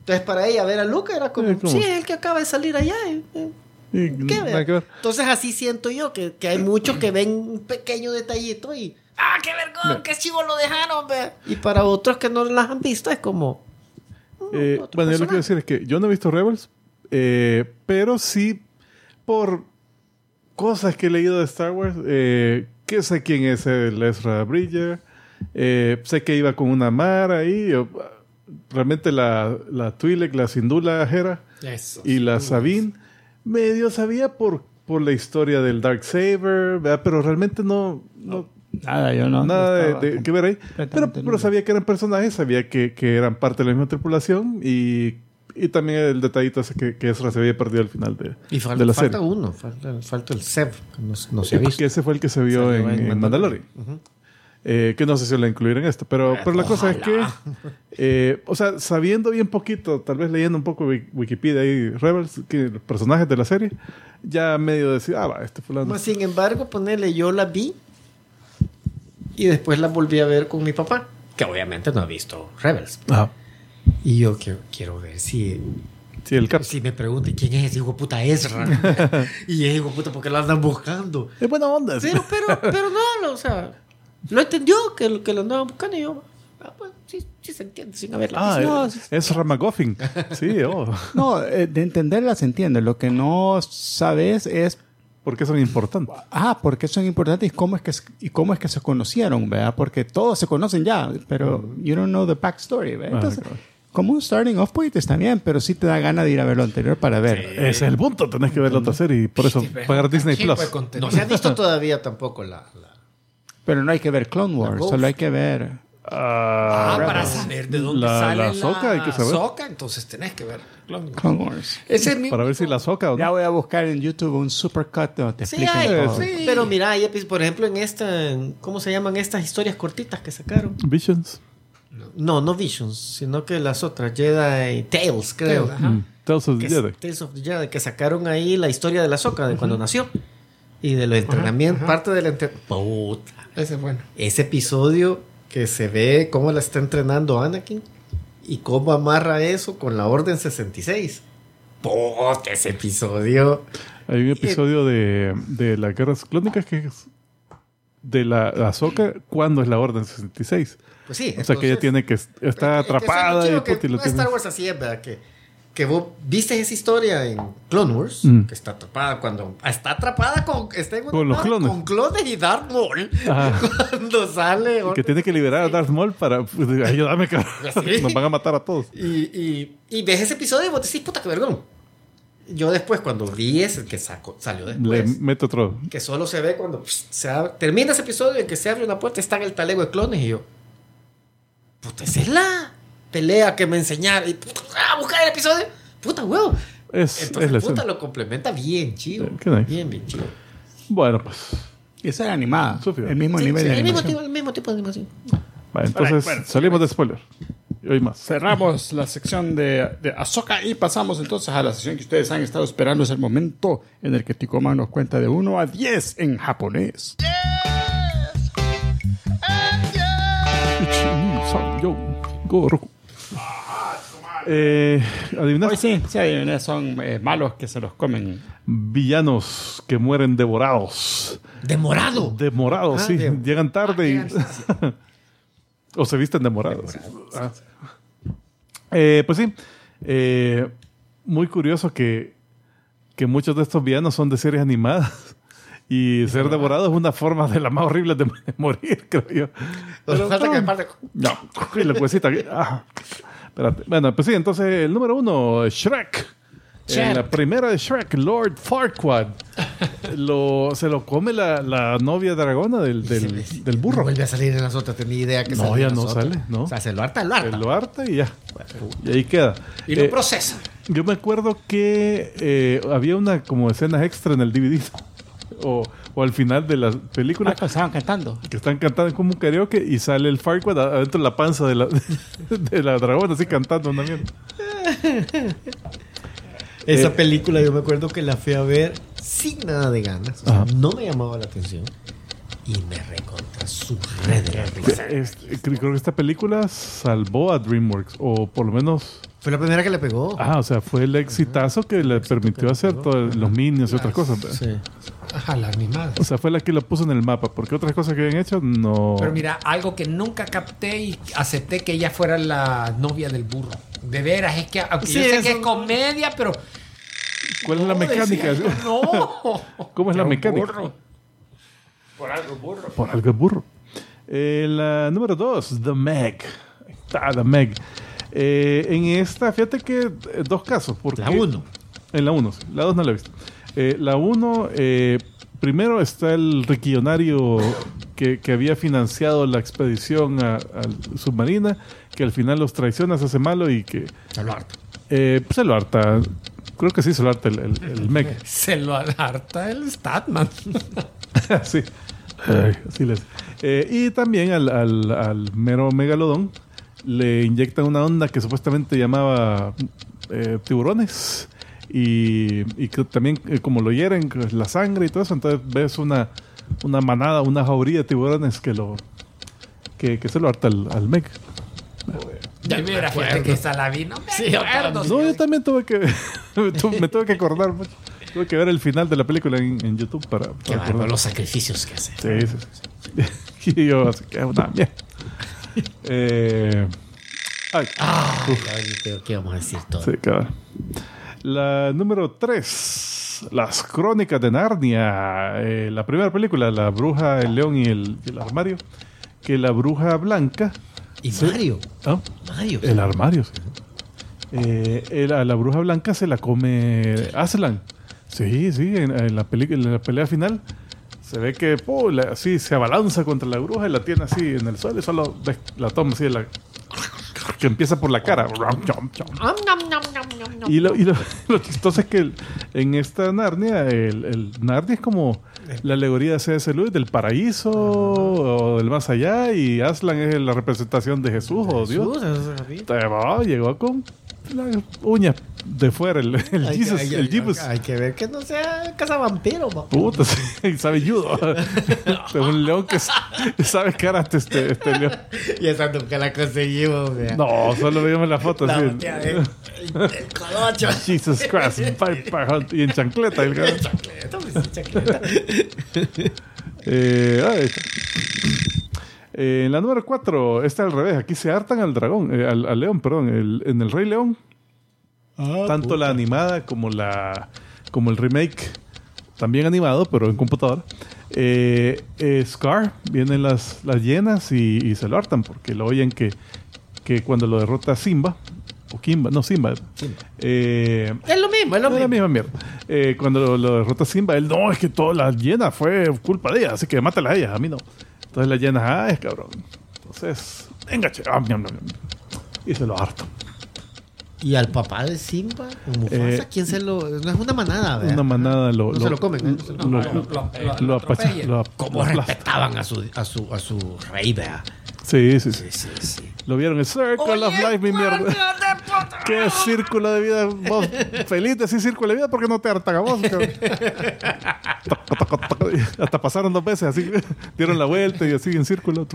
[SPEAKER 3] Entonces, para ella, ver a Luca era como,
[SPEAKER 2] Eh,
[SPEAKER 3] sí, es el que acaba de salir allá. eh, eh, ¿qué,
[SPEAKER 2] ver.
[SPEAKER 3] Entonces, así siento yo, que, que hay muchos que ven un pequeño detallito y, ¡ah, qué vergüenza! ¡Qué chivo lo dejaron, vea! Y para otros que no las han visto, es como,
[SPEAKER 2] Eh,
[SPEAKER 3] otro
[SPEAKER 2] bueno, yo lo que quiero decir es que yo no he visto Rebels, eh, pero sí por cosas que he leído de Star Wars, eh, que sé quién es el Ezra Bridger, eh, sé que iba con una Mara ahí, yo, realmente la, la Twi'lek, la Sindula Hera
[SPEAKER 4] Eso.
[SPEAKER 2] y la Sabine, medio sabía por, por la historia del Dark Saber, pero realmente no, no,
[SPEAKER 1] Nada, yo no.
[SPEAKER 2] nada de, de- que ver ahí. Pero, pero sabía que eran personajes, sabía que, que eran parte de la misma tripulación y, y también el detallito ese que, que Ezra se había perdido al final de,
[SPEAKER 3] Y falta,
[SPEAKER 2] de la
[SPEAKER 3] falta
[SPEAKER 2] serie.
[SPEAKER 3] uno, falta, falta el Sev, que no, no se ha visto.
[SPEAKER 2] Que ese fue el que se vio
[SPEAKER 3] Salió
[SPEAKER 2] en,
[SPEAKER 3] en
[SPEAKER 2] en Mandalorian. Eh, que no sé si lo incluir en esto, pero, pero la cosa es que, eh, o sea, sabiendo bien poquito, tal vez leyendo un poco Wik- Wikipedia y Rebels, que los personajes de la serie, ya medio decía, ah, va, este fulano.
[SPEAKER 3] Más sin embargo, ponerle, yo la vi y después la volví a ver con mi papá, que obviamente no ha visto Rebels.
[SPEAKER 2] Ajá.
[SPEAKER 3] Y yo quiero, quiero ver si,
[SPEAKER 2] Sí, el
[SPEAKER 3] si me pregunte quién es ese hijo puta Ezra. [laughs] y ese hijo puta, ¿por qué lo andan buscando?
[SPEAKER 2] Es buena onda.
[SPEAKER 3] Pero, pero, pero no, o sea, lo entendió que, lo- que lo andaban buscando y yo, ah, pues sí, sí se entiende sin haberla
[SPEAKER 2] Ah,
[SPEAKER 3] visto.
[SPEAKER 1] No,
[SPEAKER 2] es, es Ramagoffin. Sí, oh. [laughs]
[SPEAKER 1] No, eh, de entenderla se entiende. Lo que no sabes es
[SPEAKER 2] ¿Por qué son importantes?
[SPEAKER 1] Ah, ¿por qué son importantes y cómo es que, y cómo es que se conocieron, ¿verdad? Porque todos se conocen ya, pero you don't know the backstory, ¿verdad?
[SPEAKER 2] Ah,
[SPEAKER 1] Entonces,
[SPEAKER 2] claro.
[SPEAKER 1] como un starting off point está bien, pero sí te da ganas de ir a ver lo anterior para ver.
[SPEAKER 2] Ese es el punto. Tenés que ver la otra serie y por eso
[SPEAKER 4] Sí,
[SPEAKER 2] pagar Disney Plus.
[SPEAKER 3] No se ha visto todavía tampoco la... la-
[SPEAKER 1] Pero no hay que ver Clone Wars, solo hay que ver.
[SPEAKER 4] Ah,
[SPEAKER 2] Ah,
[SPEAKER 4] para saber de dónde
[SPEAKER 2] La-
[SPEAKER 4] sale
[SPEAKER 2] la
[SPEAKER 4] la,
[SPEAKER 2] Soca, hay que saber.
[SPEAKER 4] Soca, entonces tenés que ver.
[SPEAKER 1] Clone Wars.
[SPEAKER 4] Ese es mi
[SPEAKER 2] para ver si la soca o
[SPEAKER 1] Ya voy a buscar en YouTube un supercut donde te
[SPEAKER 3] Sí,
[SPEAKER 1] explican
[SPEAKER 3] hay,
[SPEAKER 1] todo.
[SPEAKER 3] sí. Pero mira, hay por ejemplo, en esta, ¿cómo se llaman estas historias cortitas que sacaron?
[SPEAKER 2] Visions.
[SPEAKER 3] No, no Visions, sino que las otras, Jedi Tales, creo.
[SPEAKER 4] Tales.
[SPEAKER 2] Mm. Tales of the Jedi.
[SPEAKER 3] Tales of the Jedi, que sacaron ahí la historia de la Soca, de cuando nació. Y de los entrenamientos, parte del entrenamiento.
[SPEAKER 4] Ese es bueno.
[SPEAKER 3] Ese episodio que se ve cómo la está entrenando Anakin y cómo amarra eso con la Orden 66. Puta, ese episodio.
[SPEAKER 2] Hay un episodio de, de las guerras clónicas que es de la Ahsoka cuando es la Orden 66.
[SPEAKER 3] Pues sí.
[SPEAKER 2] O sea que ella tiene que está
[SPEAKER 3] Es que- es que es
[SPEAKER 2] atrapada y,
[SPEAKER 3] que
[SPEAKER 2] puta, y lo tiene-
[SPEAKER 3] Star Wars así es, ¿verdad? Que, que vos viste esa historia en Clone Wars,
[SPEAKER 2] Mm.
[SPEAKER 3] que está atrapada cuando... Está atrapada con... Está en
[SPEAKER 2] Con los clones.
[SPEAKER 3] Con clones y Darth Maul.
[SPEAKER 2] Ajá. [laughs]
[SPEAKER 3] Cuando sale...
[SPEAKER 2] que tiene que liberar a Darth Maul para pues, cabrón. [laughs]
[SPEAKER 3] Sí.
[SPEAKER 2] Nos van a matar a todos.
[SPEAKER 3] Y, y, y ves ese episodio y vos decís, puta, qué vergón. Yo después, cuando vi ese que sacó, salió
[SPEAKER 2] Le
[SPEAKER 3] después,
[SPEAKER 2] meto otro.
[SPEAKER 3] que solo se ve cuando pss, se abre- termina ese episodio en que se abre una puerta, está en el talego de clones y yo, puta, esa es la pelea que me enseñaron. Y puta, ah, buscar el episodio. Puta, huevo.
[SPEAKER 2] Es,
[SPEAKER 3] Entonces,
[SPEAKER 2] es la
[SPEAKER 3] puta, lo complementa bien, chido.
[SPEAKER 2] Nice.
[SPEAKER 3] Bien, bien chido.
[SPEAKER 2] Bueno, pues.
[SPEAKER 1] Y esa era animada,
[SPEAKER 2] Sofía.
[SPEAKER 1] el mismo
[SPEAKER 3] Sí,
[SPEAKER 1] nivel
[SPEAKER 3] sí,
[SPEAKER 1] de
[SPEAKER 3] el, mismo
[SPEAKER 1] animación.
[SPEAKER 3] tipo, el mismo tipo de animación.
[SPEAKER 2] vale, entonces
[SPEAKER 1] bueno,
[SPEAKER 2] salimos de spoiler. Y hoy más.
[SPEAKER 1] Cerramos la sección de, de Ahsoka y pasamos entonces a la sección que ustedes han estado esperando. Es el momento en el que Ticoma nos cuenta de 1 a 10 en japonés.
[SPEAKER 2] Son yo, Goku. Eh, ¿Adivinaste?
[SPEAKER 1] Hoy sí, sí, adiviné, son eh, malos que se los comen.
[SPEAKER 2] Villanos que mueren devorados.
[SPEAKER 3] Demorado.
[SPEAKER 2] Demorados,
[SPEAKER 3] Ah,
[SPEAKER 2] sí.
[SPEAKER 3] de-
[SPEAKER 2] Llegan tarde y.
[SPEAKER 3] llegan- [laughs]
[SPEAKER 2] o se visten demorados. Ah. Eh, pues sí. Eh, muy curioso que, que muchos de estos villanos son de series animadas. [laughs] Y ser devorado es una forma de la más horrible de, [laughs] morir, creo yo.
[SPEAKER 3] Pero falta que
[SPEAKER 2] no.
[SPEAKER 3] parte.
[SPEAKER 2] No, y la cuecita. Ah, espérate. Bueno, pues sí, entonces el número uno, Shrek. En la primera de Shrek, Lord Farquaad. lo, se lo come la, la novia dragona del, del, burro.
[SPEAKER 3] vuelve a salir en las otras, tenía idea que
[SPEAKER 2] No, ya no
[SPEAKER 3] otras.
[SPEAKER 2] sale, no.
[SPEAKER 3] O sea, se lo harta, lo
[SPEAKER 2] Se
[SPEAKER 3] harta.
[SPEAKER 2] lo harta y ya. Y ahí queda.
[SPEAKER 4] Y lo
[SPEAKER 2] Eh,
[SPEAKER 4] procesa.
[SPEAKER 2] yo me acuerdo que eh, había una como escenas extra en el DVD. [laughs] O, o al final de la película.
[SPEAKER 1] Ah, que estaban cantando.
[SPEAKER 2] que están cantando como un karaoke y sale el Farquaad adentro de la panza de la, [laughs] de la dragona así cantando una mierda.
[SPEAKER 3] Esa
[SPEAKER 2] Eh,
[SPEAKER 3] película yo me acuerdo que la fui a ver sin nada de ganas. O sea, no me llamaba la atención. Y me recontra su red de la risa.
[SPEAKER 2] Es- creo creo que esta película salvó a DreamWorks o por lo menos
[SPEAKER 3] Fue la primera que le pegó.
[SPEAKER 2] ah o sea fue el exitazo que le permitió hacer todos los minions y otras cosas ¿verdad?
[SPEAKER 3] Sí.
[SPEAKER 4] Ajá, la animada.
[SPEAKER 2] o sea fue la que lo puso en el mapa porque otras cosas que habían hecho no
[SPEAKER 4] Pero mira, algo que nunca capté y acepté que ella fuera la novia del burro. De veras, es que aunque
[SPEAKER 3] Sí,
[SPEAKER 4] yo sé
[SPEAKER 3] eso-
[SPEAKER 4] que es comedia, pero.
[SPEAKER 2] ¿cuál es la mecánica? [laughs]
[SPEAKER 4] No.
[SPEAKER 2] ¿cómo es la mecánica?
[SPEAKER 4] burro. Por algo burro.
[SPEAKER 2] por algo burro Eh, la número dos The Meg Ahí está The Meg Eh, en esta fíjate que eh, dos casos porque
[SPEAKER 3] La uno.
[SPEAKER 2] En la 1, sí. La 2 no la he visto. Eh, la 1, primero está el riquillonario que, que había financiado la expedición a, a submarina, que al final los traiciona, se hace malo y que
[SPEAKER 3] Se lo harta.
[SPEAKER 2] eh, pues se lo harta. Creo que sí se lo harta el, el, el mech. [laughs]
[SPEAKER 4] Se lo harta el Statman. [laughs]
[SPEAKER 2] sí. Ay, así les- Eh, y también al, al, al mero megalodón le inyectan una onda que supuestamente llamaba eh, tiburones. Y, y que también, eh, como lo hieren, la sangre y todo eso, entonces ves una, una manada, una jauría de tiburones que lo que, que se lo harta al, al mech.
[SPEAKER 4] Ya mira, fíjate que esa la vi. No me
[SPEAKER 3] Sí, yo
[SPEAKER 4] acuerdo.
[SPEAKER 2] No, yo también tuve que [laughs] me tu- me tuve que acordar mucho. Tuve que ver el final de la película en, en YouTube para, para
[SPEAKER 3] Qué los sacrificios que hace.
[SPEAKER 2] Sí, sí, sí. [laughs] y yo así que es una mierda. Eh, ay,
[SPEAKER 3] Ah, ¿qué vamos a decir todo?
[SPEAKER 2] sí, cabrón. La número 3. Las crónicas de Narnia. Eh, la primera película, La bruja, el león y el, el armario. Que la bruja blanca.
[SPEAKER 3] Y
[SPEAKER 2] Sí.
[SPEAKER 3] Mario.
[SPEAKER 2] ¿ah?
[SPEAKER 3] Mario.
[SPEAKER 2] El armario, sí. Eh, el- a la bruja blanca se la come Aslan. Sí, sí, en, en la peli- en la pelea final se ve que po, la- así se abalanza contra la bruja y la tiene así en el suelo y solo ves- la toma así de la que empieza por la cara. Y lo, y lo, [laughs] lo chistoso es que el- en esta Narnia, el, el Narnia es como la alegoría de C.S. Lewis del paraíso o del más allá y Aslan es la representación de Jesús o Dios.
[SPEAKER 3] Jesús.
[SPEAKER 2] Te va, llegó con las uñas de fuera, el, el
[SPEAKER 3] Hay que-
[SPEAKER 2] Jesus,
[SPEAKER 3] hay que-
[SPEAKER 2] el Jesus.
[SPEAKER 3] Hay que ver que no sea cazavampiro, papá.
[SPEAKER 2] Puta, [laughs] sabe judo. es [laughs] un león que sa- sabe karate este, este león.
[SPEAKER 3] Y esa nunca la conseguimos, vea.
[SPEAKER 2] No, solo veíamos la foto
[SPEAKER 3] La
[SPEAKER 2] así.
[SPEAKER 3] de- el, el colocho. [laughs]
[SPEAKER 2] Jesus Christ, y en chancleta. El cabrón.
[SPEAKER 3] Chancleta, pues, sí, chancleta.
[SPEAKER 2] Eh, ahí está. Eh, en la número 4 está al revés. Aquí se hartan al dragón, eh, al, al león, perdón. El- en el Rey León, tanto la animada como la como el remake, también animado, pero en computadora. Eh, eh, Scar, vienen las, las llenas y, y se lo hartan porque lo oyen que, que cuando lo derrota Simba, o Kimba, no Simba, eh,
[SPEAKER 3] Es lo mismo, es lo
[SPEAKER 2] es la
[SPEAKER 3] mismo.
[SPEAKER 2] misma mierda. Eh, cuando lo, lo derrota Simba, él no, es que toda la llena fue culpa de ella, así que mátala a ella, a mí no. Entonces la llena, ah, es cabrón. Entonces, venga, che, ah, miam, miam, miam. y se lo harta.
[SPEAKER 3] Y al papá de Simba, Mufasa,
[SPEAKER 2] Eh,
[SPEAKER 3] ¿quién se lo.? No es una manada, ¿verdad?
[SPEAKER 2] Una manada lo,
[SPEAKER 3] No se lo comen, ¿eh? No se lo
[SPEAKER 2] lo,
[SPEAKER 3] comen.
[SPEAKER 2] lo- lo apacha-
[SPEAKER 4] atropella.
[SPEAKER 2] lo-
[SPEAKER 3] ¿Cómo
[SPEAKER 2] lo aplasta.
[SPEAKER 3] respetaban a su, a su, a su rey, vea?
[SPEAKER 2] Sí, sí, sí.
[SPEAKER 3] Sí, sí, sí.
[SPEAKER 2] Lo vieron en Circle of Life, mi mierda. [laughs] ¿Qué círculo de vida? Vos feliz de ese círculo de vida porque no te hartan a vos. Hasta pasaron dos veces así, dieron la vuelta y así en círculo.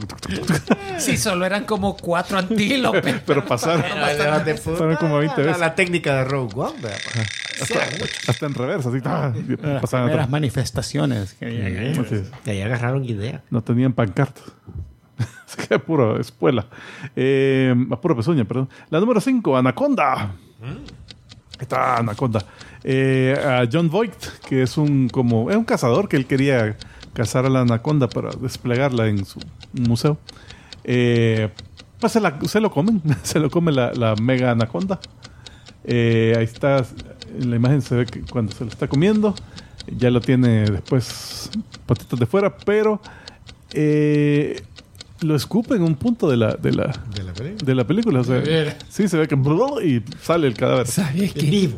[SPEAKER 4] Sí, solo eran como cuatro antílopes. [laughs]
[SPEAKER 2] Pero pasaron, pasaron como 20
[SPEAKER 3] La,
[SPEAKER 2] veces.
[SPEAKER 3] la técnica de Rogue One, vea.
[SPEAKER 2] Hasta en reversa, así. ah,
[SPEAKER 1] Las manifestaciones. Que
[SPEAKER 3] ahí agarraron idea.
[SPEAKER 2] No tenían pancartas. [laughs] Que puro espuela. Eh, a puro pezuña, perdón. La número 5, Anaconda. Ahí Está Anaconda. Eh, a John Voight, que es un como es un cazador que él quería cazar a la anaconda para desplegarla en su museo. Eh, pues se, la- se lo comen, [laughs] se lo come la, la mega anaconda. Eh, ahí está, en la imagen se ve que cuando se lo está comiendo, ya lo tiene después patitas de fuera, pero eh, lo escupe en un punto de la, de la,
[SPEAKER 3] De la película.
[SPEAKER 2] de la película. O sea, sí, se ve que y sale el cadáver.
[SPEAKER 4] ¿Sabes qué?
[SPEAKER 3] Vivo.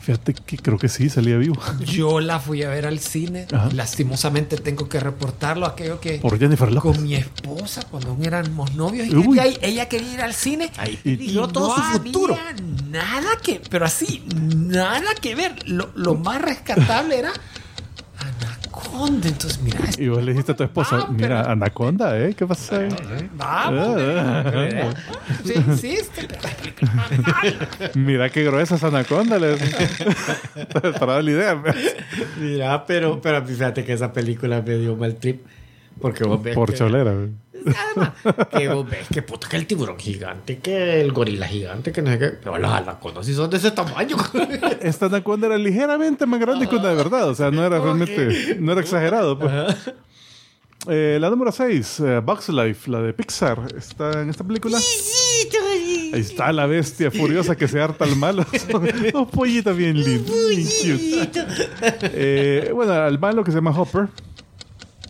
[SPEAKER 2] Fíjate que creo que sí, salía vivo.
[SPEAKER 4] Yo la fui a ver al cine.
[SPEAKER 2] Ajá.
[SPEAKER 4] Lastimosamente tengo que reportarlo. Aquello que
[SPEAKER 2] Por Jennifer Lopez.
[SPEAKER 4] con mi esposa cuando aún éramos novios y ella, ella quería ir al cine
[SPEAKER 2] Y-
[SPEAKER 4] y,
[SPEAKER 3] todo
[SPEAKER 4] no
[SPEAKER 3] su futuro.
[SPEAKER 4] había nada que pero así nada que ver lo, lo más rescatable era Anaconda entonces mira
[SPEAKER 2] Y vos le dijiste a tu esposa,
[SPEAKER 4] Ah,
[SPEAKER 2] mira,
[SPEAKER 4] pero-
[SPEAKER 2] Anaconda, ¿eh? ¿Qué pasa? ahí?
[SPEAKER 4] vamos
[SPEAKER 2] Ah,
[SPEAKER 4] sí sí
[SPEAKER 2] Mira qué gruesa es Anaconda. Le... [laughs] Para la idea.
[SPEAKER 3] Mira, pero, pero fíjate que esa película me dio mal trip. Porque vos ves
[SPEAKER 2] Por
[SPEAKER 3] que,
[SPEAKER 2] cholera.
[SPEAKER 3] Además, que vos ves que puta que el tiburón gigante, que el gorila gigante, que no sé qué. Pero las anacondas sí son de ese tamaño. [laughs]
[SPEAKER 2] Esta Anaconda era ligeramente más grande que una de verdad. O sea, no era realmente, no era exagerado. pues. Eh, la número 6, Bugs Life, la de Pixar, está en esta película. Ahí está la bestia furiosa que se harta al malo. [laughs] Dos pollitos bien lindos. bien cute. Eh, bueno, al malo que se llama Hopper.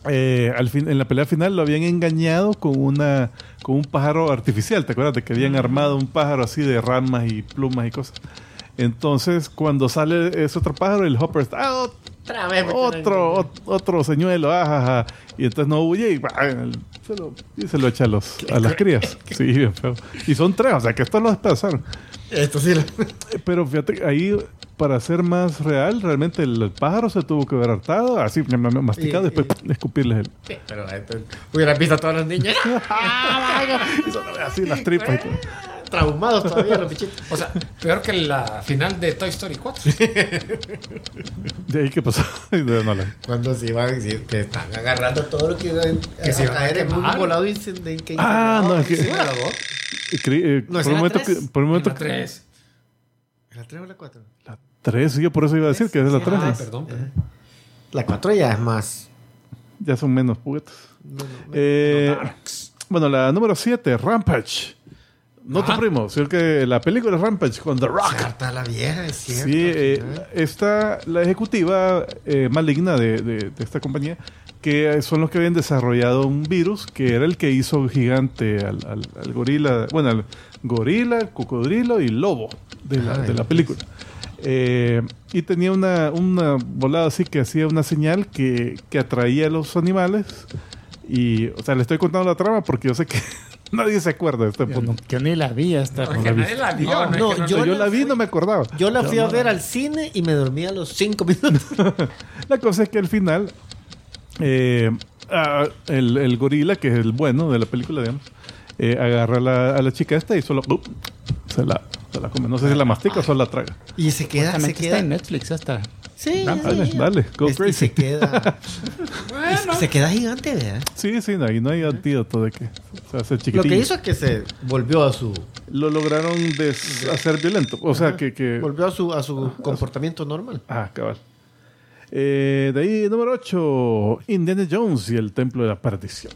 [SPEAKER 2] Eh, al fin, en la pelea final lo habían engañado con una con un pájaro artificial. ¿Te acuerdas de que habían armado un pájaro así de ramas y plumas y cosas? Entonces, cuando sale ese otro pájaro, el Hopper está "Ah,
[SPEAKER 3] Otra vez.
[SPEAKER 2] otro, ot- otro señuelo, ajaja. Y entonces no huye y, bah, se lo, y se lo echa a, los, a las crías. Sí, bien feo. Y son tres, o sea que estos los despedazaron.
[SPEAKER 3] Esto sí. lo-
[SPEAKER 2] Eh, Pero fíjate, ahí para ser más real, realmente el, el pájaro se tuvo que haber hartado, así masticado y,
[SPEAKER 3] Y-
[SPEAKER 2] después [laughs] escupirles el.
[SPEAKER 3] Sí, pero esto, hubieras visto a todos los niños [laughs] [laughs]
[SPEAKER 2] así las tripas y todo.
[SPEAKER 3] Traumados todavía, los bichitos.
[SPEAKER 4] o sea peor que la final de Toy Story 4
[SPEAKER 2] ¿De ahí qué pasó? [laughs] No,
[SPEAKER 3] Cuando se iban, que están agarrando todo lo que iban
[SPEAKER 4] Que
[SPEAKER 3] a
[SPEAKER 4] se iban a
[SPEAKER 3] caer en un volado incen- de- que
[SPEAKER 2] Ah, no, es que- eh,
[SPEAKER 3] No,
[SPEAKER 2] por, un momento,
[SPEAKER 3] tres.
[SPEAKER 2] que- por un momento.
[SPEAKER 4] La tres.
[SPEAKER 3] ¿La 3 o la 4?
[SPEAKER 2] La 3, yo por eso iba a decir que es la
[SPEAKER 3] Sí,
[SPEAKER 2] 3.
[SPEAKER 4] Ah, perdón, perdón.
[SPEAKER 3] La 4 ya es más.
[SPEAKER 2] Ya son menos juguetes.
[SPEAKER 3] no, no,
[SPEAKER 2] Eh,
[SPEAKER 3] no darks.
[SPEAKER 2] bueno, la número 7, Rampage. No tu primo, sino que la película Rampage con The Rock.
[SPEAKER 3] Harta la vieja, es cierto.
[SPEAKER 2] Sí, eh,
[SPEAKER 3] sí,
[SPEAKER 2] está la ejecutiva eh, maligna de, de- de esta compañía, que son los que habían desarrollado un virus que era el que hizo gigante al, al- al gorila, bueno, al gorila, cocodrilo y lobo de la,
[SPEAKER 3] Ah,
[SPEAKER 2] de la película. Eh, y tenía una, una volada así que hacía una señal que, que atraía a los animales. Y, o sea, le estoy contando la trama porque yo sé que nadie se acuerda de este punto.
[SPEAKER 1] Que ni la vi hasta.
[SPEAKER 4] No, que nadie la vio, no, es
[SPEAKER 3] no,
[SPEAKER 4] que no
[SPEAKER 3] yo
[SPEAKER 2] Yo,
[SPEAKER 4] la-
[SPEAKER 2] yo vi y no me acordaba.
[SPEAKER 3] Yo la fui a ver al cine y me dormí a los 5 minutos. [laughs]
[SPEAKER 2] La cosa es que al final eh, el, el gorila, que es el bueno de la película, digamos, eh, agarra a la, a la chica esta y solo ¡up! Se, la, se la come. No sé si la mastica o solo la traga.
[SPEAKER 3] Y se queda, se
[SPEAKER 1] Supuestamente está
[SPEAKER 3] queda.
[SPEAKER 1] en Netflix hasta.
[SPEAKER 3] Sí,
[SPEAKER 2] Dale,
[SPEAKER 3] sí.
[SPEAKER 2] dale, go
[SPEAKER 3] Es- y
[SPEAKER 2] crazy.
[SPEAKER 3] se queda. [laughs]
[SPEAKER 4] Bueno,
[SPEAKER 3] se queda gigante, ¿verdad?
[SPEAKER 2] Sí, sí, no, ahí no hay antídoto de que se hace
[SPEAKER 3] Lo que hizo es que se volvió a su
[SPEAKER 2] Lo lograron des- hacer violento. O sea, que... que
[SPEAKER 3] volvió a su a su comportamiento normal.
[SPEAKER 2] ah, cabal. Eh, de ahí, número 8, Indiana Jones y el Templo de la Perdición.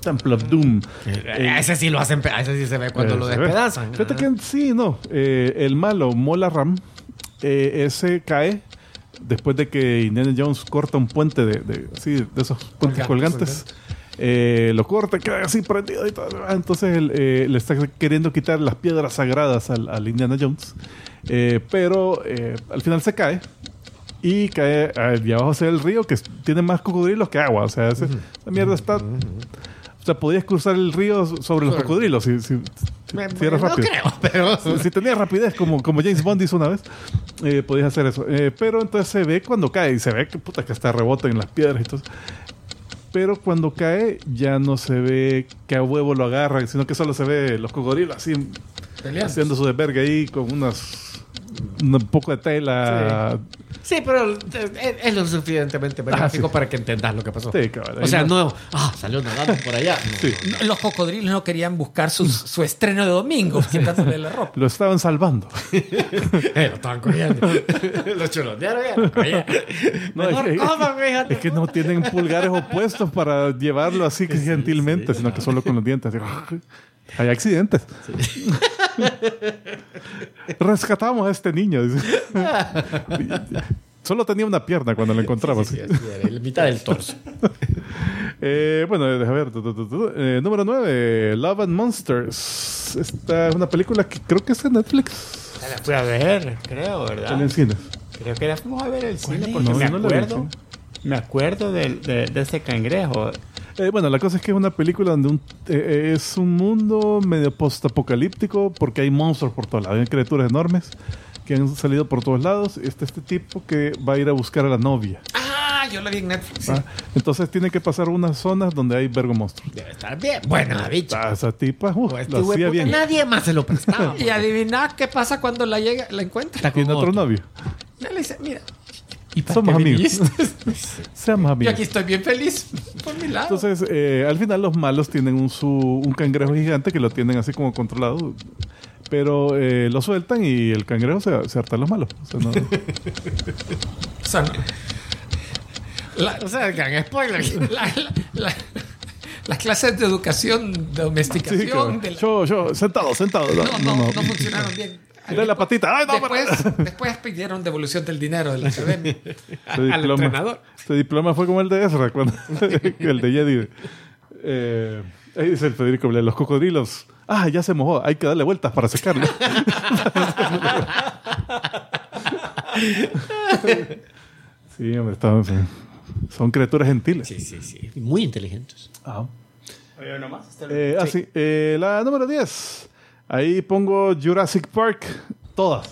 [SPEAKER 2] Temple of Doom. Eh,
[SPEAKER 3] ese sí lo hacen, ese sí se ve cuando
[SPEAKER 2] Eh,
[SPEAKER 3] lo despedazan.
[SPEAKER 2] Fíjate que sí, no. Eh, el malo, Mola Ram, eh, ese cae después de que Indiana Jones corta un puente de, de, así, de esos puentes
[SPEAKER 4] Colgantes.
[SPEAKER 2] Eh, lo corta, queda así prendido y todo. Ah, Entonces él, eh, le está queriendo quitar las piedras sagradas al, al Indiana Jones. Eh, pero eh, al final se cae. Y cae allá abajo hacia el río que tiene más cocodrilos que agua. O sea, ese- esa mierda está. Sea, podías cruzar el río sobre los cocodrilos si, si, si-
[SPEAKER 3] Me-
[SPEAKER 2] si eras
[SPEAKER 3] no
[SPEAKER 2] rápido.
[SPEAKER 3] creo, pero [laughs]
[SPEAKER 2] Si, tenías rapidez, como, como James Bond hizo una vez, eh, podías hacer eso. Eh, pero entonces se ve cuando cae y se ve que puta que hasta rebota en las piedras y todo. Pero cuando cae ya no se ve que a huevo lo agarran, sino que solo se ve los cocodrilos así
[SPEAKER 4] peleando.
[SPEAKER 2] haciendo su desvergue ahí con unas un poco de tela.
[SPEAKER 3] sí, pero es, es lo suficientemente gráfico
[SPEAKER 2] sí.
[SPEAKER 3] para que entendas lo que pasó.
[SPEAKER 2] Sí, ahí
[SPEAKER 3] o sea,
[SPEAKER 2] no-
[SPEAKER 3] no, ah, salió nadando por allá. [laughs] No.
[SPEAKER 2] Sí.
[SPEAKER 4] No, Los cocodrilos no querían buscar su, su estreno de domingo, [laughs] quitándole la ropa.
[SPEAKER 2] Lo estaban salvando. [laughs]
[SPEAKER 3] Eh, lo estaban cogiendo. lo chulonearon ya.
[SPEAKER 2] No,
[SPEAKER 3] Mejor
[SPEAKER 2] es, es que no tienen pulgares opuestos para llevarlo así que gentilmente, sino que solo con los dientes. Hay accidentes. [laughs] Rescatamos a este niño. Solo tenía una pierna cuando lo encontramos.
[SPEAKER 3] Sí, sí, la mitad del torso. [laughs]
[SPEAKER 2] Eh, bueno, deja ver. tu, tu, tu, tu. Eh, número 9, Love and Monsters. Esta es una película que creo que es de Netflix.
[SPEAKER 3] Ya la fui a ver, creo, ¿verdad?
[SPEAKER 2] en cines.
[SPEAKER 3] Creo que la fuimos a ver el cine porque
[SPEAKER 2] No,
[SPEAKER 3] me
[SPEAKER 2] yo no la vi,
[SPEAKER 3] acuerdo. Me acuerdo de ese cangrejo.
[SPEAKER 2] Eh, bueno, la cosa es que es una película donde un- eh, es un mundo medio postapocalíptico porque hay monstruos por todos lados, hay criaturas enormes que han salido por todos lados. Está este tipo que va a ir a buscar a la novia.
[SPEAKER 4] Ah, yo lo vi en Netflix.
[SPEAKER 2] ¿ah? Entonces tiene que pasar unas zonas donde hay vergo monstruos.
[SPEAKER 3] Debe estar bien. Bueno, bicho.
[SPEAKER 2] Ah, esa tipa uh,
[SPEAKER 3] Este
[SPEAKER 2] lo hacía bien.
[SPEAKER 3] Nadie más se lo prestaba. [laughs]
[SPEAKER 4] Y adivina qué pasa cuando la llega, la encuentra.
[SPEAKER 2] Tiene otro novio.
[SPEAKER 4] Le dice, mira. ¿Y para
[SPEAKER 2] Somos
[SPEAKER 4] qué
[SPEAKER 2] amigos. [laughs] Seamos
[SPEAKER 4] Yo
[SPEAKER 2] amigos.
[SPEAKER 4] aquí estoy bien feliz por mi lado.
[SPEAKER 2] Entonces, eh, al final los malos tienen un, su, un cangrejo gigante que lo tienen así como controlado. Pero eh, lo sueltan y el cangrejo se, se harta a los malos. O sea, no- [laughs]
[SPEAKER 4] O sea, la-
[SPEAKER 3] o sea, gran spoiler. [laughs]
[SPEAKER 4] la- la- la- las clases de educación, de
[SPEAKER 2] Sí,
[SPEAKER 4] domesticación,
[SPEAKER 2] que-
[SPEAKER 4] de
[SPEAKER 2] yo, yo, sentado, sentado. No,
[SPEAKER 4] no, no, no funcionaron bien.
[SPEAKER 2] Mira la patita. Ay, no,
[SPEAKER 4] Después, [laughs] después pidieron devolución del dinero de la academia. Al [laughs]
[SPEAKER 2] diploma,
[SPEAKER 4] entrenador.
[SPEAKER 2] Ese diploma fue como el de Ezra, cuando, [laughs] el de Jedi. Eh, ahí dice el Federico los cocodrilos. Ah, ya se mojó, hay que darle vueltas para secarlo. sí, hombre, están- son criaturas gentiles.
[SPEAKER 3] Sí, sí, sí. Muy inteligentes.
[SPEAKER 2] Ah.
[SPEAKER 3] Oye, nomás.
[SPEAKER 2] Eh, ah, sí, eh, la número 10. Ahí pongo Jurassic Park, todas.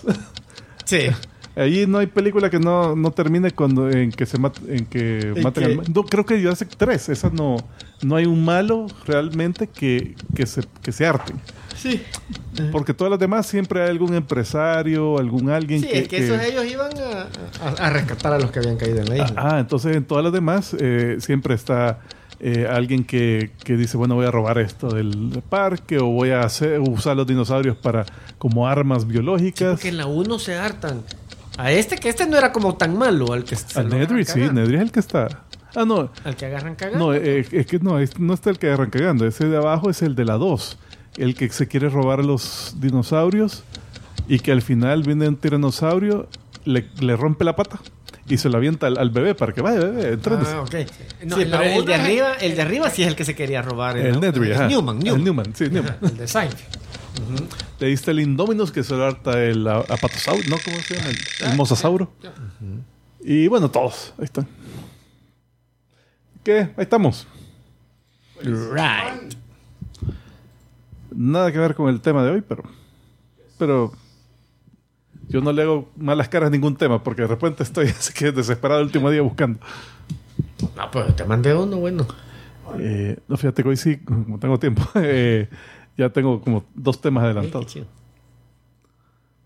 [SPEAKER 3] Sí. [laughs]
[SPEAKER 2] Allí no hay película que no, no termine cuando en que se mat- en que
[SPEAKER 3] ¿En
[SPEAKER 2] maten al No, creo que Jurassic 3, esa no no hay un malo realmente que, que se que se harten.
[SPEAKER 3] Sí.
[SPEAKER 2] Porque todas las demás siempre hay algún empresario, algún alguien
[SPEAKER 3] Sí,
[SPEAKER 2] que,
[SPEAKER 3] es que,
[SPEAKER 2] que-
[SPEAKER 3] esos ellos iban a, a- a rescatar a los que habían caído en la isla.
[SPEAKER 2] Ah, entonces en todas las demás eh, siempre está eh, alguien que, que dice, bueno, voy a robar esto del parque o voy a hacer, usar los dinosaurios para como armas
[SPEAKER 3] Sí,
[SPEAKER 2] biológicas.
[SPEAKER 3] porque en la 1 se hartan. A este, que este no era como tan malo, al que lo agarran
[SPEAKER 2] Nedry, sí. Nedry es el que está. Ah, no,
[SPEAKER 3] Al que agarran cagando.
[SPEAKER 2] No, eh, es que no, no está el que arranca cagando. Ese de abajo es el de la 2. El que se quiere robar los dinosaurios y que al final viene un tiranosaurio, le, le rompe la pata y se lo avienta al, al bebé para que vaya, bebé, entrénese.
[SPEAKER 3] Ah, ok.
[SPEAKER 4] No,
[SPEAKER 3] sí,
[SPEAKER 4] en la
[SPEAKER 3] pero el de arriba, el de arriba sí es el que se quería robar.
[SPEAKER 2] el Nedry, ajá.
[SPEAKER 3] Newman,
[SPEAKER 2] El
[SPEAKER 3] Newman.
[SPEAKER 2] Newman, sí, Newman.
[SPEAKER 4] El de Seinfeld.
[SPEAKER 2] Le diste el Indominus que se lo harta el apatosauro, ¿no? ¿Cómo se llama? El, el mosasauro. Y bueno, todos. Ahí están. ¿Qué? Ahí estamos.
[SPEAKER 3] Right.
[SPEAKER 2] Nada que ver con el tema de hoy, pero. Pero. Yo no le hago malas caras a ningún tema porque de repente estoy [laughs] así que desesperado el último día buscando.
[SPEAKER 3] No, pues te mandé uno, bueno.
[SPEAKER 2] Eh, no, fíjate que hoy sí, como tengo tiempo, [laughs] eh, ya tengo como dos temas adelantados.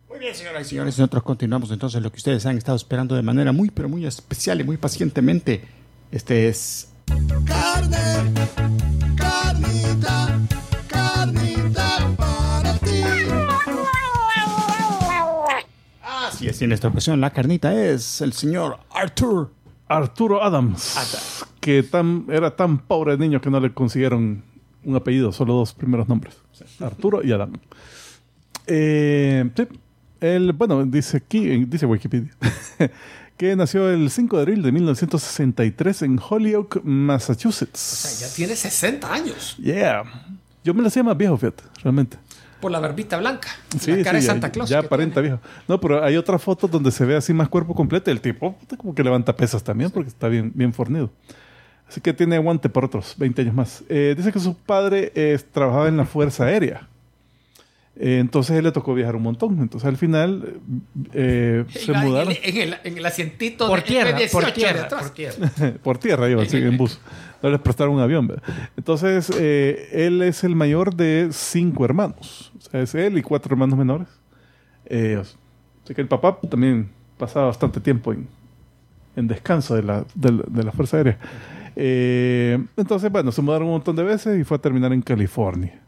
[SPEAKER 1] Muy bien, señoras y señores, nosotros continuamos entonces lo que ustedes han estado esperando de manera muy, pero muy especial y muy pacientemente. Este es
[SPEAKER 5] Carne, carnita
[SPEAKER 1] Así es, y en esta ocasión la carnita es el señor Arthur.
[SPEAKER 2] Arturo Adams, que tan, era tan pobre niño que no le consiguieron un apellido, solo dos primeros nombres. Arturo y Adam. Eh, sí, él, bueno, dice aquí, dice Wikipedia, [laughs] que nació el 5 de abril de 1963 en Holyoke,
[SPEAKER 4] O
[SPEAKER 2] Massachusetts.
[SPEAKER 4] sea, ya tiene 60 años.
[SPEAKER 2] Yeah. Yo me lo hacía más viejo, fíjate, realmente.
[SPEAKER 4] Por la barbita blanca.
[SPEAKER 2] Sí,
[SPEAKER 4] la cara
[SPEAKER 2] sí,
[SPEAKER 4] de
[SPEAKER 2] ya-
[SPEAKER 4] Santa Claus.
[SPEAKER 2] Ya aparenta
[SPEAKER 4] tiene.
[SPEAKER 2] viejo. No, pero hay otra foto donde se ve así más cuerpo completo. El tipo como que levanta pesas también porque está bien, bien fornido. Así que tiene aguante por otros 20 años más. Eh, dice que su padre eh, trabajaba en la Fuerza Aérea. Eh, entonces él le tocó viajar un montón. Entonces al final eh, se
[SPEAKER 4] Iba en
[SPEAKER 2] mudaron
[SPEAKER 4] el- En el, en el asientito
[SPEAKER 3] Por
[SPEAKER 4] de
[SPEAKER 3] tierra,
[SPEAKER 4] F-18
[SPEAKER 3] por tierra,
[SPEAKER 4] atrás.
[SPEAKER 3] por tierra. [laughs]
[SPEAKER 2] por tierra, iban sí, en bus. No les prestaron un avión. ¿verdad? Entonces eh, él es el mayor de cinco hermanos. O sea, es él y cuatro hermanos menores. Eh, así que el papá también pasaba bastante tiempo en, en descanso de la, de, de la Fuerza Aérea. Eh, entonces, bueno, se mudaron un montón de veces y fue a terminar en California.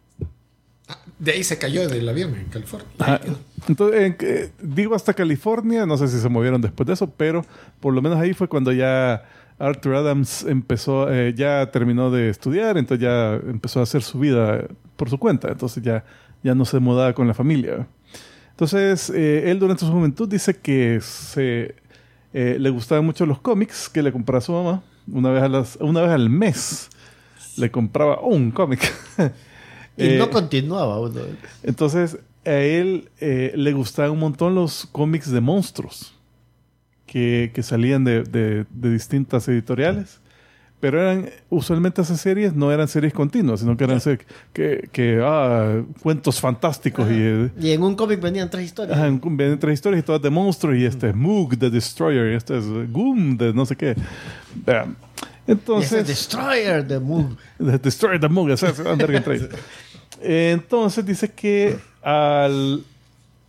[SPEAKER 4] De ahí se cayó del avión en California.
[SPEAKER 2] Entonces, en que- digo hasta California, no sé si se movieron después de eso, pero por lo menos ahí fue cuando ya Arthur Adams empezó, eh, ya terminó de estudiar, entonces ya empezó a hacer su vida por su cuenta, entonces ya, ya no se mudaba con la familia. Entonces, eh, él durante su juventud dice que se, eh, le gustaban mucho los cómics que le compraba su mamá, una vez, a las, una vez al mes le compraba un cómic. [laughs]
[SPEAKER 3] Y no continuaba uno.
[SPEAKER 2] entonces, a él le gustaban un montón los cómics de monstruos que, que salían de, de- de distintas editoriales. Pero eran, usualmente esas series no eran series continuas, sino que eran series que, que, ah, cuentos fantásticos y, eh,
[SPEAKER 3] Y en un cómic venían tres historias.
[SPEAKER 2] ajá, en- vienen tres historias y todas de monstruos y este es Moog the Destroyer y este es Goom de no sé qué. Entonces,
[SPEAKER 3] Destroyer de Moon. [laughs]
[SPEAKER 2] The Destroy the esa es. [laughs] Entonces dice que al,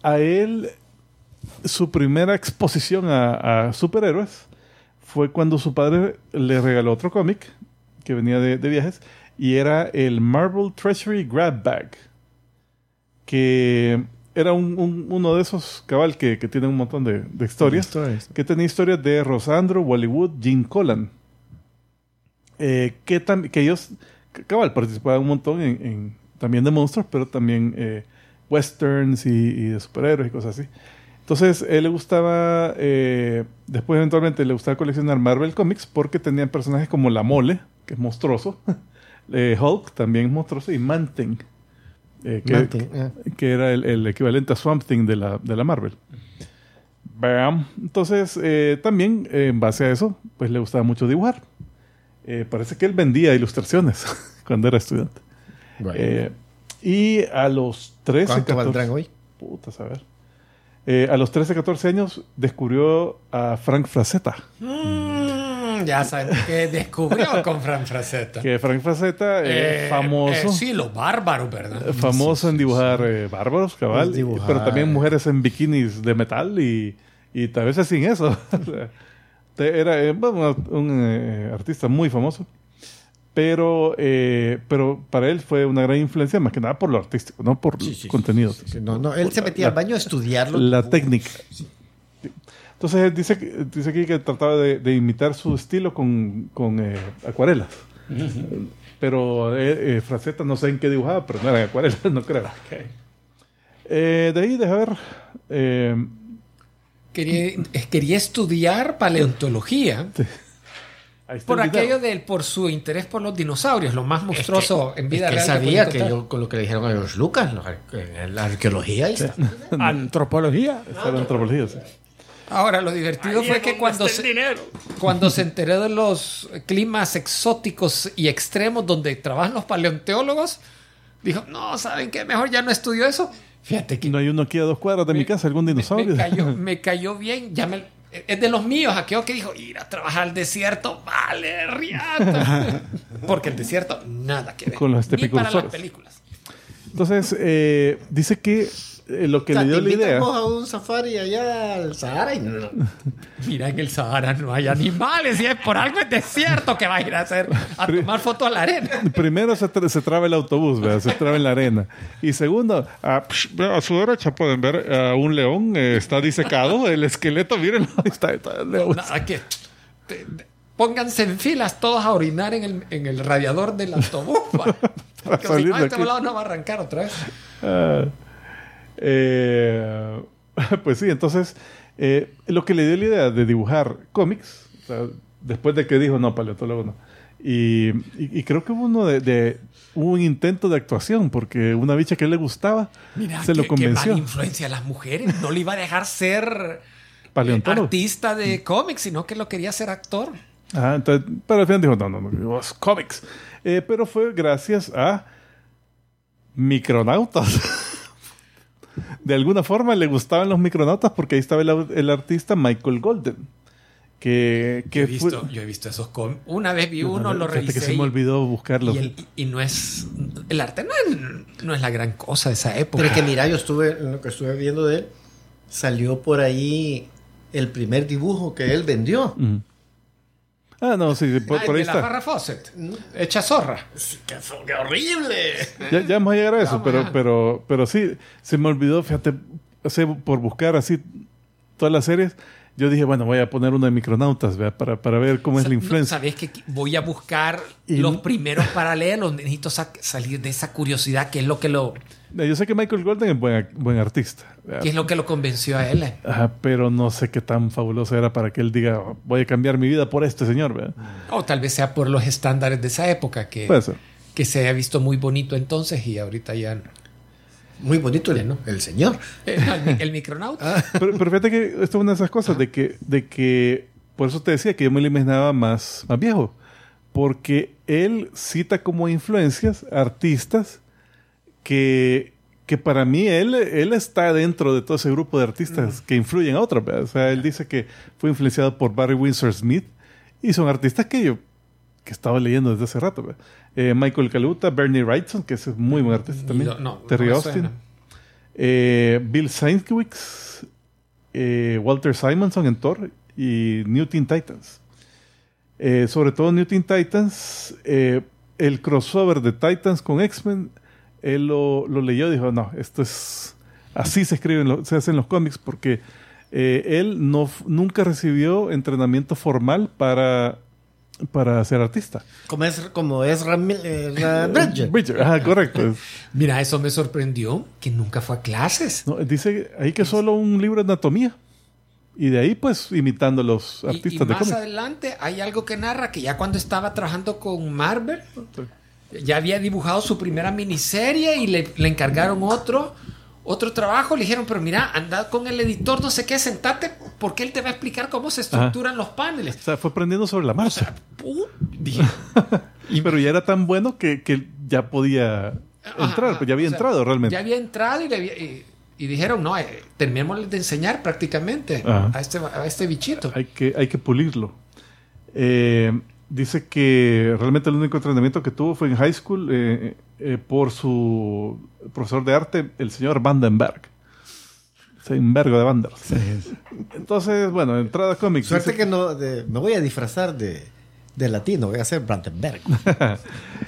[SPEAKER 2] a él su primera exposición a, a superhéroes fue cuando su padre le regaló otro cómic que venía de, de viajes y era el Marvel Treasury Grab Bag que era un- un- uno de esos cabal que, que tiene un montón de, de historias que tenía historias de Rosandro, Wallywood, Gene Colan. Eh, que, ellos, cabal, participaban un montón en, en- también de monstruos, pero también eh, westerns y, y de superhéroes y cosas así. Entonces, él le gustaba, eh, después eventualmente le gustaba coleccionar Marvel Comics porque tenían personajes como La Mole, que es monstruoso, [laughs] eh, Hulk, también es monstruoso, y Manting, eh, que,
[SPEAKER 3] Manting, ah.
[SPEAKER 2] que era el, el equivalente a Swamp Thing de la, de la Marvel. Bam. Entonces, eh, también eh, en base a eso, pues le gustaba mucho dibujar. Eh, parece que él vendía ilustraciones [laughs] cuando era estudiante. Eh, y a los 13,
[SPEAKER 3] ¿Cuánto
[SPEAKER 2] 14,
[SPEAKER 3] valdrán hoy?
[SPEAKER 2] Puta, saber. Eh, a los 13, 14 años descubrió a Frank Frazetta.
[SPEAKER 4] Mm, ya saben que descubrió con Fran Frazetta.
[SPEAKER 2] Que Frank Frazetta, eh,
[SPEAKER 4] Eh,
[SPEAKER 2] famoso.
[SPEAKER 4] eh, sí, los bárbaros, ¿verdad?
[SPEAKER 2] eh, Famoso en dibujar eh, bárbaros, cabal.
[SPEAKER 3] Dibujar.
[SPEAKER 2] Pero también mujeres en bikinis de metal y, y tal vez sin eso. [laughs] Era eh, bueno, un eh, artista muy famoso. Pero, eh, pero para él fue una gran influencia, más que nada por lo artístico, no por contenido.
[SPEAKER 3] Sí, no, no, él se metía al baño a estudiarlo.
[SPEAKER 2] La técnica. Entonces él dice, que- dice aquí que trataba de, de imitar su estilo con, con eh, acuarelas. Pero eh, eh, Fraceta no sé en qué dibujaba, pero no eran acuarelas, [laughs] no creo. Eh, de ahí, deja ver. eh,
[SPEAKER 4] Quería, quería estudiar paleontología por aquello del por su interés por los dinosaurios, lo más monstruoso en vida
[SPEAKER 3] Es que él
[SPEAKER 4] real.
[SPEAKER 3] sabía que yo, con lo que le dijeron a George Lucas, la arqueología, está. [laughs]
[SPEAKER 1] Antropología.
[SPEAKER 2] Antropología, sí.
[SPEAKER 4] Ahora, lo divertido fue que cuando se, cuando se enteró de los climas exóticos y extremos donde trabajan los paleontólogos, dijo, no, ¿saben qué? Mejor ya no estudio eso. Fíjate que
[SPEAKER 2] No hay uno aquí a dos cuadras de mi casa, algún
[SPEAKER 4] me,
[SPEAKER 2] dinosaurio.
[SPEAKER 4] me cayó, [laughs] me cayó bien. Ya me- es de los míos, aquello que dijo, ir a trabajar al desierto, vale, riata. [laughs] Porque el desierto, nada que ver.
[SPEAKER 2] Con los
[SPEAKER 4] Ni para las películas.
[SPEAKER 2] Entonces, eh, dice que eh, lo que
[SPEAKER 3] O sea,
[SPEAKER 2] le dio
[SPEAKER 3] te
[SPEAKER 2] la idea.
[SPEAKER 3] a un safari allá al Sahara y no. [laughs]
[SPEAKER 4] Mira, en el Sahara no hay animales y es por algo es desierto que va a ir a hacer, a tomar fotos a la arena. [laughs]
[SPEAKER 2] Primero se, tra- se traba el autobús, ¿verdad? se traba en la arena. Y segundo, a, psh, a su derecha pueden ver a un león, eh, está disecado, el esqueleto, miren, [laughs] está, está el león.
[SPEAKER 4] Nada que. te- te- pónganse en filas todos a orinar en el, en el radiador del autobús. Porque si no,
[SPEAKER 2] de
[SPEAKER 4] este
[SPEAKER 2] aquí.
[SPEAKER 4] volado no va a arrancar otra vez.
[SPEAKER 2] Ah, eh, [laughs] pues sí, entonces, eh, lo que le dio la idea de dibujar cómics, o sea, después de que dijo, no, paleontólogo no. Y, y- y creo que hubo uno de, de- hubo un intento de actuación, porque una bicha que a él le gustaba
[SPEAKER 4] Mira,
[SPEAKER 2] se lo
[SPEAKER 4] qué- qué
[SPEAKER 2] convenció.
[SPEAKER 4] mala influencia a las mujeres. No le iba a dejar ser eh,
[SPEAKER 2] Paleontólogo.
[SPEAKER 4] artista de cómics, sino que lo quería ser actor.
[SPEAKER 2] Entonces, pero al final dijo, no, no, no, cómics. Eh, pero fue gracias a micronautas. [laughs] de alguna forma le gustaban los micronautas porque ahí estaba el, artista Michael Golden. Que, que
[SPEAKER 4] Yo he, visto,
[SPEAKER 2] fue-
[SPEAKER 4] yo he visto esos cómics. Una vez vi uno, lo revisé.
[SPEAKER 2] que se
[SPEAKER 4] y-
[SPEAKER 2] me olvidó buscarlo.
[SPEAKER 4] y, el- y no es. El arte no es, no es la gran cosa de esa época.
[SPEAKER 3] Pero es que mira, yo estuve, en lo que estuve viendo de él, salió por ahí el primer dibujo que él vendió.
[SPEAKER 2] Ujú. Ah, no, sí, por,
[SPEAKER 4] Ah,
[SPEAKER 2] por ahí
[SPEAKER 4] de la
[SPEAKER 2] está.
[SPEAKER 4] Fawcett. Hecha zorra.
[SPEAKER 3] ¡Qué, qué horrible!
[SPEAKER 2] Ya, ya vamos a llegar a eso,
[SPEAKER 4] Vamos,
[SPEAKER 2] pero, pero, pero sí, se me olvidó, fíjate, o sea, por buscar así todas las series, yo dije, bueno, voy a poner uno de Micronautas, ¿vea? Para, para ver cómo es la
[SPEAKER 4] No,
[SPEAKER 2] influencia.
[SPEAKER 4] Sabes que voy a buscar
[SPEAKER 2] Y-
[SPEAKER 4] los primeros paralelos. Necesito sa- salir de esa curiosidad, que es lo que lo,
[SPEAKER 2] Yo sé que Michael Golden es buen, buen artista,
[SPEAKER 4] que es lo que lo convenció a él. eh.
[SPEAKER 2] Ajá, pero no sé qué tan fabuloso era para que él diga, voy a cambiar mi vida por este señor, ¿vea?
[SPEAKER 4] O tal vez sea por los estándares de esa época que, que se ha visto muy bonito entonces y ahorita ya no.
[SPEAKER 3] Muy bonito el,
[SPEAKER 4] no.
[SPEAKER 3] el señor.
[SPEAKER 4] Eh, el, el [laughs] micronauta.
[SPEAKER 2] Pero, pero fíjate que esto es una de esas cosas de que, de que, por eso te decía que yo me lo imaginaba más, más viejo, porque él cita como influencias artistas que, que para mí él, él está dentro de todo ese grupo de artistas que influyen a otros. O sea, él dice que fue influenciado por Barry Windsor Smith y son artistas que yo que estaba leyendo desde hace rato. Eh, Michael Kaluta, Bernie Wrightson, que es muy buen artista también,
[SPEAKER 4] No, no,
[SPEAKER 2] Terry
[SPEAKER 4] no
[SPEAKER 2] Austin. Eh, Bill Sienkiewicz, eh, Walter Simonson en Thor y New Teen Titans. Sobre todo New Teen Titans, el crossover de Titans con X-Men, él lo, lo leyó y dijo, no, esto es... Así se escriben, se hacen los cómics porque eh, él no, nunca recibió entrenamiento formal para, para ser artista.
[SPEAKER 3] Como es, como es Ram, eh, Ra- Bridger.
[SPEAKER 2] Bridger, ajá, correcto. [laughs]
[SPEAKER 4] Mira, eso me sorprendió, que nunca fue a clases.
[SPEAKER 2] No, dice ahí que solo un libro de anatomía. Y de ahí, pues, imitando a los
[SPEAKER 4] Y-
[SPEAKER 2] artistas
[SPEAKER 4] y,
[SPEAKER 2] de
[SPEAKER 4] más
[SPEAKER 2] cómics.
[SPEAKER 4] adelante hay algo que narra que ya cuando estaba trabajando con Marvel, ya había dibujado su primera miniserie y le, le encargaron otro, otro trabajo. Le dijeron, pero mira, anda con el editor, no sé qué, sentate, porque él te va a explicar cómo se estructuran los paneles.
[SPEAKER 2] O sea, fue aprendiendo sobre la marcha. [laughs] Pero ya era tan bueno que, que ya podía entrar,
[SPEAKER 4] ajá.
[SPEAKER 2] pues ya había
[SPEAKER 4] O sea,
[SPEAKER 2] entrado realmente.
[SPEAKER 4] Ya había entrado y, le había- y- y dijeron, no, eh, terminémosle de enseñar prácticamente
[SPEAKER 2] Ajá.
[SPEAKER 4] a este, a este bichito.
[SPEAKER 2] Hay que, hay que pulirlo. Eh, dice que realmente el único entrenamiento que tuvo fue en high school eh, eh, por su profesor de arte, el señor Vandenberg. Seinbergo de Vanders. Entonces, bueno, entrada cómics.
[SPEAKER 3] Suerte
[SPEAKER 2] Dice-
[SPEAKER 3] que no, de- me voy a disfrazar de, de latino, voy a ser Brandenberg. [laughs]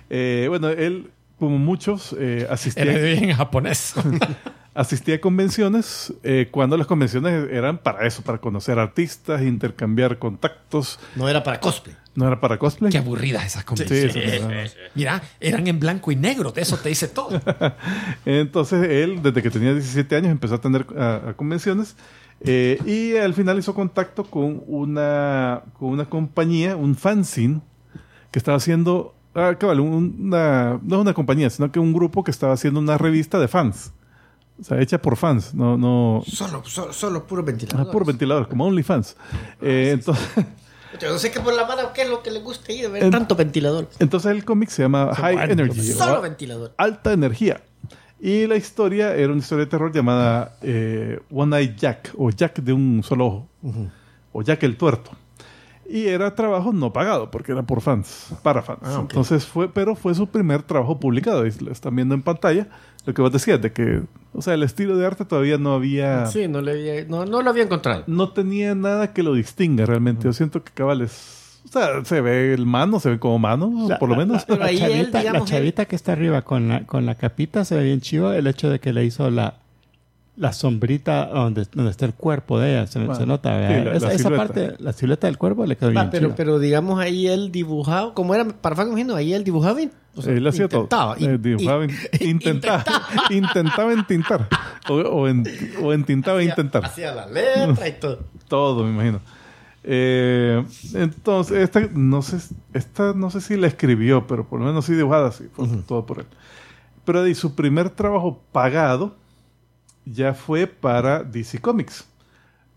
[SPEAKER 2] Eh, bueno, él, como muchos, eh, asistía,
[SPEAKER 4] en japonés. [laughs]
[SPEAKER 2] asistía a convenciones eh, cuando las convenciones eran para eso, para conocer artistas, intercambiar contactos.
[SPEAKER 3] No era para cosplay.
[SPEAKER 2] No era para cosplay.
[SPEAKER 4] Qué aburridas esas
[SPEAKER 2] Sí,
[SPEAKER 4] convenciones.
[SPEAKER 2] sí, no, no.
[SPEAKER 4] Mira, eran en blanco y negro, de eso te dice todo. [laughs]
[SPEAKER 2] Entonces él, desde que tenía 17 años, empezó a atender a, a convenciones eh, y al final hizo contacto con una, con una compañía, un fanzine, que estaba haciendo, ah, cabal, un- una, no es una compañía, sino que un grupo que estaba haciendo una revista de fans. O sea, hecha por fans, no, no,
[SPEAKER 3] Solo, solo, solo puro
[SPEAKER 2] ah,
[SPEAKER 3] ventilador.
[SPEAKER 2] por ventilador, como OnlyFans. Eh, entonces,
[SPEAKER 3] Yo no sé qué por la mano, qué es lo que le gusta ahí de ver
[SPEAKER 2] En-
[SPEAKER 3] tanto ventilador.
[SPEAKER 2] entonces el cómic se llama High Energy.
[SPEAKER 3] Solo ventilador.
[SPEAKER 2] alta energía. Y la historia era una historia de terror llamada eh, One Eye Jack, o Jack de un solo ojo, o Jack el tuerto. Y era trabajo no pagado, porque era por fans, para fans.
[SPEAKER 3] Ah.
[SPEAKER 2] Entonces fue, pero fue su primer trabajo publicado. Y lo están viendo en pantalla. Lo que vos decías, de que, o sea, el estilo de arte todavía no había,
[SPEAKER 3] Sí, no, le había- no, no lo había encontrado.
[SPEAKER 2] no tenía nada que lo distinga realmente. Yo siento que cabal es, o sea, se ve el mano, se ve como mano,
[SPEAKER 1] La-
[SPEAKER 2] por lo
[SPEAKER 1] la-
[SPEAKER 2] menos.
[SPEAKER 3] Pero
[SPEAKER 1] la,
[SPEAKER 3] ahí él,
[SPEAKER 1] chavita, la
[SPEAKER 3] digamos,
[SPEAKER 1] chavita que está arriba con la, con la capita se ve bien chivo. El hecho de que le hizo la, la sombrita donde, donde está el cuerpo de ella, se,
[SPEAKER 2] Bueno,
[SPEAKER 1] se nota.
[SPEAKER 2] sí, la-
[SPEAKER 1] esa,
[SPEAKER 2] la
[SPEAKER 1] esa parte, la silueta del cuerpo le quedó bien
[SPEAKER 3] Ah, pero,
[SPEAKER 1] chiva.
[SPEAKER 3] pero digamos ahí él dibujado, como era para imagino, ahí él dibujaba. y- o sea,
[SPEAKER 2] Él hacía todo.
[SPEAKER 3] intentaba, y-
[SPEAKER 2] Eh, dibujaba,
[SPEAKER 3] y-
[SPEAKER 2] in- intentaba, [laughs] intentaba entintar. O, o, en, o entintaba
[SPEAKER 3] hacía-
[SPEAKER 2] intentar.
[SPEAKER 3] Hacía la letra y todo. [laughs]
[SPEAKER 2] Todo, me imagino. Eh, entonces, esta no, sé, esta no sé si la escribió, pero por lo menos sí dibujada, sí, fue todo por él. Pero de su primer trabajo pagado ya fue para DC Comics.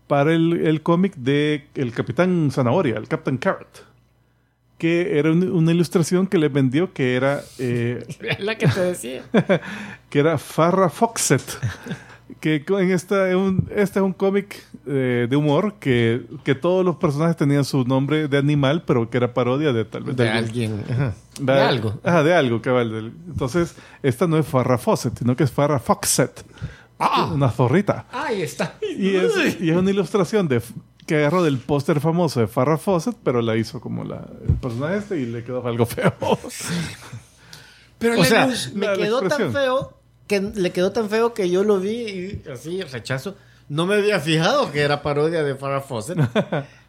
[SPEAKER 2] Para el, el cómic de El Capitán Zanahoria, el Captain Carrot. Que era un- una ilustración que le vendió que era eh, [laughs]
[SPEAKER 3] la que te decía. [laughs]
[SPEAKER 2] que era Farrah Foxet. que en esta, es un, este es un cómic eh, de humor que, que todos los personajes tenían su nombre de animal, pero que era parodia de tal vez
[SPEAKER 3] De
[SPEAKER 2] algún-
[SPEAKER 3] alguien. ajá.
[SPEAKER 2] de,
[SPEAKER 3] De algo.
[SPEAKER 2] Ajá, de algo, cabal. Entonces, esta no es Farrah Fawcett, sino que es Farrah Foxet.
[SPEAKER 4] Ah.
[SPEAKER 2] Una zorrita.
[SPEAKER 4] Ahí está.
[SPEAKER 2] Y es, y es una ilustración de que agarró del póster famoso de Farrah Fawcett, pero la hizo como la, el personaje este y le quedó algo feo.
[SPEAKER 4] Pero
[SPEAKER 3] O sea, me
[SPEAKER 2] la- la
[SPEAKER 3] quedó tan feo que le quedó tan feo que yo lo vi y así, rechazo. No me había fijado que era parodia de Farrah Fawcett.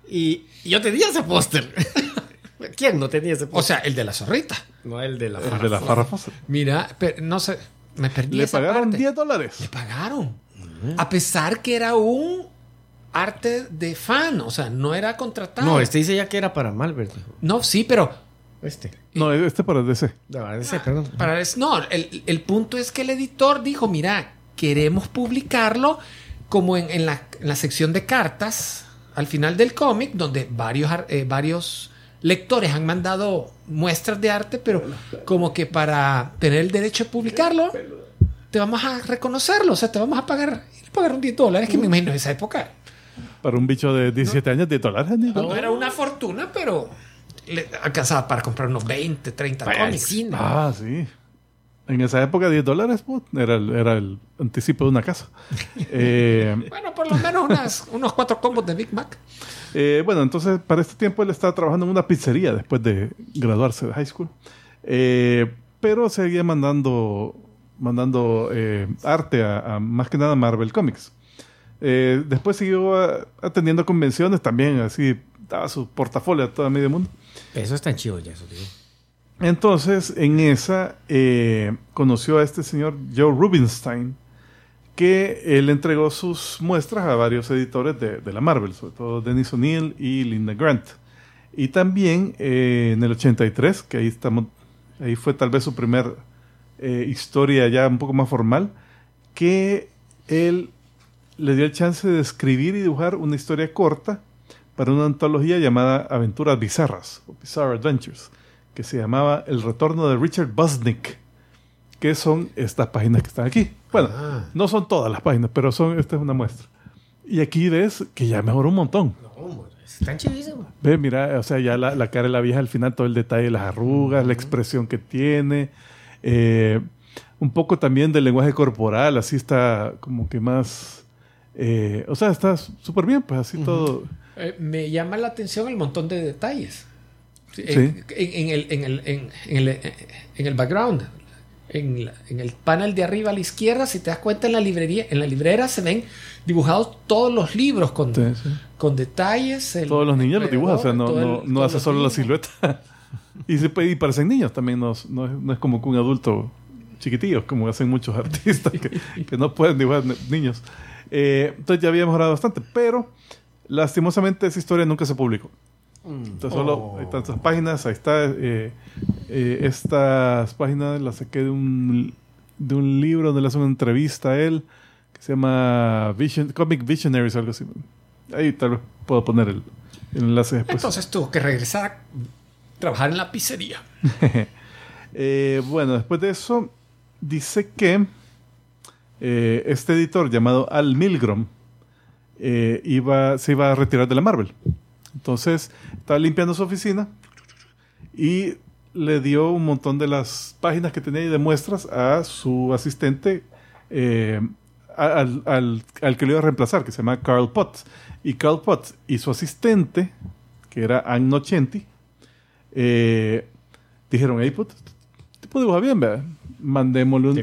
[SPEAKER 3] y, [laughs] y yo tenía ese póster. ¿Quién no tenía ese
[SPEAKER 4] o
[SPEAKER 3] póster?
[SPEAKER 4] sea, el de la zorrita.
[SPEAKER 3] no el de la
[SPEAKER 2] el de la. Farrah Fawcett.
[SPEAKER 4] Mira, pero no sé, me perdí
[SPEAKER 2] Le
[SPEAKER 4] esa
[SPEAKER 2] pagaron
[SPEAKER 4] parte.
[SPEAKER 2] 10 dólares.
[SPEAKER 4] Le pagaron. A pesar que era un arte de fan, o sea, no era contratado.
[SPEAKER 3] No, este dice ya que era para Malvert.
[SPEAKER 4] No, sí, pero
[SPEAKER 3] Este.
[SPEAKER 2] No, este para DC.
[SPEAKER 3] Verdad, ese, perdón.
[SPEAKER 4] para es- no, el, el punto es que el editor dijo, mira, queremos publicarlo como en, en la, en la sección de cartas al final del cómic, donde varios, ar- eh, varios lectores han mandado muestras de arte, pero como que para tener el derecho de publicarlo, te vamos a reconocerlo, o sea, te vamos a pagar, pagar un 10 dólares, que me imagino en esa época
[SPEAKER 2] Para un bicho de 17 años, 10 dólares.
[SPEAKER 4] no era una fortuna, pero le alcanzaba para comprar unos 20, 30
[SPEAKER 3] Para el
[SPEAKER 4] cómics.
[SPEAKER 2] Ah, sí. En esa época, 10 dólares era, el, era el anticipo de una casa. [laughs] Eh,
[SPEAKER 4] Bueno, por lo menos unas, unos cuatro combos de Big Mac.
[SPEAKER 2] Eh, bueno, entonces para este tiempo él estaba trabajando en una pizzería después de graduarse de high school. Eh, pero seguía mandando, mandando eh, arte a, a más que nada Marvel Comics. Eh, después siguió ah, atendiendo convenciones también, así daba su portafolio a todo medio mundo.
[SPEAKER 3] Eso es tan chido ya, eso digo.
[SPEAKER 2] Entonces, en esa, eh, conoció a este señor Joe Rubinstein, que él entregó sus muestras a varios editores de, de la Marvel, sobre todo Dennis O'Neill y Linda Grant. Y también eh, en el 83, que ahí, estamos, ahí fue tal vez su primer eh, historia ya un poco más formal, que él le dio el chance de escribir y dibujar una historia corta para una antología llamada Aventuras Bizarras, o Bizarre Adventures, que se llamaba El Retorno de Richard Busnick, que son estas páginas que están aquí. Bueno,
[SPEAKER 3] Ah.
[SPEAKER 2] no son todas las páginas, pero son esta es una muestra. Y aquí ves que ya mejoró un montón.
[SPEAKER 3] No, están chidísimos.
[SPEAKER 2] Ve, mira, o sea, ya la, la cara de la vieja al final, todo el detalle de las arrugas, la expresión que tiene, eh, un poco también del lenguaje corporal, así está como que más, eh, o sea, está súper bien, pues así todo.
[SPEAKER 4] Eh, me llama la atención el montón de detalles. En, el, en, el, en, en el, en el background. En, la- en el panel de arriba a la izquierda, si te das cuenta en la librería, en la librera se ven dibujados todos los libros con,
[SPEAKER 2] Sí, sí.
[SPEAKER 4] con detalles. el-
[SPEAKER 2] Todos los niños los dibujan, o sea, no,
[SPEAKER 4] el-
[SPEAKER 2] no, no hace solo la
[SPEAKER 4] niños.
[SPEAKER 2] silueta. [laughs] y, se, puede- y parecen niños también, no, es- no es, no es como que un adulto chiquitillo, como hacen muchos [laughs] artistas que, que no pueden dibujar ni- niños. Eh, entonces ya había mejorado bastante, pero lastimosamente esa historia nunca se publicó. Entonces solo hay tantas páginas, ahí está. eh, eh, estas páginas las saqué de un, de un libro donde le hacen una entrevista a él, que se llama Vision, Comic Visionaries, algo así. Ahí tal vez puedo poner el, el enlace después.
[SPEAKER 4] Entonces tuvo que regresar a trabajar en la pizzería. [laughs]
[SPEAKER 2] Eh, bueno, después de eso, dice que eh, este editor llamado Al Milgrom eh, iba, se iba a retirar de la Marvel. Entonces, estaba limpiando su oficina y le dio un montón de las páginas que tenía ahí de muestras a su asistente, eh, al, al- al que lo iba a reemplazar, que se llama Carl Potts. Y Carl Potts y su asistente, que era Ann Nocenti, eh, dijeron, hey, puto, tipo dibuja bien, ¿verdad? Mandémosle un,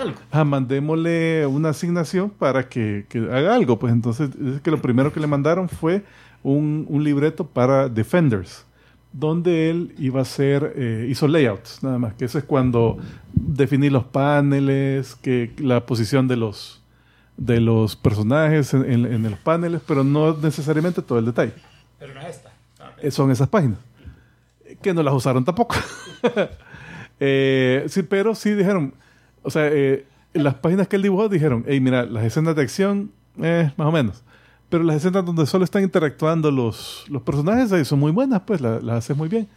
[SPEAKER 3] algo.
[SPEAKER 2] Ah, mandémosle una asignación para que, que haga algo. Pues entonces, es que lo primero que le mandaron fue un, un libreto para Defenders, donde él iba a hacer, eh, hizo layouts, nada más, que eso es cuando definir los paneles, que la posición de los, de los personajes en, en- en los paneles, pero no necesariamente todo el detalle.
[SPEAKER 4] Pero no es esta.
[SPEAKER 2] Eh, son esas páginas. Que no las usaron tampoco. [laughs] Eh, sí, pero sí dijeron, o sea, eh, las páginas que él dibujó dijeron, hey, mira, las escenas de acción, eh, más o menos. Pero las escenas donde solo están interactuando los, los personajes ahí son muy buenas, pues la- las haces muy bien.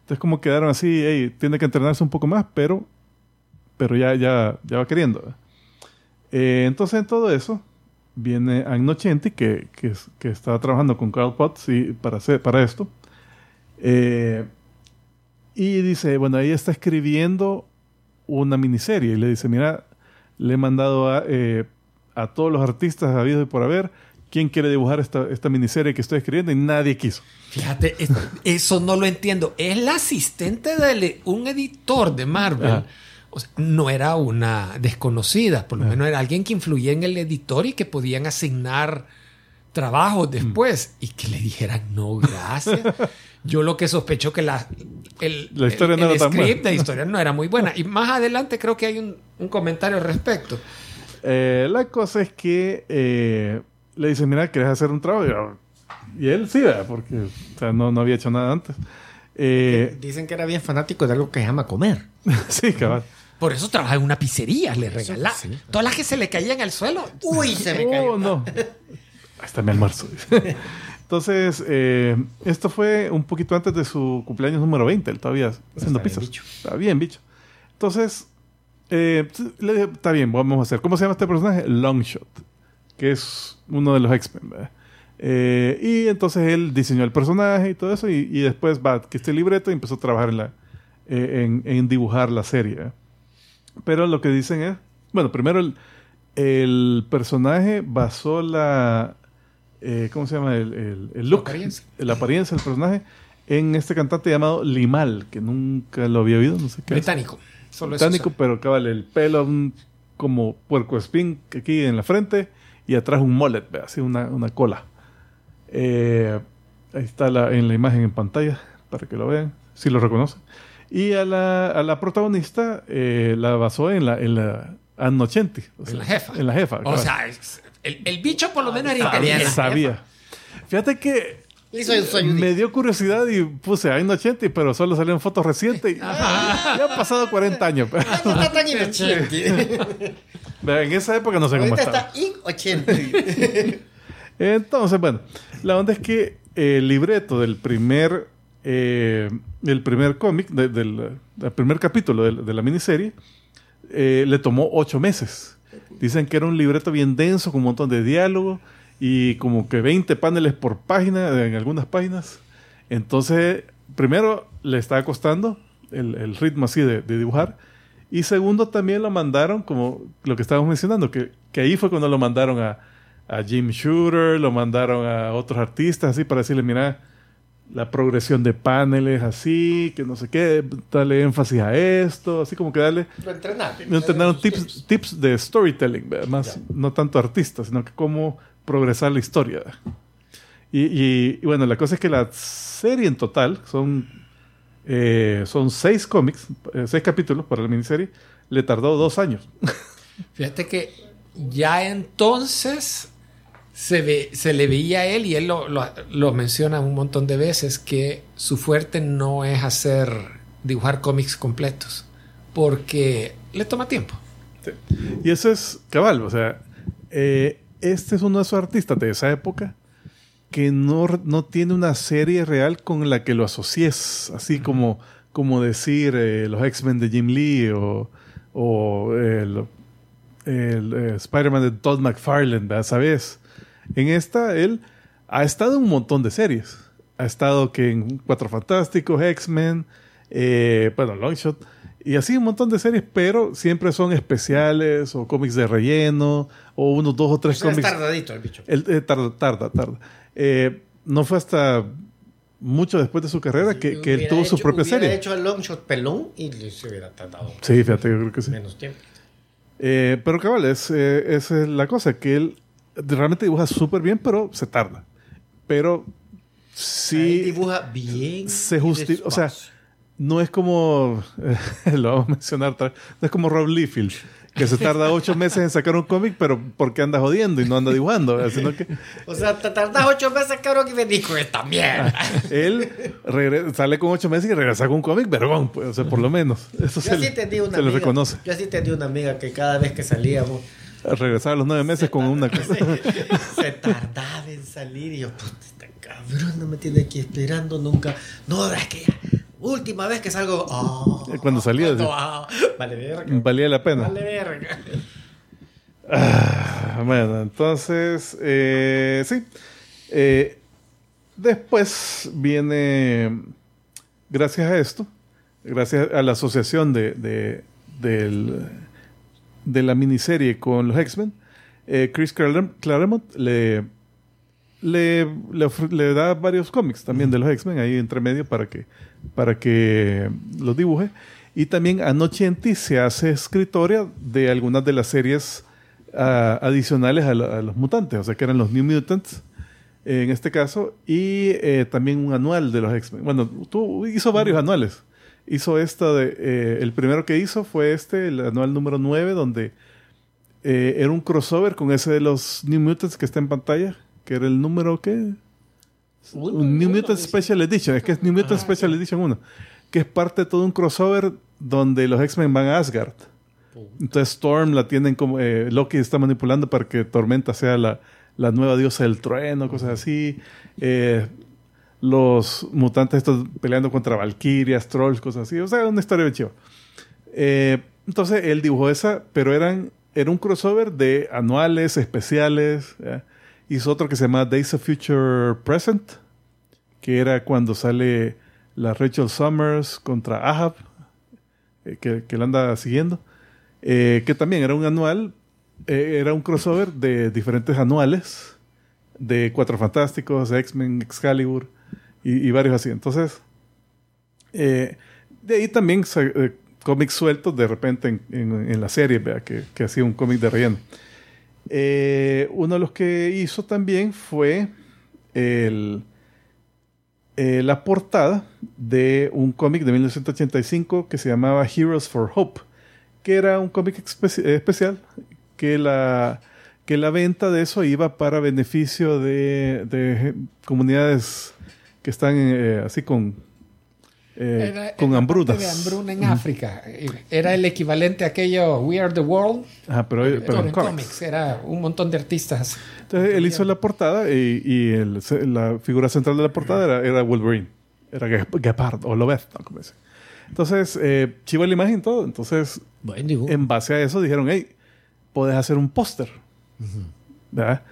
[SPEAKER 2] Entonces como quedaron así, hey, tiene que entrenarse un poco más, pero, pero ya, ya, ya va queriendo. Eh, entonces en todo eso viene Agnocenti, que, que, que estaba trabajando con Carl Potts para, hacer, para esto. Eh, y dice, bueno, ahí está escribiendo una miniserie. Y le dice, mira, le he mandado a, eh, a todos los artistas habidos y por haber ¿quién quiere dibujar esta, esta miniserie que estoy escribiendo? Y nadie quiso.
[SPEAKER 4] Fíjate, es- eso no lo entiendo. Es la asistente de un editor de Marvel.
[SPEAKER 2] Ajá.
[SPEAKER 4] O sea, no era una desconocida, por lo menos era alguien que influía en el editor y que podían asignar trabajos después y que le dijeran no, gracias. [laughs] Yo lo que sospecho que la, el,
[SPEAKER 2] La historia
[SPEAKER 4] el-
[SPEAKER 2] no
[SPEAKER 4] el
[SPEAKER 2] era tan
[SPEAKER 4] script de historia no era muy buena. [laughs] Y más adelante creo que hay un, un comentario al respecto.
[SPEAKER 2] Eh, la cosa es que eh, le dicen, mira, ¿quieres hacer un trabajo? Y, él sí, ¿verdad? porque o sea, no, no había hecho nada antes. Eh,
[SPEAKER 3] Dicen que era bien fanático de algo que se llama comer. [laughs]
[SPEAKER 2] sí, cabal.
[SPEAKER 4] Por eso trabajaba en una pizzería, le regalaba. Todas las que se le caían al suelo.
[SPEAKER 3] Uy, se me [laughs]
[SPEAKER 2] Oh,
[SPEAKER 3] cayó.
[SPEAKER 2] no. Ahí está mi almuerzo. [laughs] Entonces, eh, esto fue un poquito antes de su cumpleaños número 20. Él todavía haciendo
[SPEAKER 3] bien,
[SPEAKER 2] pizzas.
[SPEAKER 3] bicho.
[SPEAKER 2] Está bien, bicho. Entonces, eh, le dije, está bien, vamos a hacer. ¿Cómo se llama este personaje? Longshot, que es uno de los X-Men. Eh, y entonces él diseñó el personaje y todo eso. Y, y después va, que este libreto y empezó a trabajar en, la, eh, en, en dibujar la serie. Pero lo que dicen es, bueno, primero el, el personaje basó la, eh, ¿cómo se llama? El, el, el look,
[SPEAKER 4] apariencia.
[SPEAKER 2] la apariencia del personaje en este cantante llamado Limal, que nunca lo había oído, no sé qué. es.
[SPEAKER 4] Británico. Solo
[SPEAKER 2] Británico, pero cabal, el pelo un- como puerco espín aquí en la frente y atrás un mullet, ve, así una, una cola. Eh, ahí está la- en la imagen en pantalla para que lo vean, si lo reconocen. Y a la, a la protagonista eh, la basó en la, en la 80. o
[SPEAKER 4] En la jefa.
[SPEAKER 2] En la jefa.
[SPEAKER 4] O
[SPEAKER 2] cabal.
[SPEAKER 4] sea, el, el bicho por lo menos era
[SPEAKER 3] sabía,
[SPEAKER 4] inteligente.
[SPEAKER 2] sabía. Fíjate que
[SPEAKER 3] Hizo su ayudita.
[SPEAKER 2] me dio curiosidad y puse Anno 80, pero solo salieron fotos recientes. [laughs] Y, [laughs] ya han pasado 40 años.
[SPEAKER 3] No está tan [laughs] inocente.
[SPEAKER 2] En esa época no sé cómo estaba.
[SPEAKER 3] está in 80.
[SPEAKER 2] Entonces, bueno, la onda es que el libreto del primer, eh, el primer cómic, de- del, del primer capítulo de, de la miniserie, eh, le tomó ocho meses. Dicen que era un libreto bien denso, con un montón de diálogo y como que 20 paneles por página en algunas páginas. Entonces, primero le estaba costando el, el ritmo así de, de dibujar. Y segundo, también lo mandaron, como lo que estábamos mencionando, que, que ahí fue cuando lo mandaron a, a Jim Shooter, lo mandaron a otros artistas, así para decirle, mira, la progresión de paneles, así, que no sé qué, darle énfasis a esto, así como que darle...
[SPEAKER 3] Lo entrenaron.
[SPEAKER 2] Me entrenaron tips, tips de storytelling, más no tanto artistas, sino que cómo progresar la historia. ¿verdad? Y, y- y bueno, la cosa es que la serie en total son, eh, son seis cómics, eh, seis capítulos para la miniserie, le tardó dos años. [laughs]
[SPEAKER 4] Fíjate que ya entonces se, ve, se le veía a él, y él lo, lo- lo menciona un montón de veces, que su fuerte no es hacer, dibujar cómics completos, porque le toma tiempo.
[SPEAKER 2] Y eso es cabal, o sea, eh, este es uno de esos artistas de esa época que no, no tiene una serie real con la que lo asocies, así como, como decir eh, los X-Men de Jim Lee o, o el, el, eh, Spider-Man de Todd McFarlane. ¿sabes? En esta, él ha estado en un montón de series. Ha estado que en Cuatro Fantásticos, X-Men, eh, bueno, Longshot, y así un montón de series, pero siempre son especiales o cómics de relleno o unos dos o tres
[SPEAKER 3] O sea, es
[SPEAKER 2] cómics.
[SPEAKER 3] tardadito el bicho.
[SPEAKER 2] Él, eh, tarda, tarda, tarda. Eh, no fue hasta mucho después de su carrera que, que él tuvo su
[SPEAKER 3] hecho-
[SPEAKER 2] propia
[SPEAKER 3] hubiera
[SPEAKER 2] serie.
[SPEAKER 3] hecho el long shot pelón y se hubiera tardado
[SPEAKER 2] Sí, fíjate, yo creo que sí.
[SPEAKER 3] menos tiempo.
[SPEAKER 2] Eh, pero cabal, es, eh, esa es la cosa, que él realmente dibuja súper bien, pero se tarda. Pero
[SPEAKER 3] Ahí
[SPEAKER 2] sí
[SPEAKER 3] dibuja bien.
[SPEAKER 2] se justifica, o sea. No es como, eh, [laughs] lo vamos a mencionar, otra vez, no es como Rob Liefeld, que se tarda ocho meses en sacar un cómic, pero porque anda jodiendo y no anda dibujando, sino que
[SPEAKER 3] O sea, te tardas ocho meses, cabrón, y venís con esta mierda.
[SPEAKER 2] él regre- sale con ocho meses y regresa con un cómic, vergón, pues, o sea, por lo menos. Eso
[SPEAKER 3] Yo
[SPEAKER 2] se,
[SPEAKER 3] sí
[SPEAKER 2] le-
[SPEAKER 3] tenía una
[SPEAKER 2] se le
[SPEAKER 3] amiga.
[SPEAKER 2] reconoce.
[SPEAKER 3] Yo sí tenía una amiga que cada vez que salíamos
[SPEAKER 2] Regresar a los nueve meses con una cosa.
[SPEAKER 3] se tardaba en salir y yo, puta, esta cabrona me tiene aquí esperando nunca. No, es que ya, última vez que salgo.
[SPEAKER 2] Cuando salía,
[SPEAKER 3] cuando-
[SPEAKER 2] sí.
[SPEAKER 3] ah, vale, verga.
[SPEAKER 2] Valía la pena.
[SPEAKER 3] Vale, verga.
[SPEAKER 2] Ah, bueno, entonces, eh, sí. Eh, después viene, gracias a esto, gracias a la asociación de, de, del- de la miniserie con los X-Men, eh, Chris Clarem- Claremont le, le, le, le da varios cómics también de los X-Men ahí entre medio para que, para que los dibuje. Y también Anochenti se hace escritoria de algunas de las series ah, adicionales a, la- a los mutantes, o sea que eran los New Mutants en este caso, y eh, también un anual de los X-Men. Bueno, tú hizo varios anuales. Hizo esta de. eh, el primero que hizo fue este, el anual número 9, donde eh, era un crossover con ese de los New Mutants que está en pantalla, que era el número ¿qué? un New Mutant Special Edition, es que es New Mutant Special Edition 1, que es parte de todo un crossover donde los X-Men van a Asgard. Entonces Storm la tienen como eh, Loki está manipulando para que Tormenta sea la, la nueva diosa del trueno, cosas así. Eh, los mutantes estos peleando contra Valkyrias, trolls, cosas así. O sea, una historia bien chiva. Eh, entonces él dibujó esa, pero eran, era un crossover de anuales, especiales. ¿ya? Hizo otro que se llama Days of Future Present, que era cuando sale la Rachel Summers contra Ahab, eh, que, que la anda siguiendo. Eh, que también era un anual, eh, era un crossover de diferentes anuales, de Cuatro Fantásticos, X-Men, Excalibur y, y varios así. Entonces, eh, de ahí también eh, cómics sueltos de repente en, en- en la serie, ¿verdad? Que, que hacía un cómic de relleno. Eh, uno de los que hizo también fue eh, la portada de un cómic de 1985 que se llamaba Heroes for Hope, que era un cómic espe- especial que la, que la venta de eso iba para beneficio de, de comunidades que están eh, así con, eh,
[SPEAKER 4] Era-
[SPEAKER 2] con
[SPEAKER 4] era
[SPEAKER 2] hambrunas.
[SPEAKER 4] de hambruna en África. Era el equivalente a aquello We Are the World,
[SPEAKER 2] Ajá, pero, pero
[SPEAKER 4] pero
[SPEAKER 2] en
[SPEAKER 4] en
[SPEAKER 2] cómics.
[SPEAKER 4] cómics. Era un montón de artistas.
[SPEAKER 2] Entonces él hizo la portada y, y el- la figura central de la portada era, era Wolverine. Era Gep- Gepard o Lobez, ¿no? Como dice. Entonces, eh, chiva la imagen y todo. Entonces,
[SPEAKER 3] Bueno,
[SPEAKER 2] en base a eso dijeron, hey, puedes hacer un póster. ¿Verdad?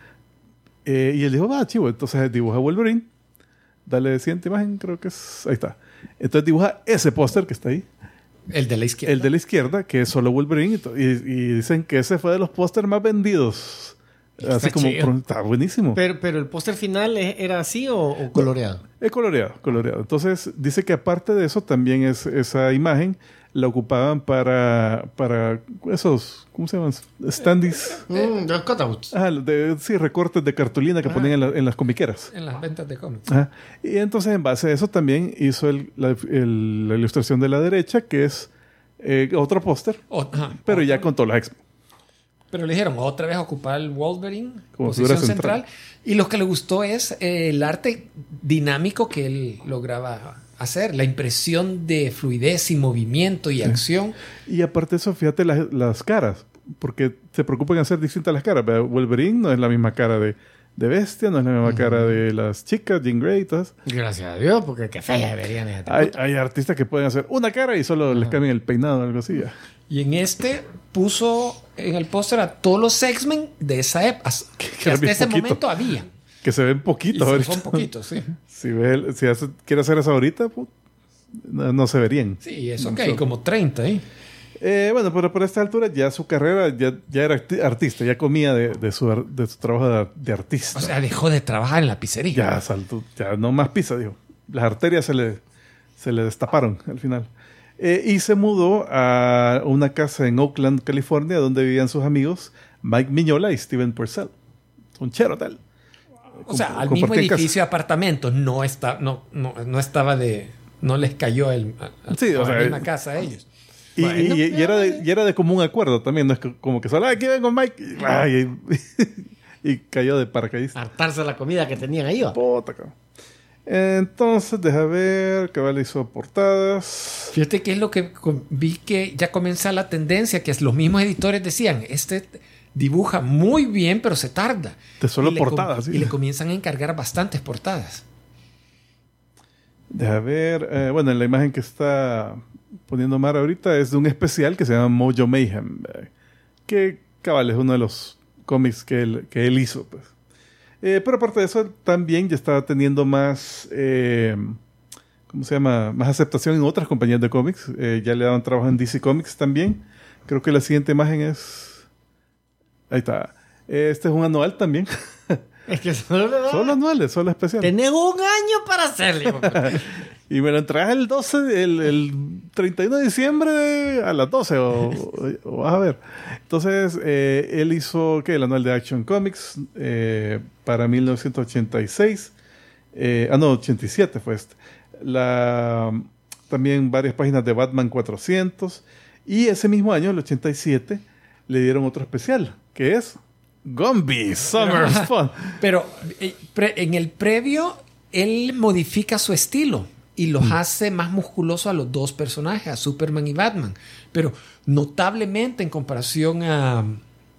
[SPEAKER 2] Eh, y él dijo, va, chivo. Entonces dibuja Wolverine. Dale siguiente imagen, creo que es. Ahí está. Entonces dibuja ese póster que está ahí.
[SPEAKER 4] El de la izquierda.
[SPEAKER 2] El de la izquierda, que es solo Wolverine. Y, y- dicen que ese fue de los pósters más vendidos.
[SPEAKER 4] Está
[SPEAKER 2] Así como.
[SPEAKER 4] chido.
[SPEAKER 2] Está buenísimo.
[SPEAKER 3] Pero, pero el póster final ¿e- era así o, o coloreado.
[SPEAKER 2] Es coloreado, coloreado. Entonces, dice que aparte de eso, también es, esa imagen la ocupaban para, para esos, ¿cómo se llaman? Standees.
[SPEAKER 3] Mm, los cutouts.
[SPEAKER 2] Ah, de, sí, recortes de cartulina que ponían en, la- en las comiqueras.
[SPEAKER 4] En las ventas de cómics.
[SPEAKER 2] Ajá. Y entonces, en base a eso, también hizo el- la, el- la ilustración de la derecha, que es eh, otro póster,
[SPEAKER 4] ajá.
[SPEAKER 2] pero ya con todos los X-Men.
[SPEAKER 4] Pero le dijeron otra vez ocupar el Wolverine,
[SPEAKER 2] Como
[SPEAKER 4] posición central. Y lo que le gustó es eh, el arte dinámico que él lograba hacer, la impresión de fluidez y movimiento y acción.
[SPEAKER 2] Y aparte eso, fíjate las, las caras, porque se preocupan en hacer distintas las caras. Wolverine no es la misma cara de, de Bestia, no es la misma cara de las chicas, Jean Grey y todas.
[SPEAKER 3] Gracias a Dios, porque qué fea deberían estar.
[SPEAKER 2] Hay, hay artistas que pueden hacer una cara y solo les cambian el peinado o algo así. ya.
[SPEAKER 4] Y en este puso en el póster a todos los X-Men de esa época, [laughs] que hasta ese
[SPEAKER 2] poquito.
[SPEAKER 4] momento había.
[SPEAKER 2] Que se ven
[SPEAKER 4] Y
[SPEAKER 2] poquitos
[SPEAKER 4] son-
[SPEAKER 2] ahorita.
[SPEAKER 4] son poquitos, sí. [laughs]
[SPEAKER 2] Si, ve el- si hace- quiere hacer eso ahorita, pu- no, no se verían.
[SPEAKER 4] Sí, eso
[SPEAKER 2] No
[SPEAKER 4] que hay como 30 ahí.
[SPEAKER 2] Eh, bueno, pero por esta altura ya su carrera ya, ya era arti- artista, ya comía de, de su, de su trabajo de artista.
[SPEAKER 4] O sea, dejó de trabajar en la pizzería.
[SPEAKER 2] ya saltó, ya no más pizza, dijo. Las arterias se le, se le destaparon al final. Eh, y se mudó a una casa en Oakland, California, donde vivían sus amigos Mike Miñola y Steven Purcell. Un chero tal.
[SPEAKER 4] O sea, al mismo edificio de apartamentos no, está, no, no, no estaba de... No les cayó el, a,
[SPEAKER 2] Sí, o
[SPEAKER 4] a la
[SPEAKER 2] sea,
[SPEAKER 4] misma casa a ellos.
[SPEAKER 2] Y,
[SPEAKER 3] Bueno,
[SPEAKER 2] y- y era de, y era de común acuerdo también, no es que- como que solo, "Ah, aquí vengo Mike, y, ay, y, [laughs] y cayó de paracaidista.
[SPEAKER 3] Hartarse la comida que tenían ahí. va.
[SPEAKER 2] Puta, cabrón. Entonces, deja ver, Cabal hizo portadas.
[SPEAKER 4] Fíjate que es lo que vi que ya comienza la tendencia, que es los mismos editores decían, este dibuja muy bien, pero se tarda.
[SPEAKER 2] De solo
[SPEAKER 4] Y le
[SPEAKER 2] portadas, sí.
[SPEAKER 4] Y le comienzan a encargar bastantes portadas.
[SPEAKER 2] Deja ver, eh, bueno, la imagen que está poniendo Mar ahorita es de un especial que se llama Mojo Mayhem, eh, que cabal es uno de los cómics que él, que él hizo. Pues. Eh, pero aparte de eso, también ya estaba teniendo más, eh, ¿cómo se llama? Más aceptación en otras compañías de cómics. Ya le daban trabajo en DC Comics también. Creo que la siguiente imagen es... Ahí está. Este es un anual también.
[SPEAKER 3] Es que solo le
[SPEAKER 2] Solo anuales, solo especiales.
[SPEAKER 3] Tenés un año para hacerlo. [laughs]
[SPEAKER 2] Y me lo entregas el 12, el, el 31 de diciembre a las 12, o, o- o vas a ver. Entonces, eh, él hizo, ¿qué? El anual de Action Comics eh, para 1986. Eh, ah, no, 87 fue este. La, también varias páginas de Batman 400. Y ese mismo año, el 87, le dieron otro especial, que es Gumby Summer Fun.
[SPEAKER 4] Pero eh, en el previo, él modifica su estilo y los hace más musculosos a los dos personajes, a Superman y Batman. Pero notablemente en comparación a,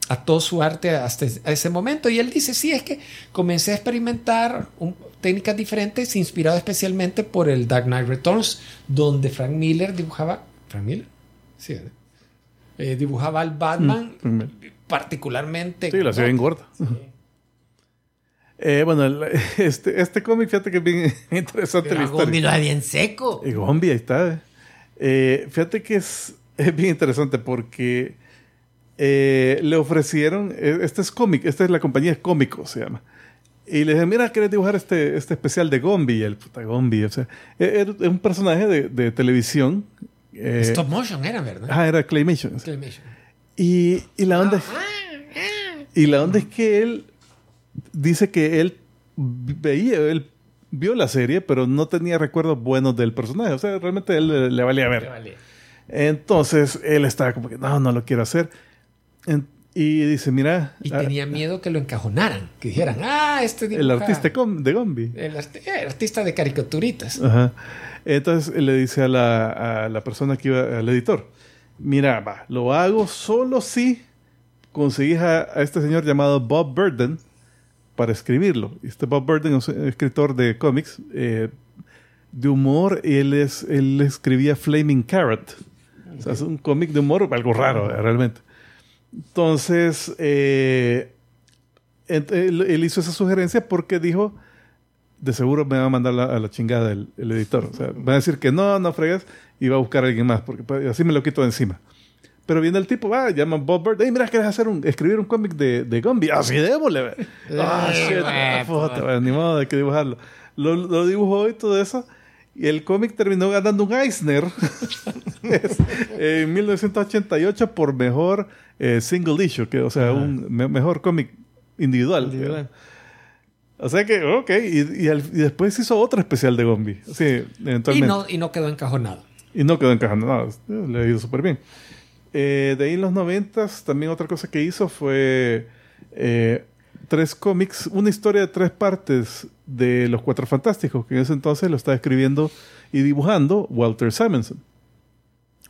[SPEAKER 4] a todo su arte hasta ese momento. Y él dice, sí, es que comencé a experimentar un- técnicas diferentes, inspirado especialmente por el Dark Knight Returns, donde Frank Miller dibujaba... ¿Frank Miller? Sí. Eh, dibujaba al Batman
[SPEAKER 2] Mm,
[SPEAKER 4] particularmente...
[SPEAKER 2] Sí, la hacía bien gorda. Eh, bueno, el- [laughs] este, este cómic, fíjate que es bien [laughs] interesante la
[SPEAKER 3] Pero
[SPEAKER 2] historia.
[SPEAKER 3] Gombi lo hace bien seco.
[SPEAKER 2] Y Gombi, ahí está. eh. Eh, fíjate que es, [laughs] es bien interesante porque eh, le ofrecieron, este es cómic, esta es la compañía cómico, se llama. Y le dije, mira, ¿quieres dibujar este, este especial de Gombi? Y el puta Gombi, o sea, es es un personaje de, de televisión.
[SPEAKER 4] Stop motion era, ¿verdad?
[SPEAKER 2] ah, era Claymation.
[SPEAKER 4] Claymation.
[SPEAKER 2] Y, y la onda es, y la onda es que él dice que él veía, él vio la serie, pero no tenía recuerdos buenos del personaje. O sea, realmente él le, le valía ver. Entonces él estaba como que no, no lo quiero hacer. En- y dice, mira,
[SPEAKER 4] Y
[SPEAKER 2] ah,
[SPEAKER 4] tenía miedo que lo encajonaran, que dijeran, ah, este
[SPEAKER 2] el
[SPEAKER 4] dibuja-
[SPEAKER 2] artista com- de Gombi.
[SPEAKER 4] el, art- eh, el artista de caricaturitas.
[SPEAKER 2] Ajá. Entonces le dice a la, a la persona que iba, al editor, mira, va, lo hago solo si conseguís a, a este señor llamado Bob Burden para escribirlo. Este Bob Burden es un escritor de cómics, eh, de humor, él, es, él escribía Flaming Carrot. O sea, es un cómic de humor, algo raro, eh, realmente. Entonces, eh, él hizo esa sugerencia porque dijo, de seguro me va a mandar la- a la chingada el, el editor. O sea, va a decir que no, no fregas y va a buscar a alguien más, porque pues, así me lo quito de encima. Pero viene el tipo, va, llama Bob Bird, hey, mira, ¿quieres hacer un, escribir un cómic de, de Gumby? Así démosle. ve". Ah, shit,
[SPEAKER 3] güey,
[SPEAKER 2] puta, ve, ni modo, hay que dibujarlo. Lo, lo dibujó y todo eso. Y el cómic terminó ganando un Eisner [laughs] eh, en 1988 por mejor eh, single issue, que, o sea, un me- mejor cómic individual.
[SPEAKER 3] Individual.
[SPEAKER 2] O sea que, ok, y, y al- y después hizo otro especial de Gombi. Sí,
[SPEAKER 4] Y
[SPEAKER 2] eventualmente.
[SPEAKER 4] no, y no quedó encajonado.
[SPEAKER 2] Y no quedó encajando nada. Le ha ido súper bien. Eh, de ahí en los noventas, también otra cosa que hizo fue eh, tres cómics, una historia de tres partes de Los Cuatro Fantásticos, que en ese entonces lo estaba escribiendo y dibujando Walter Simonson.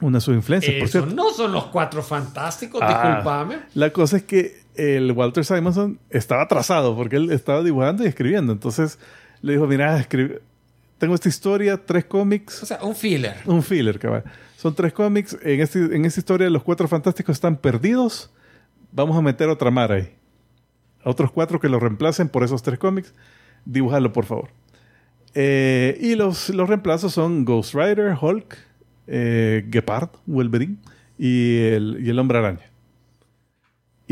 [SPEAKER 2] Una de sus influencias, por cierto.
[SPEAKER 4] no son los cuatro fantásticos,
[SPEAKER 2] Ah.
[SPEAKER 4] discúlpame.
[SPEAKER 2] La cosa es que el Walter Simonson estaba atrasado porque él estaba dibujando y escribiendo. Entonces le dijo, mira, tengo esta historia, tres cómics,
[SPEAKER 4] O sea, un filler.
[SPEAKER 2] un filler, cabal. Son tres cómics. En, este, en esta historia los cuatro fantásticos están perdidos. Vamos a meter otra mar ahí. A otros cuatro que lo reemplacen por esos tres cómics. Dibújalo, por favor. Eh, y los, los reemplazos son Ghost Rider, Hulk, eh, Gepard, Wolverine y el, y el Hombre Araña.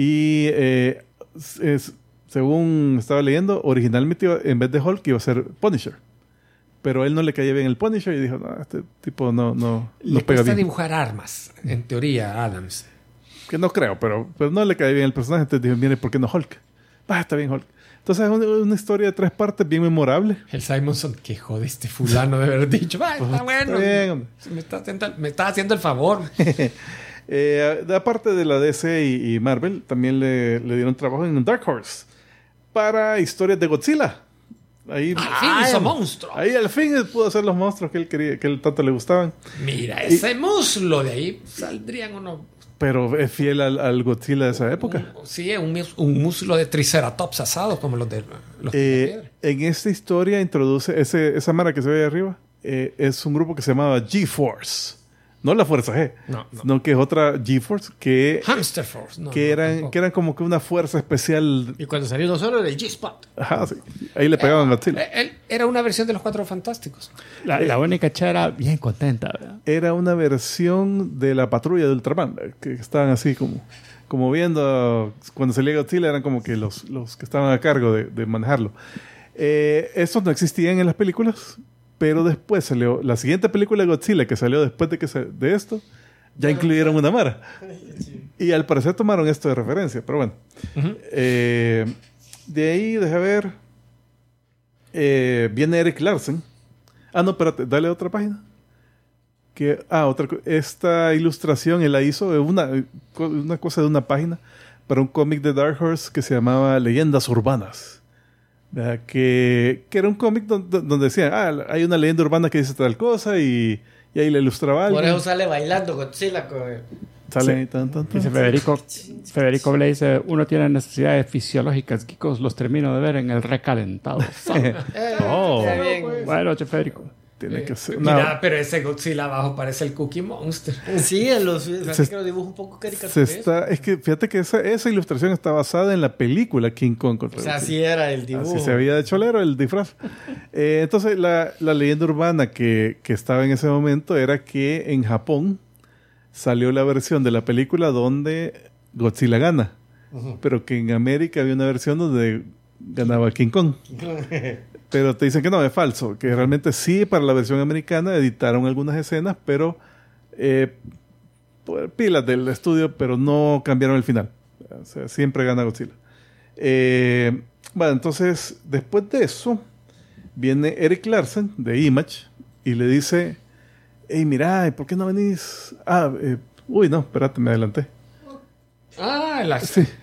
[SPEAKER 2] Y eh, es- según estaba leyendo, originalmente iba- en vez de Hulk iba a ser Punisher. Pero él no le caía bien el Punisher y dijo, no, este tipo no, no, no
[SPEAKER 4] Le
[SPEAKER 2] pega
[SPEAKER 4] cuesta
[SPEAKER 2] bien.
[SPEAKER 4] dibujar armas, en teoría, Adams.
[SPEAKER 2] Que no creo, pero, pero no le cae bien el personaje. Entonces dijo, mire, ¿por qué no Hulk? Ah, está bien Hulk. Entonces es una, una historia de tres partes bien memorable.
[SPEAKER 4] El Simonson, que jode este fulano de haber dicho, "Ah, está bueno.
[SPEAKER 2] Está bien, hombre.
[SPEAKER 4] me, está haciendo, me está haciendo el favor. [laughs]
[SPEAKER 2] Eh, aparte de la DC y, y Marvel, también le, le dieron trabajo en Dark Horse para historias de Godzilla. Ahí,
[SPEAKER 4] Al fin hizo monstruo.
[SPEAKER 2] ahí al fin pudo hacer los monstruos que él quería, que él tanto le gustaban.
[SPEAKER 4] Mira, ese muslo de ahí saldrían unos.
[SPEAKER 2] Pero es fiel al, al Godzilla de esa época.
[SPEAKER 4] un- sí, un, un muslo de triceratops asado, como los de los de
[SPEAKER 2] Eh,
[SPEAKER 4] piedra.
[SPEAKER 2] en esta historia introduce ese, esa mara que se ve ahí arriba. eh, es un grupo que se llamaba G-Force. No la Fuerza G,
[SPEAKER 4] No, no.
[SPEAKER 2] sino que es otra G-Force que,
[SPEAKER 4] Hamster Force. No,
[SPEAKER 2] que, eran, que eran como que una fuerza especial.
[SPEAKER 3] Y cuando salió solo era el G-Spot.
[SPEAKER 2] Ajá, sí. Ahí le pegaban a Godzilla.
[SPEAKER 4] Eh, él era una versión de los Cuatro Fantásticos.
[SPEAKER 1] La, la única chara bien contenta, ¿verdad?
[SPEAKER 2] Era una versión de la patrulla de Ultraman, eh, que estaban así como, como viendo, cuando salía Godzilla eran como que los, los que estaban a cargo de, de manejarlo. Eh, estos no existían en las películas, pero después salió, la siguiente película de Godzilla que salió después de, que se- de esto, ya incluyeron una Mara. [laughs] Y al parecer tomaron esto de referencia, pero bueno. Eh, de ahí, deja ver. Eh, viene Eric Larsen. Ah, no, espérate, dale otra página. Que, ah, otra Esta ilustración él la hizo de una, una cosa de una página para un cómic de Dark Horse que se llamaba Leyendas Urbanas. Que, que era un cómic donde, donde decían, ah, hay una leyenda urbana que dice tal cosa y, y ahí le ilustraba algo.
[SPEAKER 3] Por eso sale bailando Godzilla con...
[SPEAKER 2] Sale
[SPEAKER 1] Sí.
[SPEAKER 2] tan, tan, tan.
[SPEAKER 1] Dice Federico, Federico Blay dice, uno tiene necesidades fisiológicas, Kikos, los termino de ver en el recalentado. sauna". [laughs] [laughs]
[SPEAKER 2] Oh.
[SPEAKER 1] Buenas noches, Federico.
[SPEAKER 2] Tiene que ser. no,
[SPEAKER 4] Mira, pero ese Godzilla abajo parece el Cookie Monster. [laughs]
[SPEAKER 3] Sí, en los...
[SPEAKER 2] Se-
[SPEAKER 3] que lo dibujo un poco
[SPEAKER 2] está, es que fíjate que esa, esa ilustración está basada en la película King Kong contra
[SPEAKER 3] O sea, así era el dibujo.
[SPEAKER 2] Así se había de cholero el disfraz. Eh, entonces, la, la leyenda urbana que, que estaba en ese momento era que en Japón salió la versión de la película donde Godzilla gana, pero que en América había una versión donde ganaba King Kong. [laughs] Pero te dicen que no, es falso, que realmente sí, para la versión americana editaron algunas escenas, pero eh, por pilas del estudio, pero no cambiaron el final. O sea, siempre gana Godzilla. Eh, bueno, entonces, después de eso, viene Eric Larsen de Image y le dice, hey, mira, ¿y ¿por qué no venís? Ah, eh, uy, no, espérate, me adelanté.
[SPEAKER 4] Ah, la...
[SPEAKER 2] Sí. [laughs]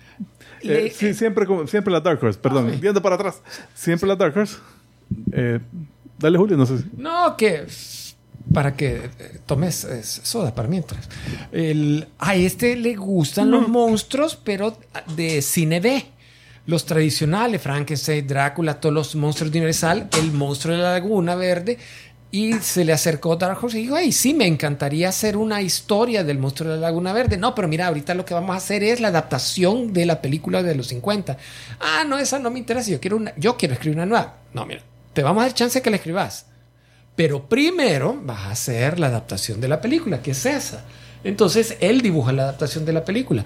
[SPEAKER 2] Eh, sí, siempre, como- siempre la Dark Horse, perdón,
[SPEAKER 4] Ay.
[SPEAKER 2] viendo para atrás. Siempre la Dark Horse. Eh, dale, Julio, no sé si.
[SPEAKER 4] No, que para que eh, tomes soda para mientras. El, a este le gustan los monstruos, pero de cine B. Los tradicionales, Frankenstein, Drácula, todos los monstruos de Universal, el monstruo de la Laguna Verde. Y se le acercó Dark Horse y dijo, ay, sí, me encantaría hacer una historia del monstruo de la Laguna Verde. No, pero mira, ahorita lo que vamos a hacer es la adaptación de la película de los 50. Ah, no, esa no me interesa, yo quiero, una, yo quiero escribir una nueva. No, mira, te vamos a dar chance que la escribas. Pero primero vas a hacer la adaptación de la película, que es esa. Entonces él dibuja la adaptación de la película.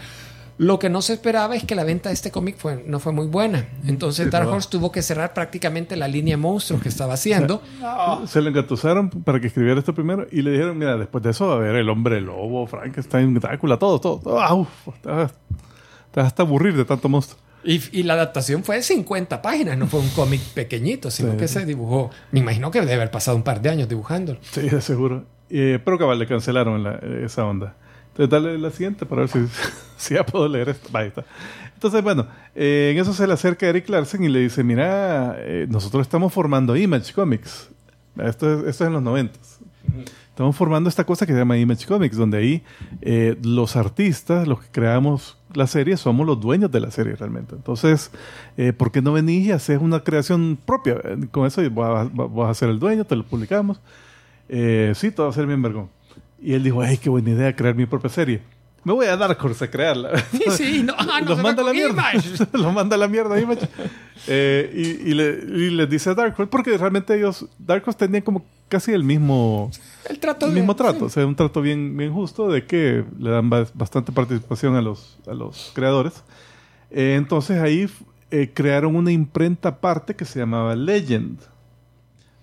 [SPEAKER 4] Lo que no se esperaba es que la venta de este cómic fue, no fue muy buena. Entonces Dark. Horse tuvo que cerrar prácticamente la línea monstruos que estaba haciendo. [laughs]
[SPEAKER 2] Se lo engatusaron para que escribiera esto primero y le dijeron, mira, después de eso va a haber el hombre lobo, Frankenstein, Drácula, todo, todo. todo. Ah, uf, te vas- te vas hasta aburrir de tanto monstruo.
[SPEAKER 4] Y, y la adaptación fue de 50 páginas, no fue un cómic pequeñito, sino
[SPEAKER 2] Sí.
[SPEAKER 4] que se dibujó. Me imagino que debe haber pasado un par de años dibujándolo.
[SPEAKER 2] Sí, de seguro. Eh, pero cabal, le cancelaron la- esa onda. Entonces, dale la siguiente para ver si, [laughs] si ya puedo leer esto. Ahí está. Entonces, bueno, eh, en eso se le acerca Eric Larsen y le dice, mira, eh, nosotros estamos formando Image Comics. Esto es, esto es en los noventas. Estamos formando esta cosa que se llama Image Comics, donde ahí eh, los artistas, los que creamos la serie, somos los dueños de la serie realmente. Entonces, eh, ¿por qué no venís y haces una creación propia? Con eso vas, vas- a ser el dueño, te lo publicamos. Eh, sí, todo va a ser bien vergón. Y él dijo, ay, qué buena idea crear mi propia serie. Me voy a Dark Horse a crearla.
[SPEAKER 4] Sí, sí, no, [laughs] ah, no
[SPEAKER 2] Los manda la mierda. [laughs] Los manda a la mierda Image. Eh, y, y, le, y les dice a Dark Horse, porque realmente ellos, Dark Horse tenían como casi el mismo,
[SPEAKER 4] El trato
[SPEAKER 2] el
[SPEAKER 4] de-
[SPEAKER 2] mismo trato.
[SPEAKER 4] sí.
[SPEAKER 2] O sea, un trato bien, bien justo de que le dan bas- bastante participación a los, a los creadores. Eh, entonces ahí eh, crearon una imprenta aparte que se llamaba Legend,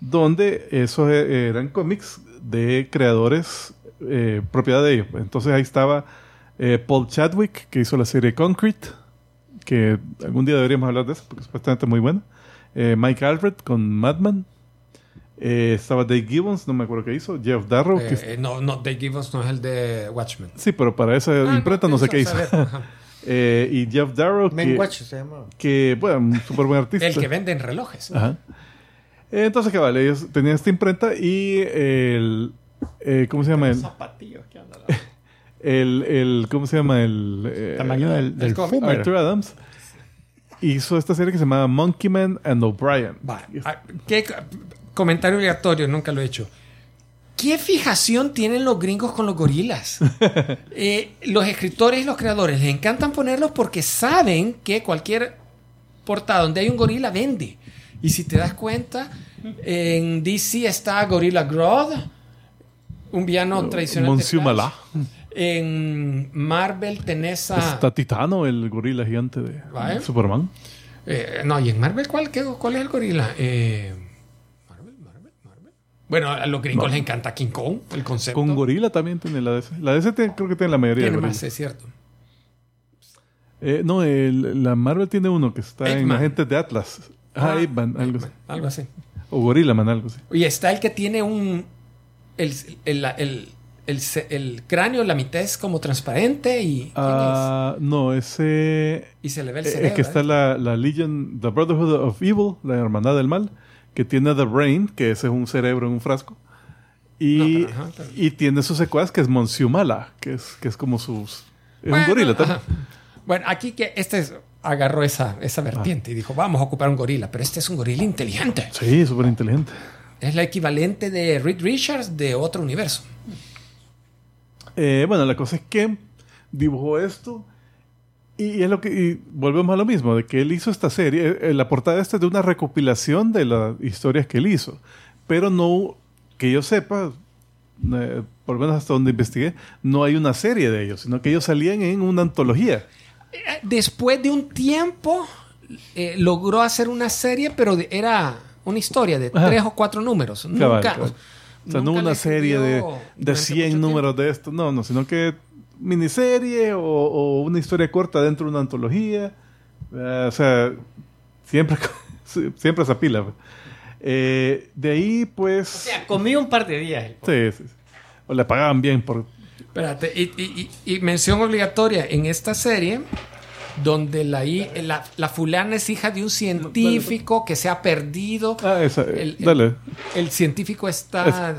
[SPEAKER 2] donde esos eh, eran cómics de creadores eh, propiedad de ellos. Entonces ahí estaba Paul Chadwick, que hizo la serie Concrete, que algún día deberíamos hablar de eso, porque es muy buena. Mike Alfred con Madman. Eh, estaba Dave Gibbons, no me acuerdo qué hizo. Jeff Darrow. que-
[SPEAKER 4] Eh, no, no, Dave Gibbons no es el de Watchmen.
[SPEAKER 2] sí, pero para esa
[SPEAKER 4] Ah,
[SPEAKER 2] imprenta no, sé qué hizo. [laughs] Eh, y Jeff Darrow,
[SPEAKER 3] Men
[SPEAKER 2] que,
[SPEAKER 3] Watch se llamaba.
[SPEAKER 2] que, bueno, un súper buen artista.
[SPEAKER 4] El que venden relojes.
[SPEAKER 2] Ajá. Eh, Entonces, ¿qué vale? Ellos tenían esta imprenta y el... eh, ¿Cómo se llama? El,
[SPEAKER 3] Zapatillos que andan. [laughs]
[SPEAKER 2] el, el- ¿Cómo se llama? El... eh,
[SPEAKER 1] Tamaño del, del.
[SPEAKER 2] Arthur Adams hizo esta serie que se llamaba Monkey Man and O'Brien.
[SPEAKER 4] Va, ah, ¿Qué comentario obligatorio? Nunca lo he hecho. ¿Qué fijación tienen los gringos con los gorilas? [laughs] Eh, los escritores y los creadores les encantan ponerlos porque saben que cualquier portada donde hay un gorila vende. Y si te das cuenta, en DC está Gorilla Grodd, un villano tradicional.
[SPEAKER 2] Malá.
[SPEAKER 4] En Marvel tenés a...
[SPEAKER 2] Está Titano, el gorila gigante de
[SPEAKER 4] Vale.
[SPEAKER 2] Superman.
[SPEAKER 4] Eh, no, ¿y en Marvel cuál, qué- cuál es el gorila? Eh. Bueno, a los gringos les encanta King Kong, el concepto.
[SPEAKER 2] Con gorila también tiene la DC. La DC te- creo que tiene la mayoría de
[SPEAKER 4] Tiene
[SPEAKER 2] gorilas.
[SPEAKER 4] más, es cierto.
[SPEAKER 2] Eh, no, el- la Marvel tiene uno que está en. Agentes de Atlas. Ah, Eggman, algo así.
[SPEAKER 4] Algo así.
[SPEAKER 2] O Gorilla Man, algo así.
[SPEAKER 4] Y está el que tiene un... El, el, el, el, cráneo, la mitad es como transparente y... ¿quién
[SPEAKER 2] Ah, no, ese...
[SPEAKER 4] es? Y se le ve el
[SPEAKER 2] eh,
[SPEAKER 4] cerebro.
[SPEAKER 2] Es que está
[SPEAKER 4] ¿eh?
[SPEAKER 2] la, la Legion, The Brotherhood of Evil, la hermandad del mal, que tiene The Brain, que ese es un cerebro en un frasco. Y,
[SPEAKER 4] No, ajá,
[SPEAKER 2] y tiene su secuaz, que es Monsiumala, que es, que es como sus... Es
[SPEAKER 4] Bueno,
[SPEAKER 2] un gorila también.
[SPEAKER 4] ajá. Bueno, aquí que este es- agarró esa, esa vertiente y dijo, vamos a ocupar un gorila, pero este es un gorila inteligente.
[SPEAKER 2] Sí, súper inteligente.
[SPEAKER 4] Es la equivalente de Reed Richards de otro universo.
[SPEAKER 2] Eh, bueno, la cosa es que dibujó esto y, es lo que y volvemos a lo mismo, de que él hizo esta serie. eh, eh, la portada esta es de una recopilación de las historias que él hizo, pero no, que yo sepa, eh, por lo menos hasta donde investigué, no hay una serie de ellos, sino que ellos salían en una antología.
[SPEAKER 4] Eh, Después de un tiempo, eh, logró hacer una serie, pero de- era una historia de
[SPEAKER 2] Ajá.
[SPEAKER 4] tres o cuatro números.
[SPEAKER 2] Cabal,
[SPEAKER 4] Nunca,
[SPEAKER 2] cabal. O sea, no
[SPEAKER 4] nunca
[SPEAKER 2] una
[SPEAKER 4] la
[SPEAKER 2] serie de, de
[SPEAKER 4] durante
[SPEAKER 2] 100
[SPEAKER 4] mucho
[SPEAKER 2] números de esto, no, no, sino que miniserie o, o una historia corta dentro de una antología. Eh, o sea, siempre, [laughs] siempre esa pila. pues. Eh, de ahí, pues...
[SPEAKER 3] O sea, comí un par de días. el
[SPEAKER 2] sí, sí. O le pagaban bien por...
[SPEAKER 4] Espérate, y, y- y- y mención obligatoria en esta serie, donde la, hi- la, la fulana es hija de un científico que se ha perdido.
[SPEAKER 2] Ah, esa,
[SPEAKER 4] El-
[SPEAKER 2] dale.
[SPEAKER 4] El científico está...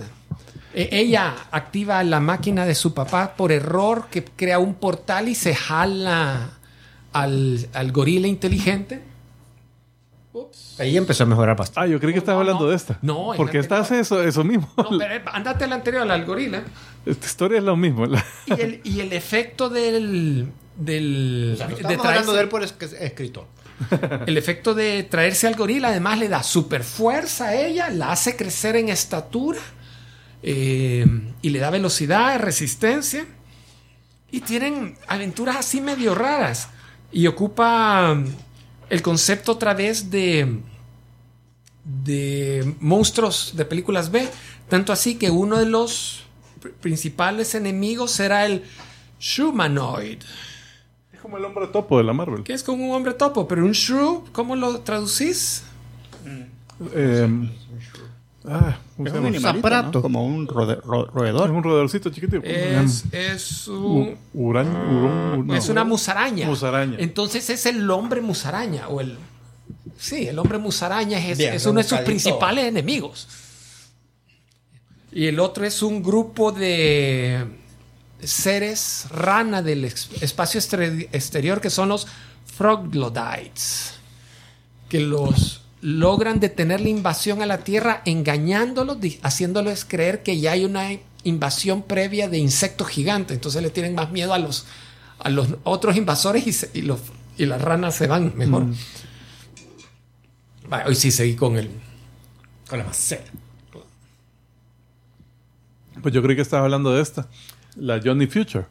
[SPEAKER 4] Ella activa la máquina de su papá por error que crea un portal y se jala al, al gorila inteligente.
[SPEAKER 3] Ahí empezó a mejorar bastante.
[SPEAKER 2] Ah, yo creí que
[SPEAKER 4] no,
[SPEAKER 2] hablando
[SPEAKER 4] no.
[SPEAKER 2] de esta.
[SPEAKER 4] No,
[SPEAKER 2] Porque hace eso, eso mismo.
[SPEAKER 4] No, pero andate al anterior, al gorila.
[SPEAKER 2] Esta historia es lo mismo. La-
[SPEAKER 4] Y el, y el efecto del... del de
[SPEAKER 3] Estamos
[SPEAKER 4] traerse-
[SPEAKER 3] hablando de él por escritor.
[SPEAKER 4] El efecto de traerse al gorila además le da super fuerza a ella, la hace crecer en estatura eh, y le da velocidad, resistencia. Y tienen aventuras así medio raras. Y ocupa um, el concepto otra vez de, de monstruos de películas B. Tanto así que uno de los pr- principales enemigos era el Shumanoid.
[SPEAKER 2] Es como el hombre topo de la Marvel.
[SPEAKER 4] Que es como un hombre topo, pero un shrew, ¿cómo lo traducís?
[SPEAKER 2] Eh, ah, ¿cómo
[SPEAKER 6] Es un animalito,
[SPEAKER 3] Aparato.
[SPEAKER 6] ¿no? Como un rode- ro-
[SPEAKER 2] Es
[SPEAKER 6] roedor.
[SPEAKER 2] un roedorcito chiquitito.
[SPEAKER 4] Es, es, un-
[SPEAKER 2] U- uran- urón- no.
[SPEAKER 4] es una musaraña.
[SPEAKER 2] Musaraña.
[SPEAKER 4] Entonces es el hombre musaraña. O el, sí, el hombre musaraña es,
[SPEAKER 3] Bien,
[SPEAKER 4] es uno de sus principales enemigos. Y el otro es un grupo de seres rana del espacio exterior que son los Froglodites. Que los logran detener la invasión a la Tierra engañándolos, haciéndoles creer que ya hay una invasión previa de insectos gigantes. Entonces le tienen más miedo a los, a los otros invasores y, se- y, los, y las ranas se van mejor. Vale, hoy sí seguí con el...
[SPEAKER 3] Con la maceta.
[SPEAKER 2] Pues yo creí que estabas hablando de esta. La Johnny Future.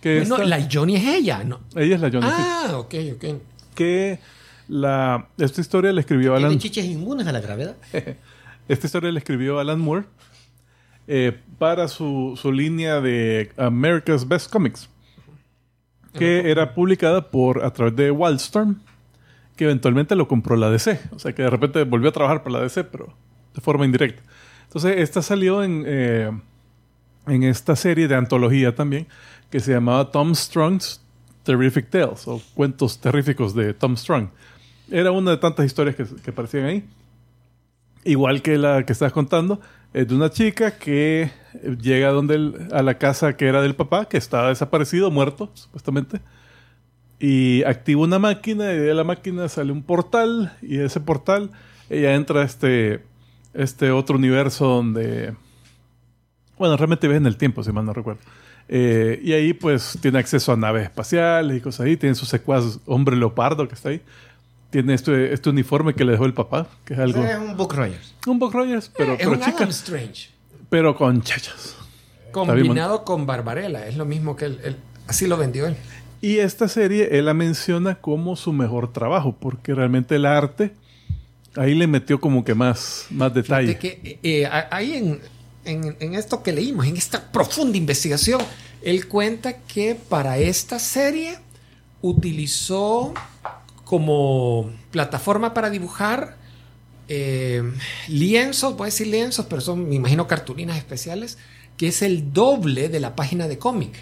[SPEAKER 2] Que esta-
[SPEAKER 4] la Johnny es ella, ¿no?
[SPEAKER 2] Ella es la Johnny Future.
[SPEAKER 4] Ah, ok, ok.
[SPEAKER 2] Que la, esta historia la escribió
[SPEAKER 3] Tiene
[SPEAKER 2] Alan,
[SPEAKER 3] chiches inmunes a la gravedad. [laughs]
[SPEAKER 2] esta historia la escribió Alan Moore eh, para su, su línea de America's Best Comics. Que era publicada por a través de Wildstorm. Que eventualmente lo compró la DC. O sea que de repente volvió a trabajar para la DC, pero de forma indirecta. Entonces, esta salió en, eh, en esta serie de antología también, que se llamaba Tom Strong's Terrific Tales, o cuentos terríficos de Tom Strong. Era una de tantas historias que, que aparecían ahí. Igual que la que estás contando, es de una chica que eh, llega donde el- a la casa que era del papá, que estaba desaparecido, muerto, supuestamente. Y activa una máquina y de la máquina sale un portal y de ese portal ella entra a este, este otro universo donde... Bueno, realmente vive en el tiempo, si mal no recuerdo. Eh, y ahí pues tiene acceso a naves espaciales y cosas ahí. Tiene su secuaz hombre leopardo que está ahí. Tiene este, este uniforme que le dejó el papá, que es algo...
[SPEAKER 3] Un Book Rogers.
[SPEAKER 2] Un Buck Rogers, pero,
[SPEAKER 4] es
[SPEAKER 2] pero
[SPEAKER 4] un
[SPEAKER 2] chica,
[SPEAKER 4] Adam Strange.
[SPEAKER 2] pero con chachas.
[SPEAKER 4] Combinado con Barbarella, es lo mismo que él, él- así lo vendió él.
[SPEAKER 2] Y esta serie él la menciona como su mejor trabajo, porque realmente el arte ahí le metió como que más, más detalle.
[SPEAKER 4] Que eh, a- ahí en, en- en esto que leímos, en esta profunda investigación, él cuenta que para esta serie utilizó como plataforma para dibujar eh, lienzos, voy a decir lienzos, pero son, me imagino, cartulinas especiales, que es el doble de la página de cómic.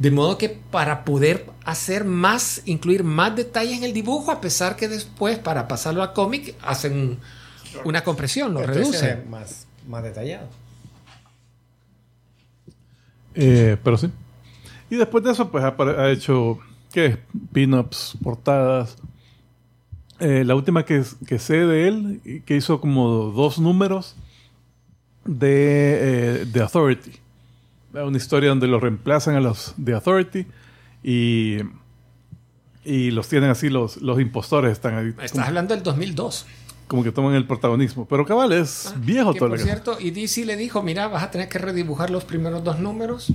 [SPEAKER 4] De modo que para poder hacer más, incluir más detalles en el dibujo, a pesar que después para pasarlo a cómic hacen una compresión, lo
[SPEAKER 3] Entonces,
[SPEAKER 4] reducen.
[SPEAKER 3] eh, Más, más detallado.
[SPEAKER 2] Eh, pero sí. Y después de eso, pues ha hecho, ¿qué? Pin-ups, portadas. Eh, la última que, que sé de él, que hizo como dos números de eh, The Authority. Una historia donde los reemplazan a los The Authority y, y los tienen así, los, los impostores están ahí.
[SPEAKER 4] Estás
[SPEAKER 2] Como,
[SPEAKER 4] hablando del 2002.
[SPEAKER 2] como que toman el protagonismo. Pero cabal, es viejo
[SPEAKER 4] Ah, Que,
[SPEAKER 2] todo
[SPEAKER 4] por cierto, y DC le dijo, mira, vas a tener que redibujar los primeros dos números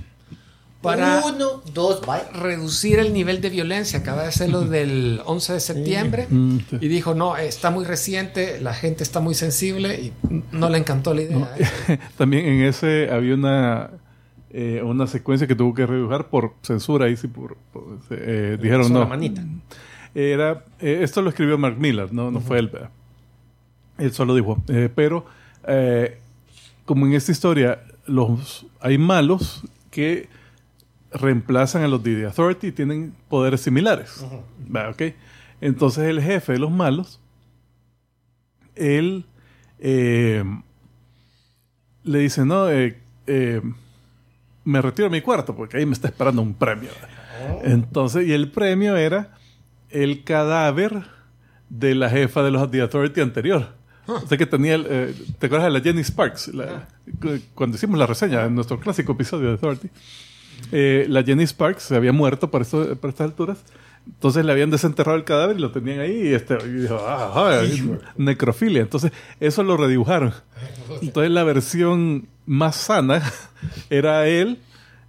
[SPEAKER 4] para
[SPEAKER 3] Uno, dos, bye.
[SPEAKER 4] reducir el nivel de violencia. Acaba de hacerlo [laughs] del 11 de septiembre.
[SPEAKER 2] Mm.
[SPEAKER 4] Y dijo, no, está muy reciente, la gente está muy sensible y no le encantó la idea. ¿eh? [laughs]
[SPEAKER 2] También en ese había una eh, una secuencia que tuvo que redibujar por censura ahí sí por, por- eh, dijeron no
[SPEAKER 3] manita.
[SPEAKER 2] era eh, esto lo escribió Mark Miller no no fue él él solo dijo pero como en esta historia los hay malos que reemplazan a los The Authority y tienen poderes similares ¿verdad? ¿ok? entonces el jefe de los malos él eh, le dice, no, eh, eh, me retiro a mi cuarto porque ahí me está esperando un premio. Entonces, y el premio era el cadáver de la jefa de los The Authority anterior. O sea que tenía, el, eh, ¿te acuerdas de la Jenny Sparks? La- cu- Cuando hicimos la reseña en nuestro clásico episodio de Authority. Eh, la Jenny Sparks se había muerto por, esto- por estas alturas. Entonces le habían desenterrado el cadáver y lo tenían ahí y, este, y dijo, ah, ah, necrofilia. Entonces eso lo redibujaron. Entonces la versión más sana [laughs] era él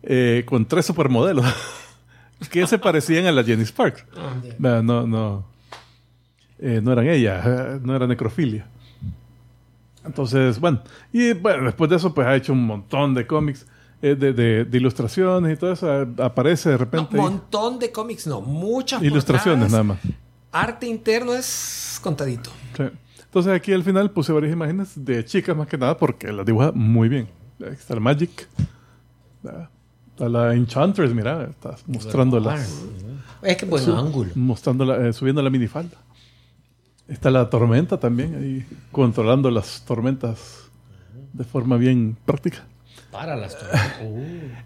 [SPEAKER 2] eh, con tres supermodelos [laughs] que se parecían a la Jenny Sparks. No, no, no, eh, no eran ella, no era necrofilia. Entonces, bueno, y bueno, después de eso, pues ha hecho un montón de cómics, de, de- de ilustraciones y todo eso. eh, Aparece de repente. ahí.
[SPEAKER 4] montón de cómics, no, muchas
[SPEAKER 2] ilustraciones
[SPEAKER 4] portadas.
[SPEAKER 2] nada más.
[SPEAKER 4] Arte interno es contadito.
[SPEAKER 2] Sí. Entonces aquí al final puse varias imágenes de chicas más que nada porque las dibuja muy bien. Está el Magic. Ah, Está la Enchantress, mira, está mostrando las,
[SPEAKER 3] Es que buen ángulo.
[SPEAKER 2] mostrando la- eh, subiendo la minifalda. Está la tormenta también, ahí controlando las tormentas de forma bien práctica.
[SPEAKER 3] Para las [laughs] tormentas.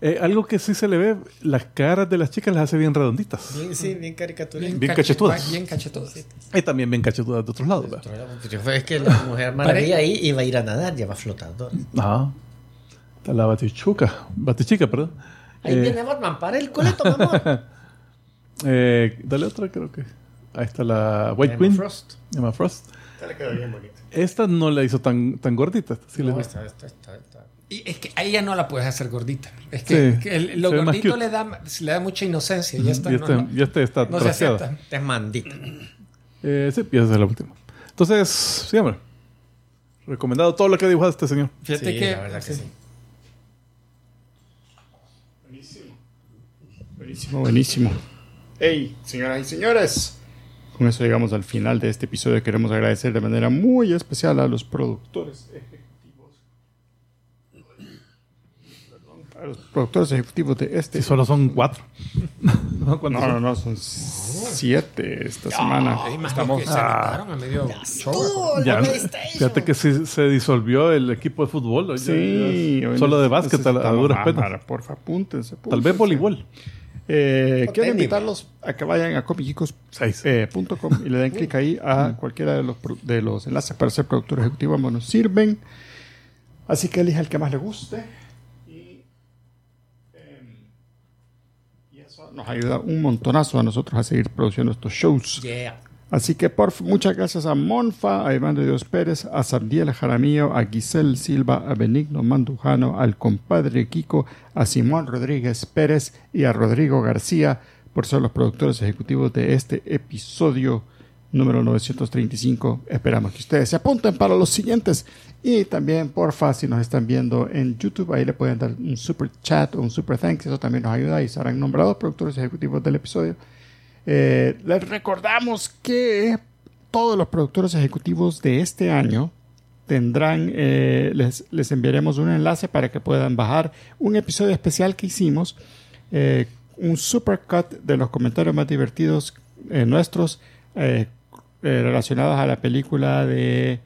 [SPEAKER 2] Eh, algo que sí se le ve, las caras de las chicas las hace bien redonditas.
[SPEAKER 3] Bien, sí, bien caricaturista.
[SPEAKER 2] Bien
[SPEAKER 4] cache-
[SPEAKER 2] cachetudas.
[SPEAKER 4] Bien cachetudas.
[SPEAKER 2] Y también bien cachetudas de otros lados. ¿verdad?
[SPEAKER 3] Es que la mujer maravilla ahí iba a ir a nadar, ya va flotando.
[SPEAKER 2] Ah, está la batichuca, batichica, perdón.
[SPEAKER 3] Ahí
[SPEAKER 2] Eh,
[SPEAKER 3] viene Batman, para el coleto, mi amor. [laughs]
[SPEAKER 2] eh, dale otra, creo que. Ahí está la White
[SPEAKER 3] Emma
[SPEAKER 2] Queen.
[SPEAKER 3] Frost.
[SPEAKER 2] Emma Frost.
[SPEAKER 3] Esta le quedó bien bonita.
[SPEAKER 2] Esta no la hizo tan, tan gordita. esta sí le-
[SPEAKER 3] No, esta, esta, esta, esta.
[SPEAKER 4] Y es que a ella no la puedes hacer gordita. Es que,
[SPEAKER 2] Sí,
[SPEAKER 4] que el- lo gordito le da, le da mucha inocencia. Y esta
[SPEAKER 2] y,
[SPEAKER 4] no,
[SPEAKER 2] este,
[SPEAKER 4] no,
[SPEAKER 2] y este está
[SPEAKER 4] no se acepta.
[SPEAKER 3] Es mandita.
[SPEAKER 2] Eh, sí, y esa es la última. Entonces, sí, hombre. Recomendado todo lo que ha dibujado este señor.
[SPEAKER 4] Fíjate
[SPEAKER 3] Sí,
[SPEAKER 4] que,
[SPEAKER 3] la verdad que sí.
[SPEAKER 1] Buenísimo, buenísimo. Hey, señoras y señores. Con eso llegamos al final de este episodio. Queremos agradecer de manera muy especial a los productores ejecutivos. A los productores ejecutivos de este.
[SPEAKER 2] Y solo son cuatro. [laughs] no, ¿cuántos
[SPEAKER 1] No, no,
[SPEAKER 2] son?
[SPEAKER 1] no, son siete esta semana. Estamos.
[SPEAKER 4] que se a medio show.
[SPEAKER 2] Ya, fíjate que sí se disolvió el equipo de fútbol. ya-
[SPEAKER 1] Sí,
[SPEAKER 2] ya-
[SPEAKER 1] hoy
[SPEAKER 2] solo de básquet a, duras penas.
[SPEAKER 1] Porfa, apúntense.
[SPEAKER 2] Tal vez
[SPEAKER 1] apúntense.
[SPEAKER 2] voleibol.
[SPEAKER 1] Eh, quiero invitarlos a que vayan a comicicos.com
[SPEAKER 2] Seis.
[SPEAKER 1] y le den clic ahí a cualquiera de los, de los enlaces para ser productor ejecutivo. Nos sirven. Así que elija el que más le guste. Y, em, y eso nos ayuda un montonazo a nosotros a seguir produciendo estos shows.
[SPEAKER 3] Yeah.
[SPEAKER 1] Así que por muchas gracias a Monfa, a Iván de Dios Pérez, a Sabdiel Jaramillo, a Giselle Silva, a Benigno Mandujano, al compadre Kiko, a Simón Rodríguez Pérez y a Rodrigo García por ser los productores ejecutivos de este episodio número 935. Esperamos que ustedes se apunten para los siguientes. Y también, porfa, si nos están viendo en YouTube, ahí le pueden dar un super chat o un super thanks. Eso también nos ayuda y serán nombrados productores ejecutivos del episodio. Eh, les recordamos que todos los productores ejecutivos de este año tendrán, eh, les, les enviaremos un enlace para que puedan bajar un episodio especial que hicimos, eh, un supercut de los comentarios más divertidos eh, nuestros eh, relacionados a la película de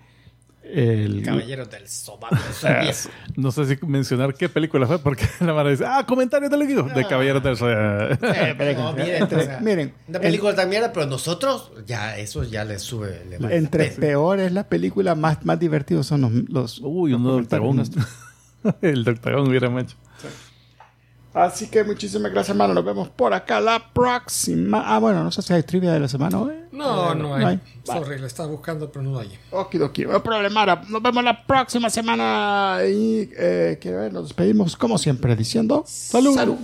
[SPEAKER 1] el,
[SPEAKER 4] Caballeros del viejo. [laughs]
[SPEAKER 2] No sé si mencionar qué película fue, porque [laughs] la mara dice, ah, comentarios del equipo de Caballeros del Zodiaco.
[SPEAKER 4] No, miren, o sea,
[SPEAKER 1] miren,
[SPEAKER 4] Una película tan mierda, pero nosotros, ya, eso ya le sube. Le va-
[SPEAKER 1] entre peores la película, más, más divertidos son los, los
[SPEAKER 2] Uy,
[SPEAKER 1] los
[SPEAKER 2] un
[SPEAKER 1] comentarios
[SPEAKER 2] octagón. [laughs] El octagón hubiera hecho.
[SPEAKER 1] Así que muchísimas gracias, hermano. Nos vemos por acá la próxima. Ah, bueno, no sé si hay trivia de la semana hoy.
[SPEAKER 4] No, no
[SPEAKER 1] No
[SPEAKER 4] hay.
[SPEAKER 1] hay.
[SPEAKER 4] Sorry, lo estaba buscando, pero no hay.
[SPEAKER 1] Okidoki, no hay problema. Nos vemos la próxima semana. Y eh, quiero ver, nos despedimos como siempre diciendo: ¡Salud!
[SPEAKER 4] Salud.